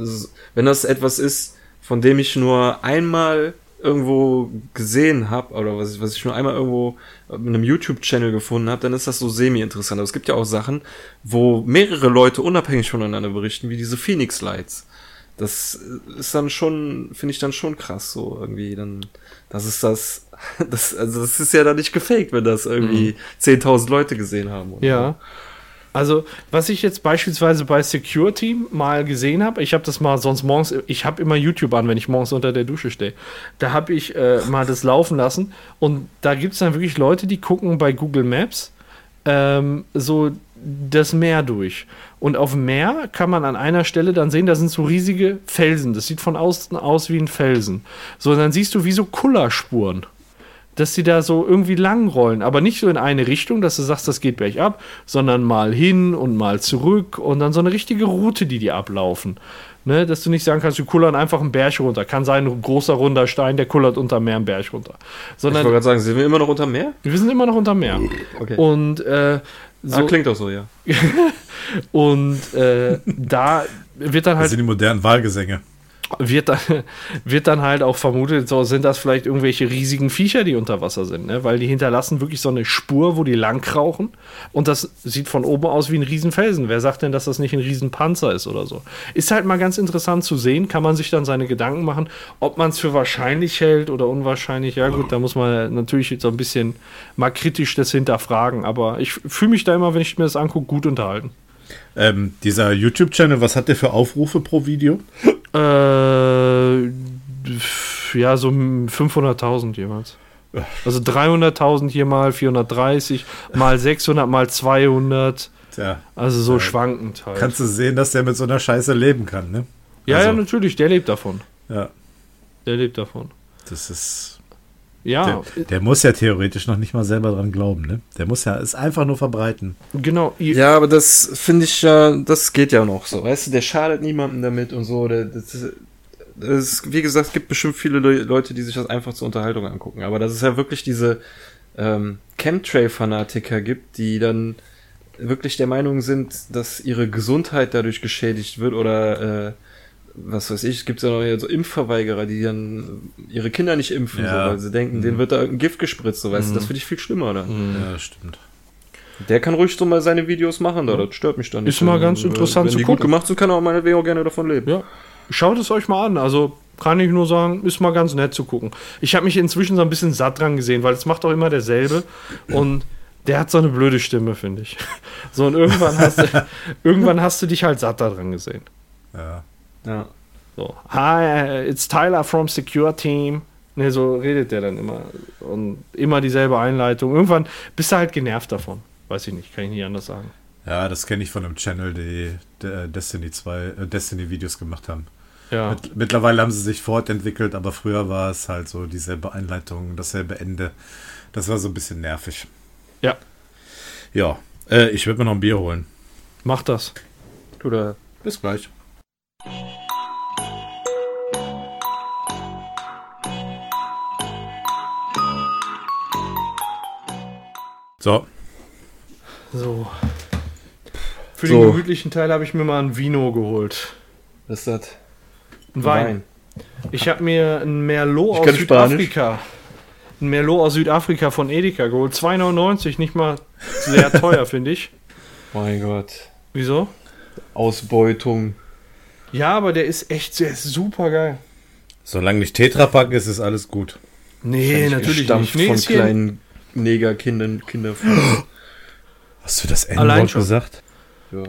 wenn das etwas ist, von dem ich nur einmal irgendwo gesehen habe oder was ich, was ich nur einmal irgendwo in einem YouTube-Channel gefunden habe, dann ist das so semi-interessant. Aber es gibt ja auch Sachen, wo mehrere Leute unabhängig voneinander berichten, wie diese Phoenix Lights. Das ist dann schon, finde ich dann schon krass, so irgendwie dann, das ist das, das, also das ist ja dann nicht gefaked, wenn das irgendwie 10.000 Leute gesehen haben. oder Ja. Also, was ich jetzt beispielsweise bei Security mal gesehen habe, ich habe das mal sonst morgens, ich habe immer YouTube an, wenn ich morgens unter der Dusche stehe. Da habe ich äh, mal das laufen lassen und da gibt es dann wirklich Leute, die gucken bei Google Maps ähm, so das Meer durch. Und auf dem Meer kann man an einer Stelle dann sehen, da sind so riesige Felsen. Das sieht von außen aus wie ein Felsen. So, dann siehst du wie so Kullerspuren dass die da so irgendwie lang rollen, aber nicht so in eine Richtung, dass du sagst, das geht bergab, sondern mal hin und mal zurück und dann so eine richtige Route, die die ablaufen. Ne, dass du nicht sagen kannst, die kullern einfach einen Berg runter. Kann sein, ein großer runder Stein, der kullert unter Meer einen Berg runter. Ich Sondern wollte gerade sagen, sind wir immer noch unter Meer? wir sind immer noch unter Meer. Okay. Und äh, so, ah, klingt doch so, ja. und äh, da wird dann das halt sind die modernen Wahlgesänge. Wird dann, wird dann halt auch vermutet, so sind das vielleicht irgendwelche riesigen Viecher, die unter Wasser sind, ne? weil die hinterlassen wirklich so eine Spur, wo die lang krauchen und das sieht von oben aus wie ein Riesenfelsen. Wer sagt denn, dass das nicht ein Riesenpanzer ist oder so? Ist halt mal ganz interessant zu sehen, kann man sich dann seine Gedanken machen, ob man es für wahrscheinlich hält oder unwahrscheinlich. Ja gut, da muss man natürlich so ein bisschen mal kritisch das hinterfragen, aber ich fühle mich da immer, wenn ich mir das angucke, gut unterhalten. Ähm, dieser YouTube-Channel, was hat der für Aufrufe pro Video? Äh, ja, so 500.000 jeweils. Also 300.000 hier mal 430, mal 600, mal 200. Tja, Also so Ja. schwankend halt. kannst du sehen, dass der mit so einer Scheiße leben kann, ne? ja, also- ja, natürlich, der lebt davon. Ja, Der lebt davon. das ist. Ja, Der, der muss ja theoretisch noch nicht mal selber dran glauben, ne? Der muss ja es einfach nur verbreiten. genau. Ja, aber das finde ich ja, das geht ja noch so. Weißt du, der schadet niemandem damit und so. Der, das, ist- das, wie gesagt, es gibt bestimmt viele Le Leute, die sich das einfach zur Unterhaltung angucken. Aber dass es ja wirklich diese ähm, Chemtrail-Fanatiker gibt, die dann wirklich der Meinung sind, dass ihre Gesundheit dadurch geschädigt wird oder äh, was weiß ich, es gibt ja noch hier so Impfverweigerer, die dann ihre Kinder nicht impfen, Ja. so, weil sie denken, denen wird da irgendein Gift gespritzt, so weißt du, das finde ich viel schlimmer dann. Ja, stimmt. Der kann ruhig so mal seine Videos machen, da, das stört mich dann nicht. Ist mal Wenn- ganz interessant wenn zu die gut gucken. gemacht sind, kann er auch meinetwegen auch gerne davon leben. Ja, schaut es euch mal an. Also kann ich nur sagen, ist mal ganz nett zu gucken. Ich habe mich inzwischen so ein bisschen satt dran gesehen, weil es macht auch immer derselbe und der hat so eine blöde Stimme, finde ich. So und irgendwann hast du, irgendwann hast du dich halt satt daran gesehen. Ja. Ja. So, hi, it's Tyler from Secure Team. Ne, so redet der dann immer und immer dieselbe Einleitung. Irgendwann bist du halt genervt davon. Weiß ich nicht, kann ich nicht anders sagen. Ja, das kenne ich von einem Channel, die, der Destiny 2, äh, Destiny Videos gemacht haben. Ja. Mit, mittlerweile haben sie sich fortentwickelt, aber früher war es halt so dieselbe Einleitung, dasselbe Ende. Das war so ein bisschen nervig. Ja, Ja, äh, ich würde mir noch ein Bier holen. mach das. Du da. Bis gleich. So, So. Für So. den gemütlichen Teil habe ich mir mal ein Vino geholt. Was ist das? Ein Wein. Ich habe mir ein Merlot Ich aus Südafrika. Ein Merlot aus Südafrika von Edeka geholt. 2,99, nicht mal sehr teuer, finde ich. Mein Gott. Wieso? Ausbeutung. Ja, aber der ist echt der ist super geil. solange nicht Tetrapack ist, ist alles gut. Nee, natürlich nicht. Nee, von ist kleinen Negerkindern, Kinder. Hast du das Allein N-Wort schon. gesagt?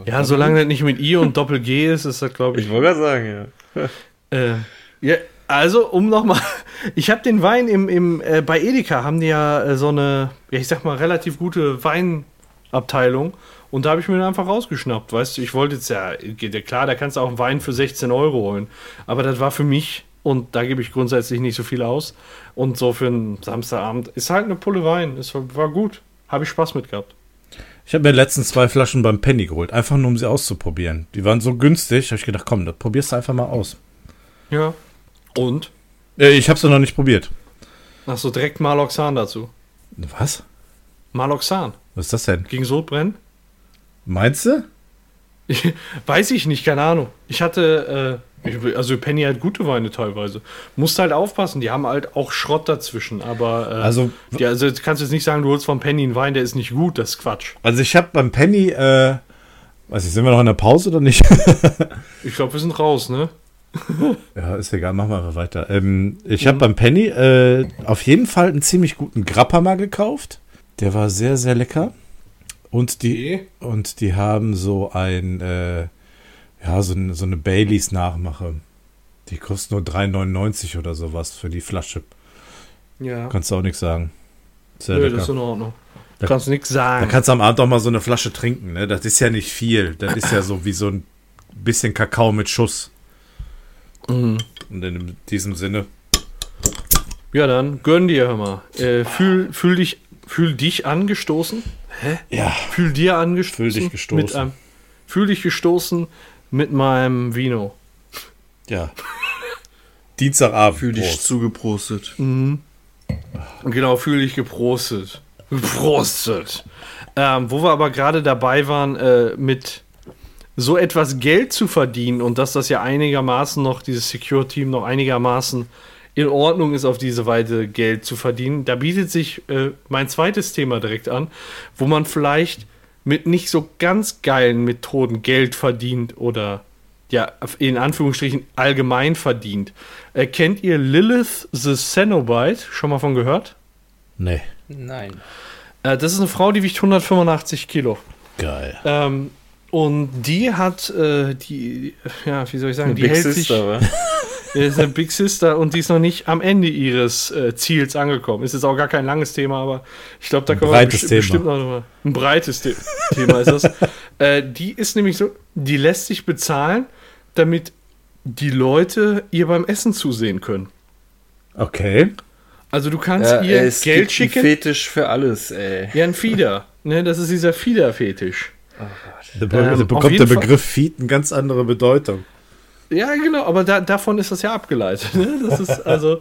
Ja, solange das nicht mit I und Doppel G ist, ist das, glaube ich. Ich wollte gerade sagen, ja. Äh, ja, also, um nochmal. Ich habe den Wein im, im, äh, bei Edeka haben die ja äh, so eine, ja, ich sag mal, relativ gute Weinabteilung. Und da habe ich mir den einfach rausgeschnappt, weißt du, ich wollte jetzt ja, geht ja klar, da kannst du auch einen Wein für 16 Euro holen. Aber das war für mich, und da gebe ich grundsätzlich nicht so viel aus. Und so für einen Samstagabend ist halt eine Pulle Wein. Es war, gut. Habe ich Spaß mit gehabt. Ich habe mir letztens zwei Flaschen beim Penny geholt, einfach nur um sie auszuprobieren. Die waren so günstig, habe ich gedacht, komm, das probierst du einfach mal aus. Ja. Und? Äh, ich habe sie noch nicht probiert. Achso, direkt Maloxan dazu. Was? Maloxan. Was ist das denn? Gegen Sodbrennen? Meinst du? Weiß ich nicht, keine Ahnung. Ich hatte, äh, ich, also Penny hat gute Weine teilweise. Musst halt aufpassen, die haben halt auch Schrott dazwischen, aber äh, Also, die, also jetzt kannst du jetzt nicht sagen, du holst von Penny einen Wein, der ist nicht gut, das ist Quatsch. also ich habe beim Penny, äh, weiß ich, sind wir noch in der Pause oder nicht? Ich glaube, wir sind raus, ne? ja, ist egal, machen wir einfach weiter. Ähm, ich habe beim Penny äh, auf jeden Fall einen ziemlich guten Grappa mal gekauft. Der war sehr, sehr lecker. Und die, und die haben so ein, äh, ja, so, so eine Baileys Nachmache. Die kostet nur 3,99 oder sowas für die Flasche. Ja. Kannst du auch nichts sagen. Sehr Nö, lecker. das ist in Ordnung. Du Da- kannst nichts Da sagen. kannst du am Abend auch mal so eine Flasche trinken, ne? Das ist ja nicht viel. Das ist ja so wie so ein bisschen Kakao mit Schuss. Mhm. Und in diesem Sinne. Ja, dann gönn dir, hör mal. Äh, fühl, fühl, dich, fühl dich angestoßen. Ja. Fühl dir angestoßen. Fühl dich gestoßen. Mit einem, fühl dich gestoßen mit meinem Vino. Ja. Dienstagabend. Fühl dich Prost. zugeprostet. Genau, fühl dich geprostet. Geprostet. Ähm, wo wir aber gerade dabei waren, äh, mit so etwas Geld zu verdienen und dass das ja einigermaßen noch, dieses Secure-Team noch einigermaßen in Ordnung ist, auf diese Weise Geld zu verdienen, da bietet sich äh, mein zweites Thema direkt an, wo man vielleicht mit nicht so ganz geilen Methoden Geld verdient oder ja, in Anführungsstrichen allgemein verdient. Äh, kennt ihr Lilith the Cenobite? Schon mal von gehört? Nee. Nein. Äh, das ist eine Frau, die wiegt 185 Kilo. Geil. Ähm, und die hat, äh, die, ja, wie soll ich sagen, die Big hält sich, Sister, wa? Wir sind Big Sister und die ist noch nicht am Ende ihres äh, Ziels angekommen. Ist jetzt auch gar kein langes Thema, aber ich glaube, da können wir breites besti- Thema. bestimmt noch mal. Ein breites The Thema ist das. Äh, die ist nämlich so, die lässt sich bezahlen, damit die Leute ihr beim Essen zusehen können. Okay. Also du kannst Ja, ihr es Geld gibt einen schicken. Fetisch für alles, ey. Ja, ein Fieder. Ne, das ist dieser Fieder-Fetisch. Da, be Ähm, da auf bekommt der Fall- Begriff Feed eine ganz andere Bedeutung. Ja, genau, aber da, davon ist das ja abgeleitet. Ne? Das ist also,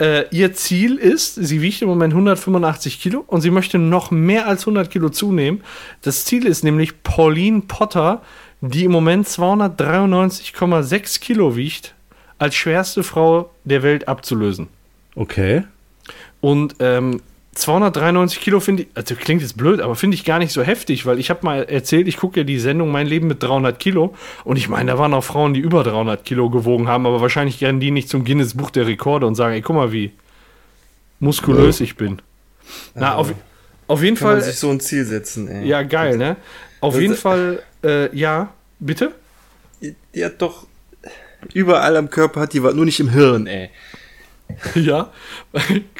äh, ihr Ziel ist, sie wiegt im Moment 185 Kilo und sie möchte noch mehr als 100 Kilo zunehmen. Das Ziel ist nämlich Pauline Potter, die im Moment 293,6 Kilo wiegt, als schwerste Frau der Welt abzulösen. Okay. Und ähm, 293 Kilo finde ich, also klingt jetzt blöd, aber finde ich gar nicht so heftig, weil ich habe mal erzählt, ich gucke ja die Sendung Mein Leben mit 300 Kilo und ich meine, da waren auch Frauen, die über 300 Kilo gewogen haben, aber wahrscheinlich gerne die nicht zum Guinness Buch der Rekorde und sagen, ey, guck mal, wie muskulös ich bin. Na, auf, auf jeden Kann man Fall, sich so ein Ziel setzen, ey. ja, geil, ne? Auf Das- jeden Fall, äh, ja, bitte? Die hat doch überall am Körper hat die was, nur nicht im Hirn, ey. Ja,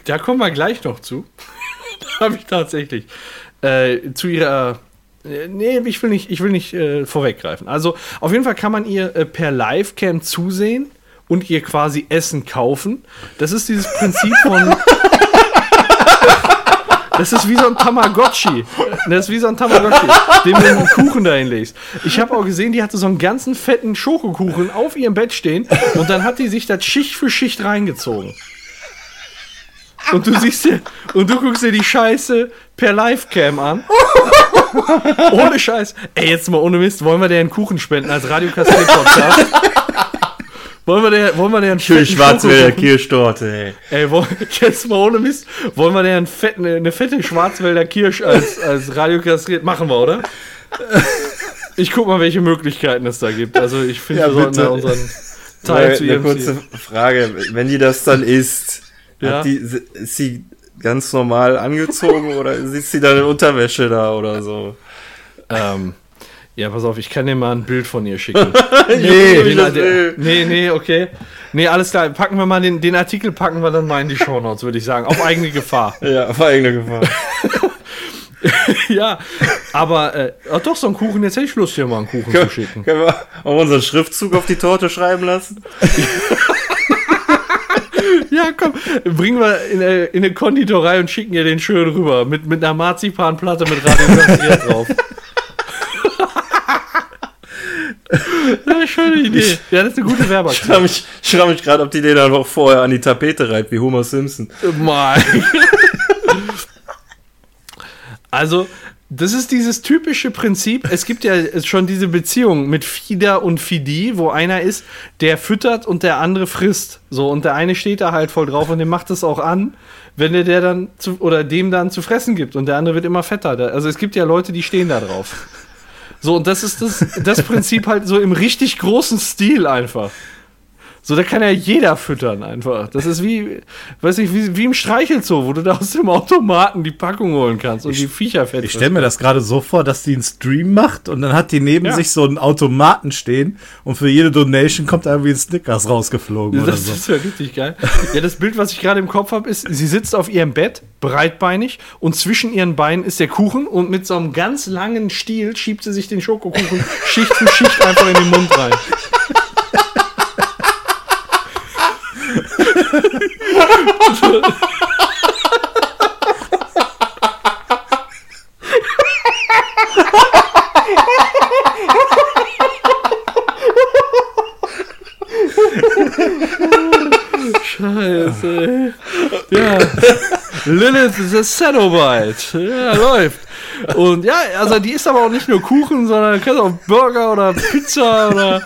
da kommen wir gleich noch zu. da habe ich tatsächlich äh, zu ihrer. äh, Nee, ich will nicht, ich will nicht äh, vorweggreifen. Also, auf jeden Fall kann man ihr äh, per Livecam zusehen und ihr quasi Essen kaufen. Das ist dieses Prinzip von. Das ist wie so ein Tamagotchi. Das ist wie so ein Tamagotchi, dem du einen Kuchen dahin legst. Ich habe auch gesehen, die hatte so einen ganzen fetten Schokokuchen auf ihrem Bett stehen und dann hat die sich das Schicht für Schicht reingezogen. Und du siehst dir, und du guckst dir die Scheiße per Livecam an. ohne Scheiß. Ey, jetzt mal ohne Mist, wollen wir dir einen Kuchen spenden als Radiokassett-Podcast? Wollen wir dir, wollen wir dir einen Für fetten Schwarzwälder Kirschtorte, ey. Ey, wo, jetzt mal ohne Mist, wollen wir dir einen fetten, eine fette Schwarzwälder Kirsch als, als Radiokastriert machen wir, oder? Ich guck mal, welche Möglichkeiten es da gibt. Also ich finde, Ja, wir sollten da unseren Teil Mal zu eine kurze Ziel. Frage, wenn die das dann isst, Ja. hat die, ist sie ganz normal angezogen oder sitzt sie dann in Unterwäsche da oder so? Ähm, ja, pass auf, ich kann dir mal ein Bild von ihr schicken. Nee, Den- der- will. nee, nee, okay. Nee, alles klar. Packen wir mal den, den Artikel, packen wir dann mal in die Shownotes, würde ich sagen. Auf eigene Gefahr. Ja, auf eigene Gefahr. ja, aber äh, doch, so ein Kuchen, jetzt hätte ich Lust, hier mal einen Kuchen zu schicken. Können wir auch unseren Schriftzug auf die Torte schreiben lassen? Ja, komm, bringen wir in, eine- in eine Konditorei und schicken ihr den schön rüber. Mit, mit einer Marzipanplatte mit Radio drauf. Ja, schöne Idee. Ja, das ist eine gute Ich Werbeaktion. frage mich, ich mich gerade, ob die den einfach vorher an die Tapete reibt, wie Homer Simpson. Mein. Also, das ist dieses typische Prinzip. Es gibt ja schon diese Beziehung mit Fieder und Fidi, wo einer ist, der füttert und der andere frisst. So, und der eine steht da halt voll drauf und dem macht es auch an, wenn der, der dann zu, oder dem dann zu fressen gibt und der andere wird immer fetter. Also, es gibt ja Leute, die stehen da drauf. So, und das ist das, das Prinzip halt so im richtig großen Stil einfach. So, da kann ja jeder füttern einfach. Das ist wie, weiß ich, wie, wie im Streichelzoo, wo du da aus dem Automaten die Packung holen kannst und die Viecher fett. Ich stelle mir das gerade so vor, dass die einen Stream macht und dann hat die neben Ja. sich so einen Automaten stehen und für jede Donation kommt da irgendwie ein Snickers rausgeflogen oder Das so. ist ja richtig geil. Ja, das Bild, was ich gerade im Kopf habe, ist, sie sitzt auf ihrem Bett, breitbeinig, und zwischen ihren Beinen ist der Kuchen und mit so einem ganz langen Stiel schiebt sie sich den Schokokuchen Schicht für Schicht einfach in den Mund rein. Scheiße. Ja. Lilith ist a Cenobite. Ja, läuft. Und ja, also die ist aber auch nicht nur Kuchen, sondern kannst auch Burger oder Pizza oder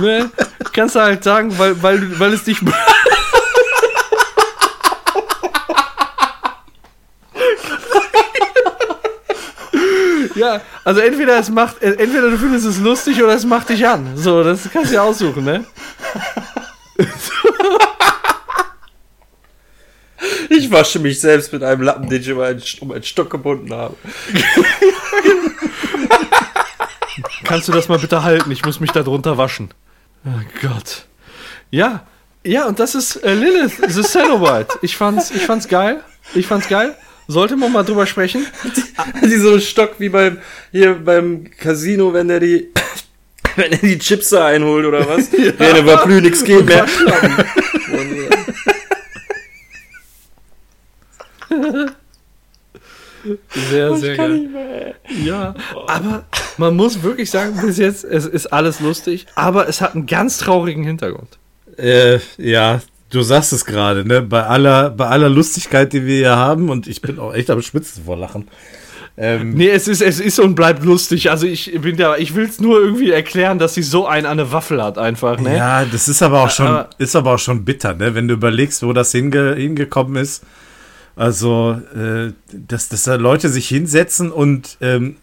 ne, kannst du halt sagen, weil, weil, weil es dich Ja, also entweder es macht, äh, entweder du findest es lustig oder es macht dich an. So, das kannst du ja aussuchen, ne? Ich wasche mich selbst mit einem Lappen, den ich um einen, um einen Stock gebunden habe. Kannst du das mal bitte halten? Ich muss mich da drunter waschen. Oh Gott. Ja, Ja, und das ist äh, Lilith, The Cenobite. Ich fand's, ich fand's geil. Ich fand's geil. Sollte man mal drüber sprechen. die so einen Stock wie beim, hier beim Casino, wenn der die, wenn er die Chips da einholt oder was? ja. Wenn über Plü nix geht mehr. Sehr, sehr geil. Ja, aber man muss wirklich sagen, bis jetzt, es ist alles lustig, aber es hat einen ganz traurigen Hintergrund. Äh, ja, du sagst es gerade, ne? Bei aller, bei aller Lustigkeit, die wir hier haben, und ich bin auch echt am Spitzen vor Lachen. Ähm, nee, es ist, es ist und bleibt lustig. Also ich bin da, ich will es nur irgendwie erklären, dass sie so einen an eine Waffel hat, einfach, ne? Ja, das ist aber auch schon, aber, ist aber auch schon bitter, ne? Wenn du überlegst, wo das hinge, hingekommen ist. Also, äh, dass, dass da Leute sich hinsetzen und ähm,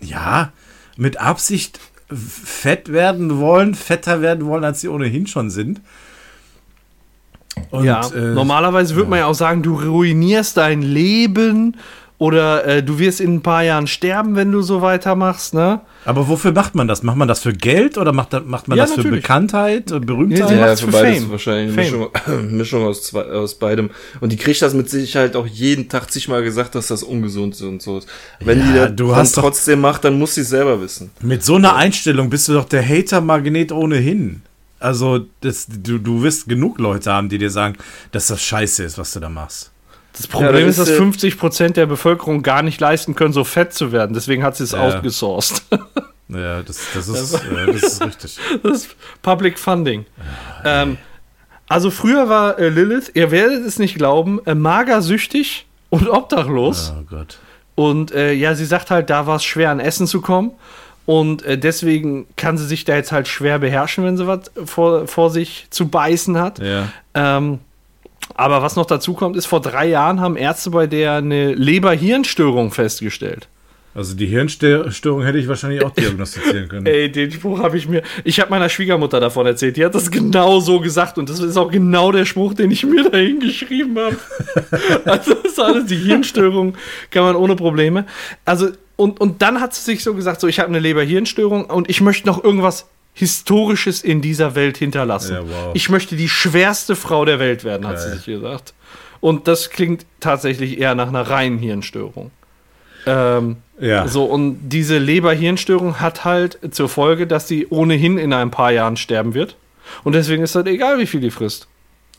ja, mit Absicht fett werden wollen, fetter werden wollen, als sie ohnehin schon sind. Und, ja, äh, normalerweise würde man ja auch sagen, du ruinierst dein Leben oder äh, du wirst in ein paar Jahren sterben, wenn du so weitermachst, ne? Aber wofür macht man das? Macht man das für Geld oder macht, macht man ja, das natürlich. für Bekanntheit und Berühmtheit? Ja, ja für, für beides Fame. wahrscheinlich eine Mischung, Mischung, aus, zwei, aus beidem. Und die kriegt das mit Sicherheit auch jeden Tag zigmal gesagt, dass das ungesund ist und so. Wenn ja, die das trotzdem macht, dann muss sie es selber wissen. Mit so einer Einstellung bist du doch der Hater-Magnet ohnehin. Also, das, du, du wirst genug Leute haben, die dir sagen, dass das scheiße ist, was du da machst. Das Problem ja, ist, dass 50 Prozent der Bevölkerung gar nicht leisten können, so fett zu werden. Deswegen hat sie es ja. outgesourced. Ja, das, das, ist, das, ja, das ist richtig. Das ist Public Funding. Ja, ähm, also früher war äh, Lilith, ihr werdet es nicht glauben, äh, magersüchtig und obdachlos. Oh Gott. Und äh, ja, sie sagt halt, da war es schwer an Essen zu kommen. Und äh, deswegen kann sie sich da jetzt halt schwer beherrschen, wenn sie was vor, vor sich zu beißen hat. Ja. Ähm, aber was noch dazu kommt, ist, vor drei Jahren haben Ärzte bei der eine Leber-Hirnstörung festgestellt. Also die Hirnstörung hätte ich wahrscheinlich auch diagnostizieren können. Ey, den Spruch habe ich mir. Ich habe meiner Schwiegermutter davon erzählt. Die hat das genau so gesagt und das ist auch genau der Spruch, den ich mir dahin geschrieben habe. also das ist alles die Hirnstörung, kann man ohne Probleme. Also und, und dann hat sie sich so gesagt, so ich habe eine Leber-Hirnstörung und ich möchte noch irgendwas Historisches in dieser Welt hinterlassen. Ja, wow. Ich möchte die schwerste Frau der Welt werden, hat Geil. sie sich gesagt. Und das klingt tatsächlich eher nach einer reinen Hirnstörung. Ähm, ja. So, und diese Leber-Hirnstörung hat halt zur Folge, dass sie ohnehin in ein paar Jahren sterben wird. Und deswegen ist das egal, wie viel die frisst.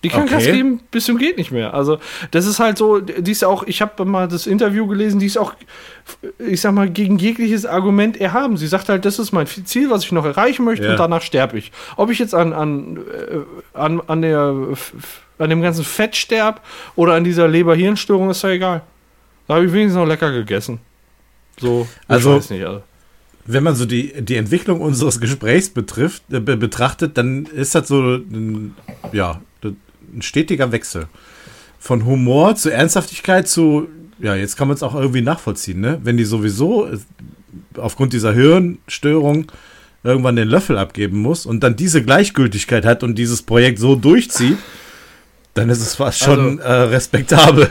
Die kann okay. Gas geben bis zum geht nicht mehr. Also, das ist halt so, die ist auch, ich habe mal das Interview gelesen, die ist auch, ich sag mal, gegen jegliches Argument erhaben. Sie sagt halt, das ist mein Ziel, was ich noch erreichen möchte ja. und danach sterbe ich. Ob ich jetzt an, an, äh, an, an, der, an dem ganzen Fett sterb oder an dieser Leber-Hirnstörung, ist ja egal. Da habe ich wenigstens noch lecker gegessen. So, also, nicht, also wenn man so die, die Entwicklung unseres Gesprächs betrifft, äh, betrachtet, dann ist das so ein, ja, ein stetiger Wechsel. Von Humor zu Ernsthaftigkeit zu, ja, jetzt kann man es auch irgendwie nachvollziehen, ne? Wenn die sowieso äh, aufgrund dieser Hirnstörung irgendwann den Löffel abgeben muss und dann diese Gleichgültigkeit hat und dieses Projekt so durchzieht, dann ist es fast schon also, äh, respektabel.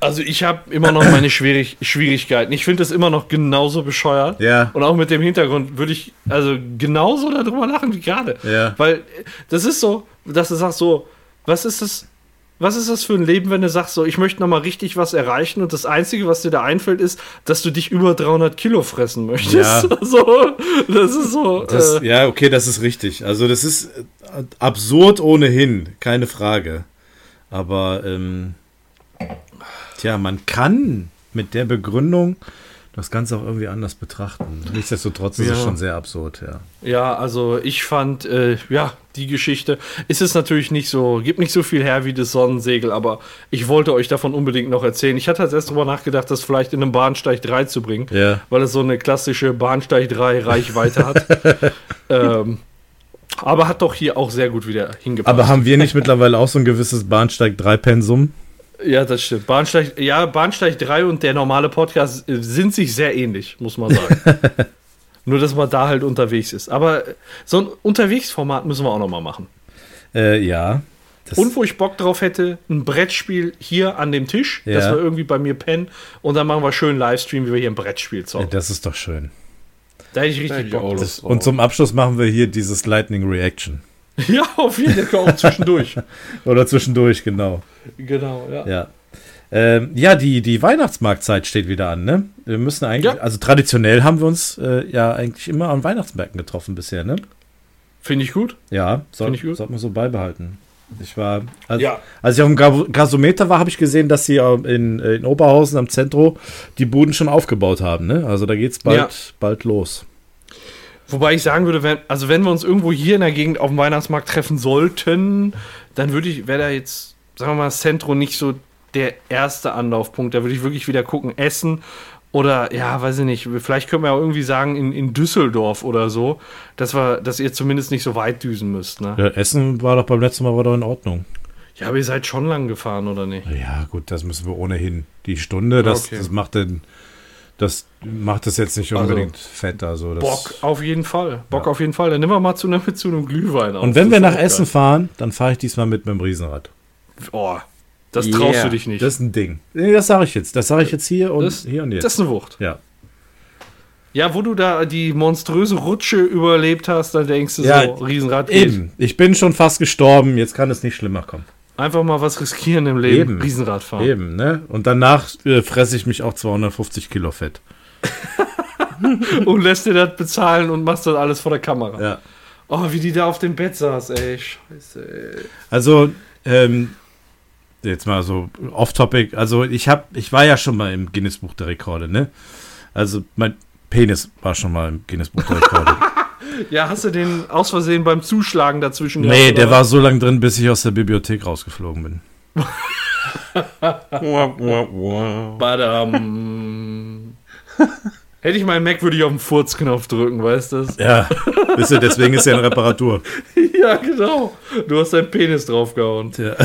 Also ich habe immer noch meine Schwierig Schwierigkeiten. Ich finde das immer noch genauso bescheuert. Ja. Und auch mit dem Hintergrund würde ich also genauso darüber lachen wie gerade. Ja. Weil das ist so, dass du sagst so, was ist das? Was ist das für ein Leben, wenn du sagst, so, ich möchte nochmal richtig was erreichen und das Einzige, was dir da einfällt, ist, dass du dich über 300 Kilo fressen möchtest? Ja. so, das ist so. Das, äh, ja, okay, das ist richtig. Also, das ist äh, absurd ohnehin, keine Frage. Aber, ähm, tja, man kann mit der Begründung das Ganze auch irgendwie anders betrachten. Nichtsdestotrotz ist ja. es schon sehr absurd, ja. Ja, also ich fand, äh, ja, die Geschichte ist es natürlich nicht so, gibt nicht so viel her wie das Sonnensegel, aber ich wollte euch davon unbedingt noch erzählen. Ich hatte als erst darüber nachgedacht, das vielleicht in einem Bahnsteig 3 zu bringen, ja. weil es so eine klassische Bahnsteig 3 Reichweite hat. ähm, aber hat doch hier auch sehr gut wieder hingepasst. Aber haben wir nicht mittlerweile auch so ein gewisses Bahnsteig 3 Pensum? Ja, das stimmt. Bahnsteig, ja, Bahnsteig 3 und der normale Podcast sind sich sehr ähnlich, muss man sagen. Nur, dass man da halt unterwegs ist. Aber so ein Unterwegsformat müssen wir auch noch mal machen. Äh, ja. Und wo ich Bock drauf hätte, ein Brettspiel hier an dem Tisch, ja. dass wir irgendwie bei mir pennen und dann machen wir schön Livestream, wie wir hier ein Brettspiel zocken. Ja, das ist doch schön. Da hätte ich richtig Bock drauf. Und zum Abschluss machen wir hier dieses Lightning Reaction. Ja, auf jeden Fall auch zwischendurch. Oder zwischendurch, genau. Genau, ja. Ja. Ähm, ja, die, die Weihnachtsmarktzeit steht wieder an, ne? Wir müssen eigentlich, Ja. also traditionell haben wir uns äh, ja eigentlich immer an Weihnachtsmärkten getroffen bisher, ne? Finde ich gut. Ja, soll, ich gut. sollte man so beibehalten. Ich war, als, Ja. als ich auf dem Gas- Gasometer war, habe ich gesehen, dass sie ähm, in, in Oberhausen am Zentro die Buden schon aufgebaut haben, ne? Also da geht's bald, Ja. bald los. Wobei ich sagen würde, wenn, also wenn wir uns irgendwo hier in der Gegend auf dem Weihnachtsmarkt treffen sollten, dann würde ich, wäre da jetzt, sagen wir mal, das Zentrum nicht so der erste Anlaufpunkt. Da würde ich wirklich wieder gucken, Essen oder, ja, weiß ich nicht, vielleicht können wir auch irgendwie sagen, in, in Düsseldorf oder so, dass wir, dass ihr zumindest nicht so weit düsen müsst, ne? Ja, Essen war doch beim letzten Mal war doch in Ordnung. Ja, aber ihr seid schon lang gefahren, oder nicht? Ja, gut, das müssen wir ohnehin. Die Stunde, das, Okay. das macht den, das macht es jetzt nicht Also, unbedingt fett. Also das, Bock auf jeden Fall. Bock Ja. auf jeden Fall. Dann nehmen wir mal zu, einem- zu einem Glühwein auf. Und wenn Das wir nach Essen fahren, dann fahre ich diesmal mit dem Riesenrad. Oh, das traust Yeah. du dich nicht. Das ist ein Ding. Nee, das sage ich jetzt. Das sage ich jetzt hier und Das- hier und jetzt. das ist eine Wucht. ja. Ja, wo du da die monströse Rutsche überlebt hast, dann denkst du Ja, so, Riesenrad geht. Eben. Ich bin schon fast gestorben. Jetzt kann es nicht schlimmer kommen. Einfach mal was riskieren im Leben. Eben. Riesenrad fahren. Eben, ne? Und danach äh, fresse ich mich auch 250 Kilo Fett. Und lässt dir das bezahlen und machst das alles vor der Kamera. Ja. Oh, wie die da auf dem Bett saß, ey. Scheiße, ey. Also, ähm, jetzt mal so off-topic. Also, ich hab, ich war ja schon mal im Guinness-Buch der Rekorde, ne? Also, mein Penis war schon mal im Guinness-Buch der Rekorde. Ja, hast du den aus Versehen beim Zuschlagen dazwischen nee, gehabt, der oder war so lang drin, bis ich aus der Bibliothek rausgeflogen bin. Wah, wah, wah. Badam. Hätte ich meinen Mac, würde ich auf den Furzknopf drücken, weißt du? Ja, wisst ihr, deswegen ist er in Reparatur. Ja, genau. Du hast deinen Penis draufgehauen. Ja.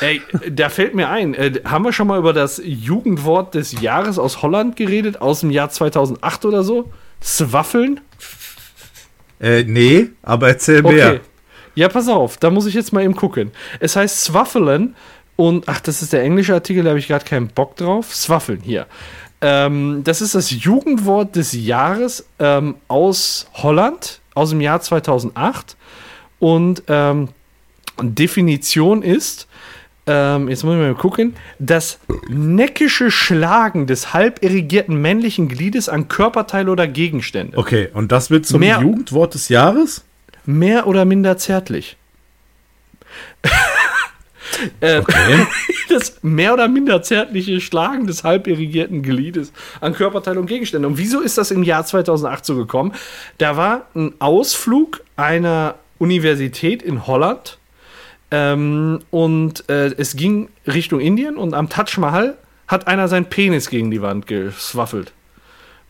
Ey, da fällt mir ein, äh, haben wir schon mal über das Jugendwort des Jahres aus Holland geredet, aus dem Jahr 2008 oder so? Swaffeln? Äh, nee, aber erzähl mehr. Okay. Ja, pass auf, da muss ich jetzt mal eben gucken. Es heißt Swaffelen und, ach, das ist der englische Artikel, da habe ich gerade keinen Bock drauf. Swaffeln, hier. Ähm, das ist das Jugendwort des Jahres ähm, aus Holland, aus dem Jahr 2008. Und ähm, Definition ist, ähm, jetzt muss ich mal gucken, das neckische Schlagen des halb irrigierten männlichen Gliedes an Körperteile oder Gegenstände. Okay, und das wird zum Mehr- Jugendwort des Jahres? Mehr oder minder zärtlich. Äh, Okay. das mehr oder minder zärtliche Schlagen des halb irrigierten Gliedes an Körperteile und Gegenstände. Und wieso ist das im Jahr 2008 so gekommen? Da war ein Ausflug einer Universität in Holland ähm, und äh, es ging Richtung Indien und am Taj Mahal hat einer seinen Penis gegen die Wand geswaffelt.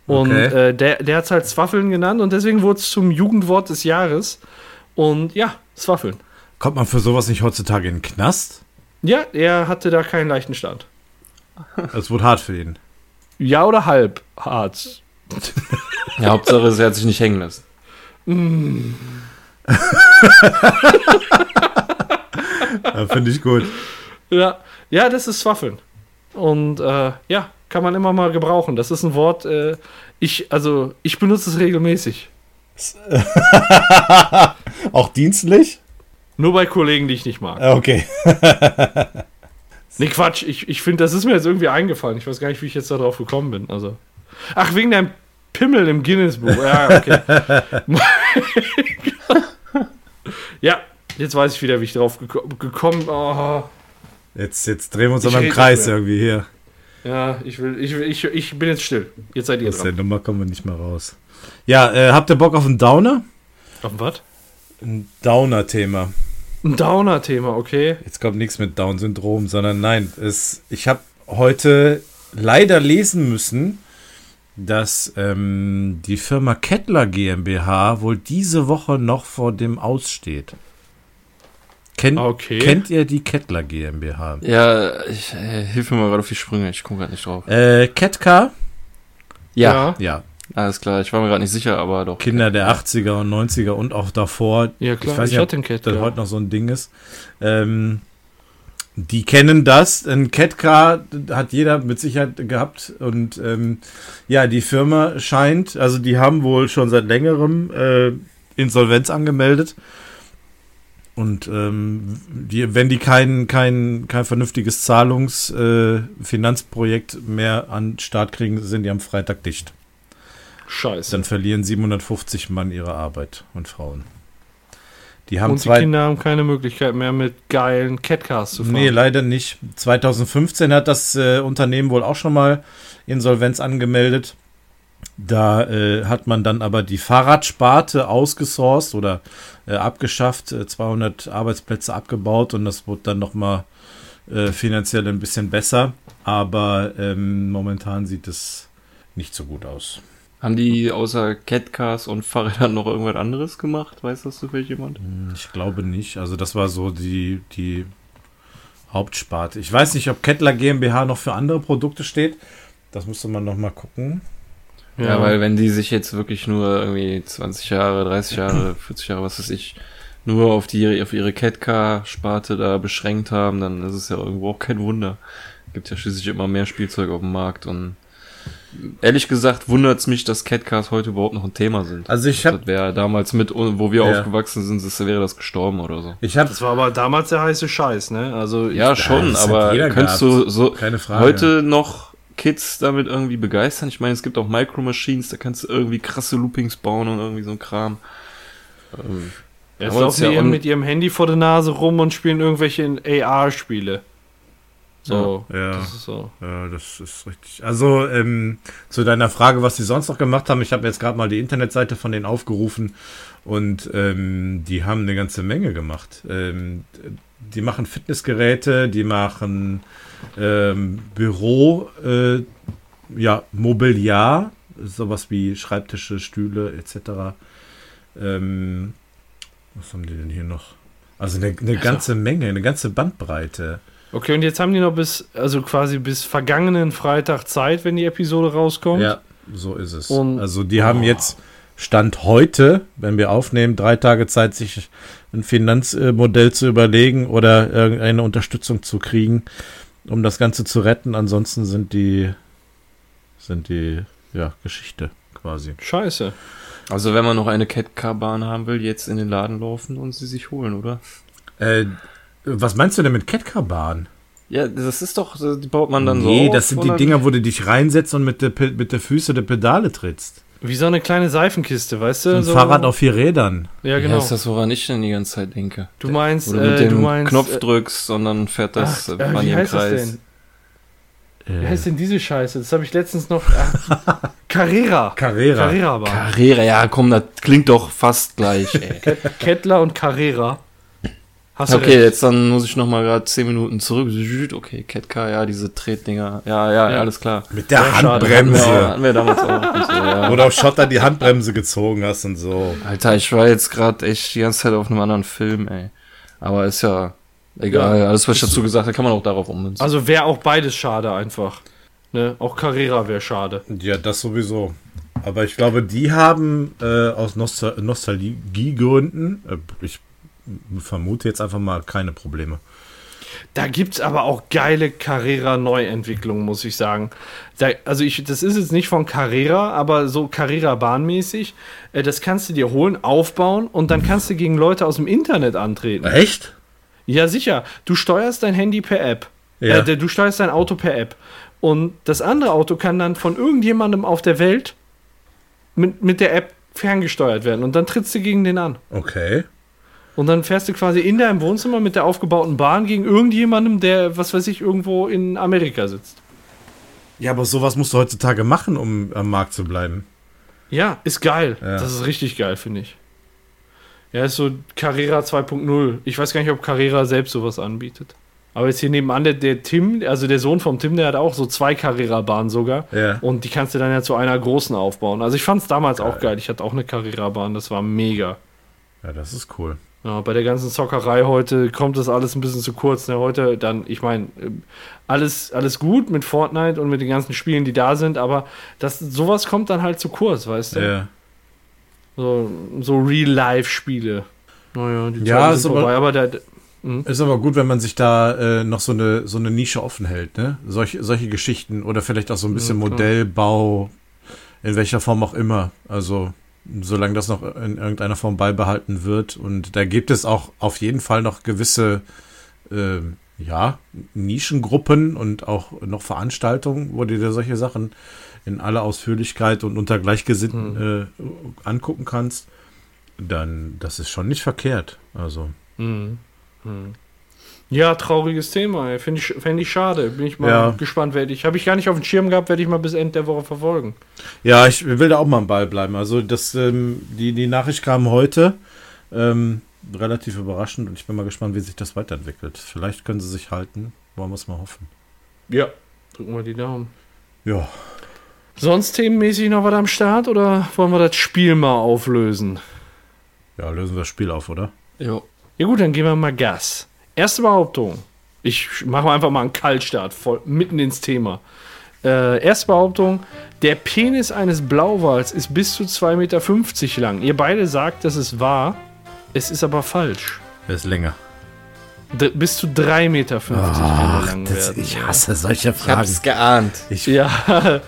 Und Okay. äh, der, der hat es halt Swaffeln genannt und deswegen wurde es zum Jugendwort des Jahres. Und ja, Swaffeln. Kommt man für sowas nicht heutzutage in den Knast? Ja, er hatte da keinen leichten Stand. Das wurde hart für ihn. Ja oder halb hart. Ja, Hauptsache, sie hat sich nicht hängen lassen. Ja, Finde ich gut. Ja, ja, das ist Swaffeln. Und äh, ja, kann man immer mal gebrauchen. Das ist ein Wort, äh, ich, also ich benutze es regelmäßig. Auch dienstlich? Nur bei Kollegen, die ich nicht mag. Ah, Okay. Nee, Quatsch, ich, ich finde, das ist mir jetzt irgendwie eingefallen. Ich weiß gar nicht, wie ich jetzt darauf gekommen bin. Also. Ach, wegen deinem Pimmel im Guinness-Buch. Ja, okay. ja, jetzt weiß ich wieder, wie ich drauf geko gekommen oh, Jetzt, jetzt drehen wir uns Ich aber im Kreis irgendwie hier. Ja, ich will, ich will, ich, ich bin jetzt still. Jetzt seid ihr Aus der dran. Nummer kommen wir nicht mehr raus. Ja, äh, habt ihr Bock auf einen Downer? Auf was? Ein Downer-Thema. Ein Downer-Thema, okay. Jetzt kommt nichts mit Down-Syndrom, sondern nein, es, ich habe heute leider lesen müssen, dass ähm, die Firma Kettler GmbH wohl diese Woche noch vor dem Aussteht. Kennt, Okay. Kennt ihr die Kettler GmbH? Ja, ich, äh, hilf mir mal gerade auf die Sprünge, ich komme gerade nicht drauf. Äh, Ketka? Ja, Ja, alles klar, ich war mir gerade nicht sicher, aber doch. Kinder der 80er und 90er und auch davor. Ja, klar. Ich weiß Ich nicht, ob das heute noch so ein Ding ist. Ähm, die kennen das. Ein Catcar hat jeder mit Sicherheit gehabt. Und ähm, ja, die Firma scheint, also die haben wohl schon seit längerem äh, Insolvenz angemeldet. Und ähm, die, wenn die kein, kein, kein vernünftiges Zahlungsfinanzprojekt äh, mehr an den Start kriegen, sind die am Freitag dicht. Scheiße. Dann verlieren 750 Mann ihre Arbeit und Frauen. Die haben Und die zwei, Kinder haben keine Möglichkeit mehr mit geilen Catcars zu fahren. Nee, leider nicht. 2015 hat das äh, Unternehmen wohl auch schon mal Insolvenz angemeldet. Da äh, hat man dann aber die Fahrradsparte ausgesourced oder äh, abgeschafft, äh, 200 Arbeitsplätze abgebaut und das wurde dann nochmal äh, finanziell ein bisschen besser. Aber ähm, momentan sieht es nicht so gut aus. Haben die außer Catcars und Fahrrädern noch irgendwas anderes gemacht? Weiß das zufällig jemand? Hm, Ich glaube nicht. Also das war so die, die Hauptsparte. Ich weiß nicht, ob Kettler GmbH noch für andere Produkte steht. Das müsste man noch mal gucken. Ja. weil wenn die sich jetzt wirklich nur irgendwie 20 Jahre, 30 Jahre, 40 Jahre, was weiß ich, nur auf die auf ihre Catcar-Sparte da beschränkt haben, dann ist es ja irgendwo auch kein Wunder. Gibt ja schließlich immer mehr Spielzeug auf dem Markt und ehrlich gesagt wundert es mich, dass Catcars heute überhaupt noch ein Thema sind. Also ich habe Das wäre damals mit, wo wir Ja. aufgewachsen sind, das wäre das gestorben oder so. ich habe Das war aber damals der heiße Scheiß, ne? Also Ja, schon, das hat aber könntest gehabt. du so Keine Frage. heute noch Kids damit irgendwie begeistern? Ich meine, es gibt auch Micro Machines, da kannst du irgendwie krasse Loopings bauen und irgendwie so ein Kram. Ähm, Jetzt Aber laufen ja die un- mit ihrem Handy vor der Nase rum und spielen irgendwelche AR-Spiele. So. Ja. Das ist so. Ja, das ist richtig. Also ähm, zu deiner Frage, was sie sonst noch gemacht haben, ich habe jetzt gerade mal die Internetseite von denen aufgerufen und ähm, die haben eine ganze Menge gemacht. Ähm, die machen Fitnessgeräte, die machen ähm, Büro, äh, ja, Mobiliar, sowas wie Schreibtische, Stühle etc. Ähm, was haben die denn hier noch? Also eine, eine ganze Menge, eine ganze Bandbreite. Okay, und jetzt haben die noch bis, also quasi bis vergangenen Freitag Zeit, wenn die Episode rauskommt. Ja, so ist es. Und- also die haben jetzt Stand heute, wenn wir aufnehmen, drei Tage Zeit, sich ein Finanzmodell zu überlegen oder irgendeine Unterstützung zu kriegen, um das Ganze zu retten. Ansonsten sind die sind die ja Geschichte quasi. Scheiße. also wenn man noch eine Catcar-Bahn haben will, jetzt in den Laden laufen und sie sich holen, oder? Äh, was meinst du denn mit Catcar-Bahn? Ja, das ist doch, die baut man dann so Nee, das sind die oder? Dinger, wo du dich reinsetzt und mit der, mit der Füße der Pedale trittst. Wie so eine kleine Seifenkiste, weißt du? Ein so, Fahrrad auf vier Rädern. Ja, Ja, genau. ist das, woran ich denn die ganze Zeit denke. du meinst, Wo du mit äh, dem du meinst. Knopf äh, drückst und dann fährt das ach, äh, äh, an wie den heißt das Kreis. denn? Wie heißt denn diese Scheiße? Das habe ich letztens noch. Ach, Carrera. Carrera. Carrera-Bahn. Carrera, ja, komm, das klingt doch fast gleich, Kettler und Carrera. Hast du Okay, recht. jetzt dann muss ich noch mal gerade 10 Minuten zurück. Okay, Catcar, ja, diese Tretdinger. Ja, ja, Ja. alles klar. Mit der Ja, schade. Hatten Handbremse. wir, hatten wir damals auch. So, ja. Oder auf Schotter die Handbremse gezogen hast und so. Alter, ich war jetzt gerade echt die ganze Zeit auf einem anderen Film, ey. Aber ist ja egal. Ja. Alles, was ich dazu gesagt habe, kann man auch darauf ummünzen. Also wäre auch beides schade einfach. Ne? Auch Carrera wäre schade. Ja, das sowieso. Aber ich glaube, die haben äh, aus Nostal Nostalgiegründen, äh, ich vermute jetzt einfach mal keine Probleme. Da gibt's aber auch geile Carrera-Neuentwicklungen, muss ich sagen. Da, also ich, das ist jetzt nicht von Carrera, aber so Carrera-Bahnmäßig. Äh, das kannst du dir holen, aufbauen und dann kannst du gegen Leute aus dem Internet antreten. Echt? Ja, sicher. Du steuerst dein Handy per App. Ja. Äh, du steuerst dein Auto per App. Und das andere Auto kann dann von irgendjemandem auf der Welt mit, mit der App ferngesteuert werden. Und dann trittst du gegen den an. Okay. Und dann fährst du quasi in deinem Wohnzimmer mit der aufgebauten Bahn gegen irgendjemandem, der, was weiß ich, irgendwo in Amerika sitzt. Ja, aber sowas musst du heutzutage machen, um am Markt zu bleiben. Ja, ist geil. Ja. Das ist richtig geil, finde ich. Ja, ist so Carrera 2.0. Ich weiß gar nicht, ob Carrera selbst sowas anbietet. Aber jetzt hier nebenan, der, der Tim, also der Sohn vom Tim, der hat auch so zwei Carrera-Bahnen sogar. Ja. Und die kannst du dann ja zu einer großen aufbauen. Also ich fand es damals auch geil. Ich hatte auch eine Carrera-Bahn, das war mega. Ja, das ist cool. Ja, bei der ganzen Zockerei heute kommt das alles ein bisschen zu kurz. Ne? Heute dann, ich meine, alles, alles gut mit Fortnite und mit den ganzen Spielen, die da sind, aber das, sowas kommt dann halt zu kurz, weißt du? Ja. So, so Real-Life-Spiele. Naja, die Ja, ist sind aber- vorbei, aber der, Ist aber gut, wenn man sich da äh, noch so eine, so eine Nische offen hält, ne? Solche, solche Geschichten oder vielleicht auch so ein bisschen klar. Modellbau, in welcher Form auch immer. Also, solange das noch in irgendeiner Form beibehalten wird. Und da gibt es auch auf jeden Fall noch gewisse, äh, ja, Nischengruppen und auch noch Veranstaltungen, wo du dir solche Sachen in aller Ausführlichkeit und unter Gleichgesinnten äh, angucken kannst. Dann, das ist schon nicht verkehrt. Also. Ja, trauriges Thema. Finde ich, fänd ich schade. Bin ich mal Ja. gespannt, werde ich. Habe ich gar nicht auf dem Schirm gehabt, werde ich mal bis Ende der Woche verfolgen. Ja, ich will da auch mal am Ball bleiben. Also das, ähm, die, die Nachricht kam heute. Ähm, relativ überraschend und ich bin mal gespannt, wie sich das weiterentwickelt. Vielleicht können sie sich halten. Wollen wir es mal hoffen. Ja. Drücken wir die Daumen. Ja. Sonst themenmäßig noch was am Start oder wollen wir das Spiel mal auflösen? Ja, lösen wir das Spiel auf, oder? Jo. Ja gut, dann geben wir mal Gas. Erste Behauptung. Ich mache einfach mal einen Kaltstart, voll, mitten ins Thema. Äh, erste Behauptung. Der Penis eines Blauwals ist bis zu 2,50 Meter lang. Ihr beide sagt, das ist wahr. Es ist aber falsch. Wer ist länger? D bis zu 3,50 Meter er lang das, werden. ich hasse solche Ich hab's Fragen. geahnt. Ich, Ja,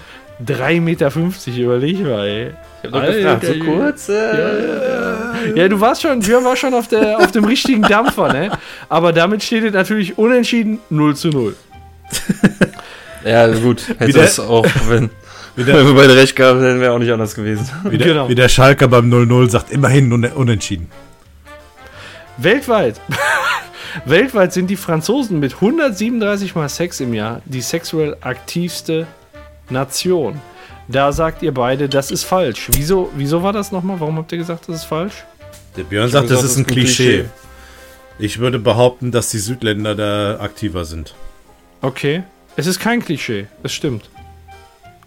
3,50 Meter, überleg mal, ey. Ich hab doch gefragt, so kurz. Äh, Ja, du warst schon, Björn war schon auf, der, auf dem richtigen Dampfer, ne? Aber damit steht es natürlich unentschieden 0 zu 0. Ja, gut. Hätte Wieder- das auch, wenn, Wieder- wenn wir beide recht gehabt hätten, wäre auch nicht anders gewesen. wie, der, genau. wie der Schalker beim 0-0 sagt, immerhin un unentschieden. Weltweit. Weltweit sind die Franzosen mit 137 mal Sex im Jahr die sexuell aktivste Nation. Da sagt ihr beide, das ist falsch. Wieso, wieso war das nochmal? Warum habt ihr gesagt, das ist falsch? Der Björn sagt, gesagt, das ist ein Klischee. Ich würde behaupten, dass die Südländer da aktiver sind. Okay. Es ist kein Klischee. Es stimmt.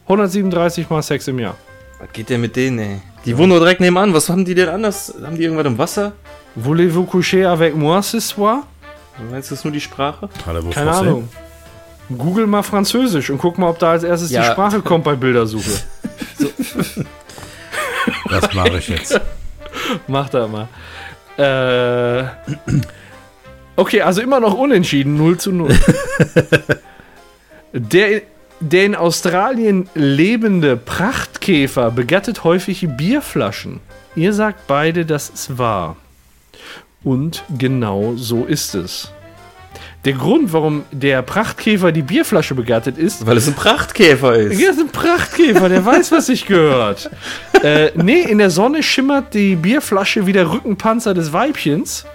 137 mal Sex im Jahr. Was geht denn mit denen, ey? Die wohnen nur direkt nebenan. Was haben die denn anders? Haben die irgendwas im Wasser? Voulez-vous coucher avec moi ce soir? Meinst du, das ist nur die Sprache? Hallo, wo Keine? Ahnung. Google mal Französisch und guck mal, ob da als erstes Ja. die Sprache kommt bei Bildersuche. Das mache ich jetzt. Mach da mal. Äh, okay, also immer noch unentschieden, 0 zu 0. der, der in Australien lebende Prachtkäfer begattet häufig Bierflaschen. Ihr sagt beide, das ist wahr. Und genau so ist es. Der Grund, warum der Prachtkäfer die Bierflasche begattet, ist, Weil es ein Prachtkäfer ist. ja, ist ein Prachtkäfer, der weiß, was sich gehört. äh, nee, in der Sonne schimmert die Bierflasche wie der Rückenpanzer des Weibchens.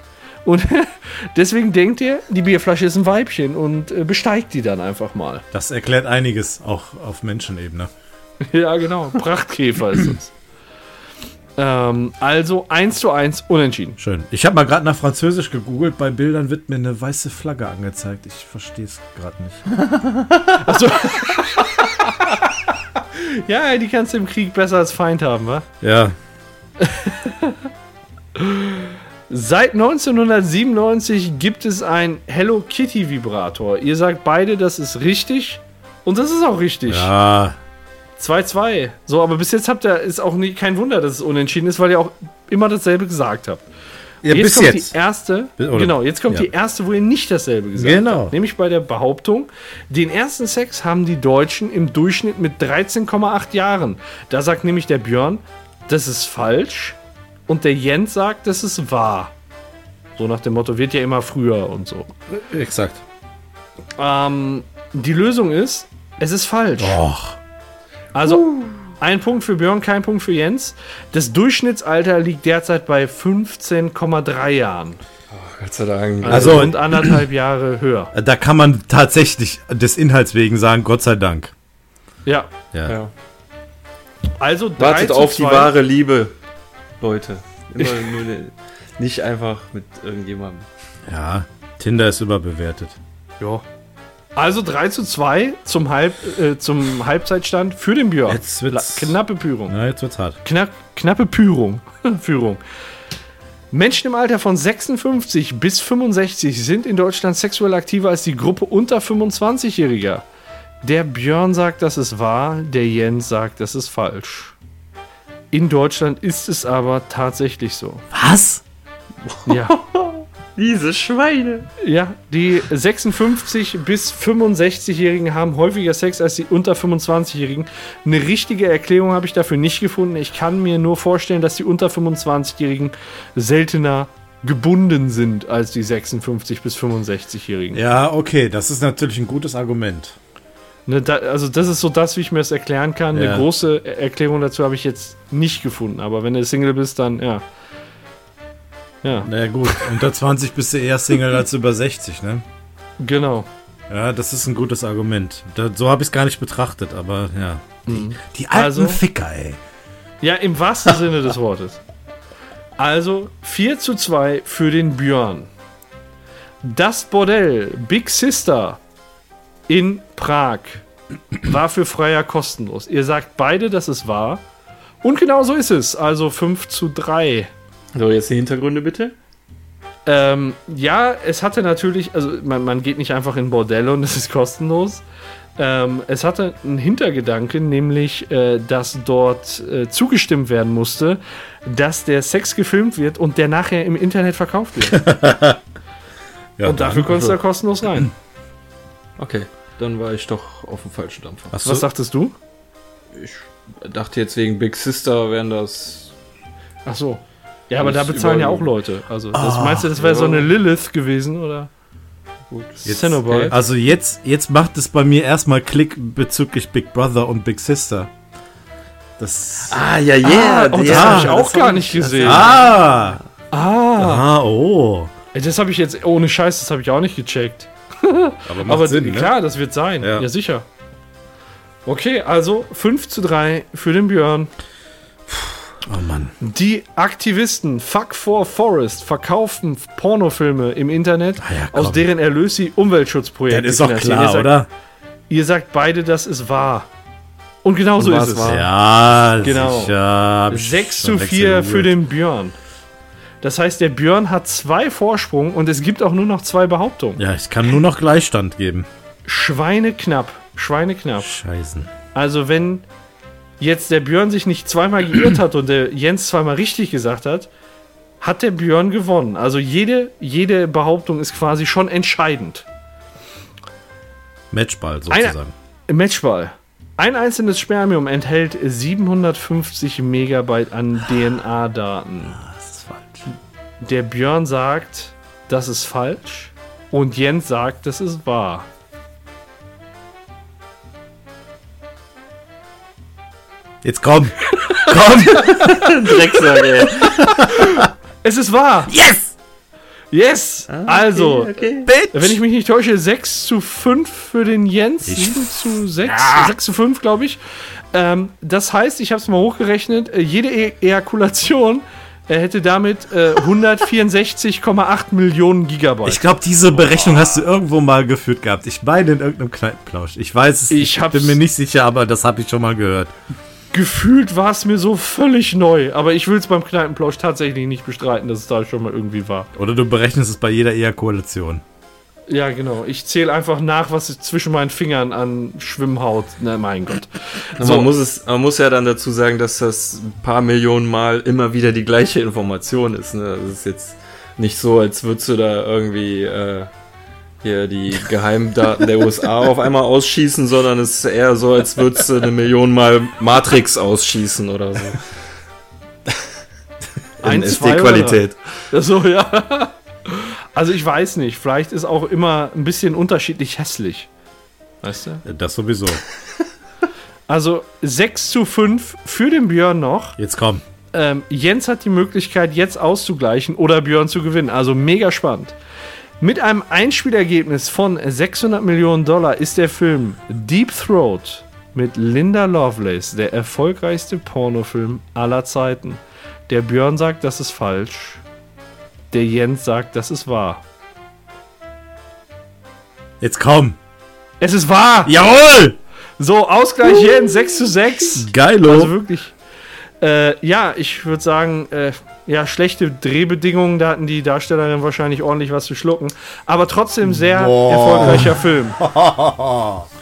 Und deswegen denkt er, die Bierflasche ist ein Weibchen und äh, besteigt die dann einfach mal. Das erklärt einiges, auch auf Menschenebene. Ja, genau. Prachtkäfer ist es. Ähm, also 1 zu 1 unentschieden. Schön. Ich habe mal gerade nach Französisch gegoogelt. Bei Bildern wird mir eine weiße Flagge angezeigt. Ich verstehe es gerade nicht. Achso. ja, die kannst du im Krieg besser als Feind haben, wa? Ja. Seit 1997 gibt es ein Hello Kitty Vibrator. Ihr sagt beide, das ist richtig. Und das ist auch richtig. Ja. 2-2. So, aber bis jetzt habt ihr, ist auch nie, kein Wunder, dass es unentschieden ist, weil ihr auch immer dasselbe gesagt habt. ja jetzt bis kommt jetzt. die erste, oder- genau, jetzt kommt ja. die erste, wo ihr nicht dasselbe gesagt Genau. habt. Nämlich bei der Behauptung, den ersten Sex haben die Deutschen im Durchschnitt mit 13,8 Jahren. Da sagt nämlich der Björn, das ist falsch. Und der Jens sagt, das ist wahr. So nach dem Motto, wird ja immer früher und so. Exakt. Ähm, die Lösung ist, es ist falsch. Och. Also ein Punkt für Björn, kein Punkt für Jens. Das Durchschnittsalter liegt derzeit bei 15,3 Jahren. Gott sei Dank. Also, Also- rund anderthalb Jahre höher. Da kann man tatsächlich des Inhalts wegen sagen, Gott sei Dank. Ja. Ja. ja. Also 3 Wartet auf die 2. wahre Liebe, Leute. Immer nur ne- nicht einfach mit irgendjemandem. Ja. Tinder ist überbewertet. Ja. Also 3 zu 2 zum, Halb, äh, zum Halbzeitstand für den Björn. Jetzt wird's- Knappe Pyrung. Na, jetzt wird's hart. Knapp, knappe Pyrung. Führung. Menschen im Alter von 56 bis 65 sind in Deutschland sexuell aktiver als die Gruppe unter 25-Jähriger. Der Björn sagt, das ist wahr, der Jens sagt, das ist falsch. In Deutschland ist es aber tatsächlich so. Was? Ja. Diese Schweine. Ja, die 56 bis 65-Jährigen haben häufiger Sex als die unter 25-Jährigen. Eine richtige Erklärung habe ich dafür nicht gefunden. Ich kann mir nur vorstellen, dass die unter 25-Jährigen seltener gebunden sind als die 56 bis 65-Jährigen. Ja, okay, das ist natürlich ein gutes Argument. Ne, da, also das ist so das, wie ich mir das erklären kann. Ja. Eine große Erklärung dazu habe ich jetzt nicht gefunden. Aber wenn du Single bist, dann ja. Ja, Na gut, unter 20 bist du eher Single als über 60, ne? genau. Ja, das ist ein gutes Argument. Da, so habe ich es gar nicht betrachtet, aber ja. Die, die alten Also- Ficker, ey. Ja, im wahrsten Sinne des Wortes. Also 4 zu 2 für den Björn. Das Bordell Big Sister in Prag war für Freier kostenlos. Ihr sagt beide, dass es war. Und genau so ist es. Also 5 zu 3. So, jetzt die Hintergründe bitte. Ähm, ja, es hatte natürlich, also man, man geht nicht einfach in Bordelle und es ist kostenlos. Ähm, es hatte einen Hintergedanke, nämlich, äh, dass dort äh, zugestimmt werden musste, dass der Sex gefilmt wird und der nachher im Internet verkauft wird. Ja, und dafür konntest du da kostenlos rein. Okay, dann war ich doch auf dem falschen Dampfer. Hast Was du, dachtest du? Ich dachte jetzt wegen Big Sister wären das. Ach so. Ja, aber da bezahlen ja auch. Leute. Also, das, meinst du, das wäre so ja. eine Lilith gewesen, oder? Gut. Jetzt- Cenobite. also jetzt, jetzt macht es bei mir erstmal Klick bezüglich Big Brother und Big Sister. Das. Ah, ja, Ah, oh, das habe ich auch gar nicht gesehen. Ah! Ah, Ah, oh. ey, das habe ich jetzt, ohne Scheiß, das habe ich auch nicht gecheckt. Aber macht Aber Sinn, ne? klar, das wird sein. Ja. Ja. sicher. Okay, also 5 zu 3 für den Björn. Oh Mann. Die Aktivisten Fuck for Forest verkaufen Pornofilme im Internet, Ah ja, aus deren Erlös sie Umweltschutzprojekte Das ist doch klar, ihr sagt, oder? Ihr sagt beide, das ist wahr. Und genau so ist es. war? Ja, Genau. sicher. Hab ich 6 schon zu 4 für den Björn. Das heißt, der Björn hat zwei Vorsprung und es gibt auch nur noch zwei Behauptungen. Ja, ich kann nur noch Gleichstand geben. Schweineknapp. Schweineknapp. Scheißen. Also wenn jetzt der Björn sich nicht zweimal geirrt hat und der Jens zweimal richtig gesagt hat, hat der Björn gewonnen. Also jede, jede Behauptung ist quasi schon entscheidend. Matchball sozusagen. Im Matchball. Ein einzelnes Spermium enthält 750 Megabyte an DNA-Daten. Das ist falsch. Der Björn sagt, das ist falsch. Und Jens sagt, das ist wahr. Jetzt komm. komm. Drecksack, ey. Es ist wahr! Yes! Yes! also, Okay. Wenn ich mich nicht täusche, 6 zu 5 für den Jens, 7 zu 6, 6 zu 5, glaube ich. Ähm, das heißt, ich habe es mal hochgerechnet, äh, jede e Ejakulation äh, hätte damit äh, 164,8 Millionen Gigabyte. Ich glaube, diese Berechnung hast du irgendwo mal geführt gehabt. Ich meine in irgendeinem Kneipenplausch. Ich weiß es Ich hab's- bin mir nicht sicher, aber das habe ich schon mal gehört. Gefühlt war es mir so völlig neu, aber ich will es beim Kneipenplausch tatsächlich nicht bestreiten, dass es da schon mal irgendwie war. Oder du berechnest es bei jeder Ejakulation. Ja, genau. Ich zähle einfach nach, was zwischen meinen Fingern an Schwimmhaut. Na, mein Gott. Man, muss es, man muss ja dann dazu sagen, dass das ein paar Millionen Mal immer wieder die gleiche Information ist. Ne? Das ist jetzt nicht so, als würdest du da irgendwie äh, hier die Geheimdaten der USA auf einmal ausschießen, sondern es ist eher so, als würdest du eine Million Mal Matrix ausschießen oder so. In SD-Qualität. So, ja. Also ich weiß nicht, vielleicht ist auch immer ein bisschen unterschiedlich hässlich. Weißt du? Das sowieso. Also 6 zu 5 für den Björn noch. Jetzt komm. Ähm, Jens hat die Möglichkeit, jetzt auszugleichen oder Björn zu gewinnen. Also mega spannend. Mit einem Einspielergebnis von 600 Millionen Dollar ist der Film Deep Throat mit Linda Lovelace der erfolgreichste Pornofilm aller Zeiten. Der Björn sagt, das ist falsch. Der Jens sagt, das ist wahr. Jetzt komm. Es ist wahr! Jawohl! So, Ausgleich Jens, 6 zu 6. Geilo. Also wirklich. Äh, ja, ich würde sagen, äh, ja, schlechte Drehbedingungen, da hatten die Darstellerin wahrscheinlich ordentlich was zu schlucken. Aber trotzdem sehr Boah. erfolgreicher Film.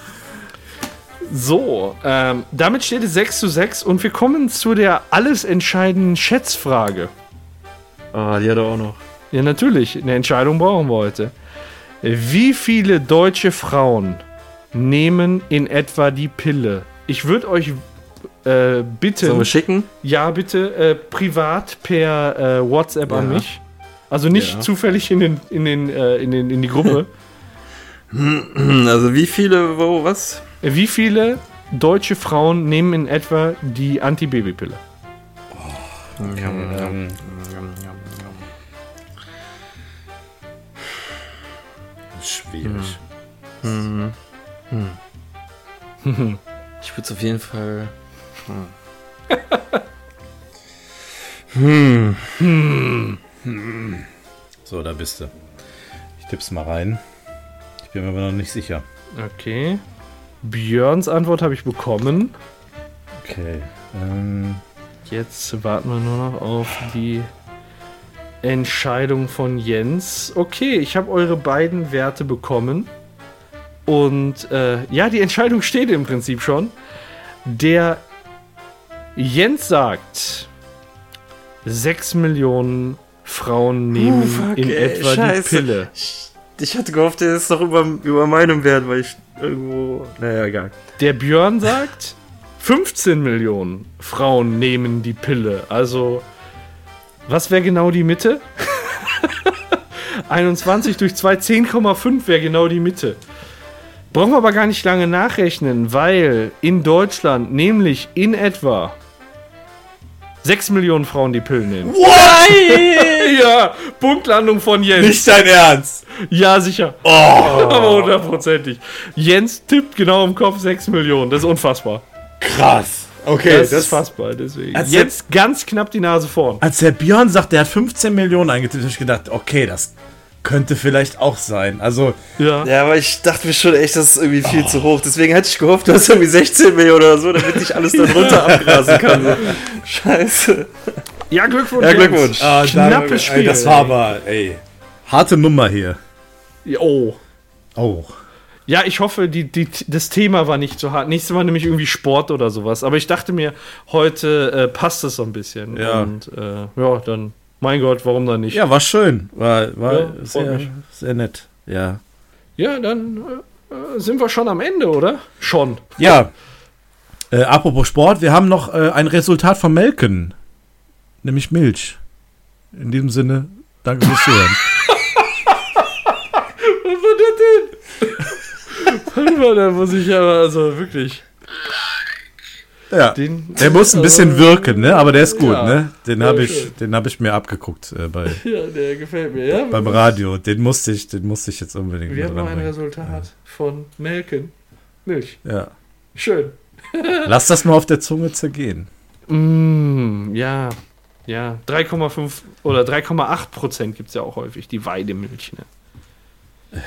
So, ähm, damit steht es 6 zu 6 und wir kommen zu der alles entscheidenden Schätzfrage. Ah, die hat er auch noch. Ja, natürlich. Eine Entscheidung brauchen wir heute. Wie viele deutsche Frauen nehmen in etwa die Pille? Ich würde euch äh, bitten. Sollen wir schicken? Ja, bitte äh, privat per äh, WhatsApp an Ja. mich. Also nicht Ja. zufällig in, den, in, den, äh, in, den, in die Gruppe. Also wie viele, wo, was? Wie viele deutsche Frauen nehmen in etwa die Antibabypille? Ähm, schwierig. Ich würde es auf jeden Fall. So, da bist du. Ich tipp's mal rein. Ich bin mir aber noch nicht sicher. Okay. Björns Antwort habe ich bekommen. Okay. Ähm, Jetzt warten wir nur noch auf die Entscheidung von Jens. Okay, ich habe eure beiden Werte bekommen. Und äh, ja, die Entscheidung steht im Prinzip schon. Der Jens sagt, 6 Millionen Frauen nehmen fuck, in ey, etwa scheiße. die Pille. Ich, ich hatte gehofft, der ist doch über, über meinem Wert, weil ich irgendwo. Naja, egal. Der Björn sagt, 15 Millionen Frauen nehmen die Pille. Also, was wäre genau die Mitte? 21 durch 2, 10,5 wäre genau die Mitte. Brauchen wir aber gar nicht lange nachrechnen, weil in Deutschland nämlich in etwa 6 Millionen Frauen die Pillen nehmen. ja, Punktlandung von Jens. nicht dein Ernst! Ja, sicher. Oh! Aber hundertprozentig. Jens tippt genau im Kopf 6 Millionen. Das ist unfassbar. Krass! Okay, Das, ist fassbar, deswegen. Jetzt ganz knapp die Nase vorn. Als der Björn sagt, der hat 15 Millionen eingetippt, habe ich gedacht, okay, das könnte vielleicht auch sein. Also, Ja. Ja, aber ich dachte mir schon echt, das ist irgendwie viel zu hoch. Deswegen hätte ich gehofft, du hast irgendwie 16 Millionen oder so, damit ich alles da drunter abgrasen kann. So. Scheiße. Ja, Glückwunsch. Ja. Glückwunsch. ah, Knappes ey, Spiel, das ey. war aber, ey, harte Nummer hier. Ja, Oh. Oh. Ja, ich hoffe, die, die, das Thema war nicht so hart. Nächstes Mal nämlich irgendwie Sport oder sowas. Aber ich dachte mir, heute äh, passt es so ein bisschen. Ja. Und äh, ja, dann, mein Gott, warum dann nicht? Ja, war schön. War, war Ja, sehr, sehr nett. Ja. Ja, dann äh, äh, sind wir schon am Ende, oder? Schon. Ja. Äh, apropos Sport, wir haben noch äh, ein Resultat vom Melken. Nämlich Milch. In diesem Sinne, danke fürs Zuhören. Was war das denn? Warte mal, da muss ich aber, also wirklich. Ja. Den, Der muss ein bisschen wirken, ne? Aber der ist gut, Ja. ne? Den Ja, habe ich, den hab ich mir abgeguckt äh, bei, Ja, der gefällt mir, ja. beim Radio. Den musste ich, den musste ich jetzt unbedingt Wir haben noch ein. Resultat von Melken. Milch. Ja. Schön. Lass das mal auf der Zunge zergehen. Mm, ja. Ja, 3,5 oder 3,8 Prozent gibt es ja auch häufig, die Weidemilch. Ne?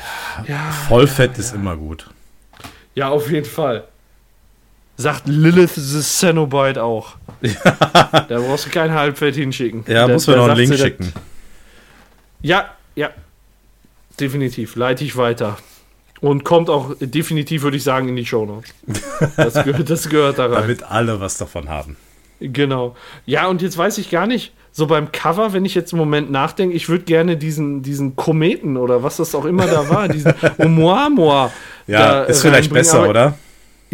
Ja, Vollfett ist immer gut. ja, auf jeden Fall. Sagt Lilith the Cenobite auch. Da brauchst du kein Halbfett hinschicken. Ja, Da- muss da noch einen Link schicken. das- Ja, ja. Definitiv. Leite ich weiter. Und kommt auch definitiv, würde ich sagen, in die Shownotes. Das, gehört- das gehört da rein. Damit alle was davon haben. Genau. Ja, und jetzt weiß ich gar nicht, so beim Cover, wenn ich jetzt im Moment nachdenke, ich würde gerne diesen, diesen Kometen oder was das auch immer da war, diesen Oumuamua. Ja, ist vielleicht besser, aber, oder?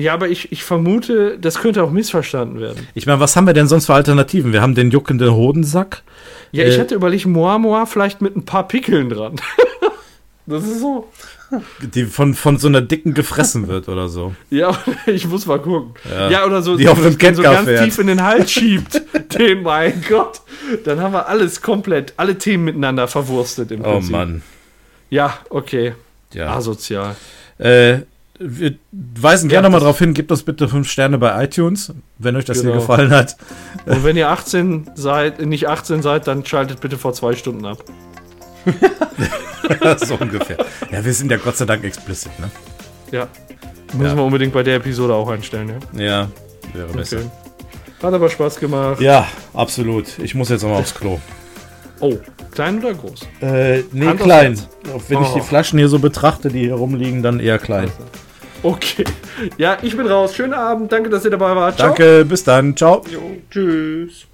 Ja, aber ich, ich vermute, das könnte auch missverstanden werden. Ich meine, was haben wir denn sonst für Alternativen? Wir haben den juckenden Hodensack. Ja, ich Äh. hatte überlegt, Moamoa vielleicht mit ein paar Pickeln dran. das ist so. die von, von so einer dicken gefressen wird oder so. Ja, ich muss mal gucken. Ja. Ja, oder so, Die auf einem den so ganz fährt. tief in den Hals schiebt. den, mein Gott. Dann haben wir alles komplett, alle Themen miteinander verwurstet im Oh Prinzip. Mann. Ja, okay. Ja. Asozial. Äh, wir weisen Ja, gerne mal das- darauf hin, gebt uns bitte fünf Sterne bei iTunes, wenn euch das Genau. hier gefallen hat. Und wenn ihr 18 seid, nicht 18 seid, dann schaltet bitte vor zwei Stunden ab. so ungefähr. Ja, wir sind ja Gott sei Dank explicit, ne? Ja. Müssen Ja. wir unbedingt bei der Episode auch einstellen, ja. Ja, wäre besser. Okay. Hat aber Spaß gemacht. Ja, absolut. Ich muss jetzt nochmal aufs Klo. Oh, klein oder groß? Äh, nee, Hand klein. Wenn ich Oh. die Flaschen hier so betrachte, die hier rumliegen, dann eher klein. Okay. Ja, ich bin raus. Schönen Abend. Danke, dass ihr dabei wart. Ciao. Danke, bis dann. Ciao. Jo, tschüss.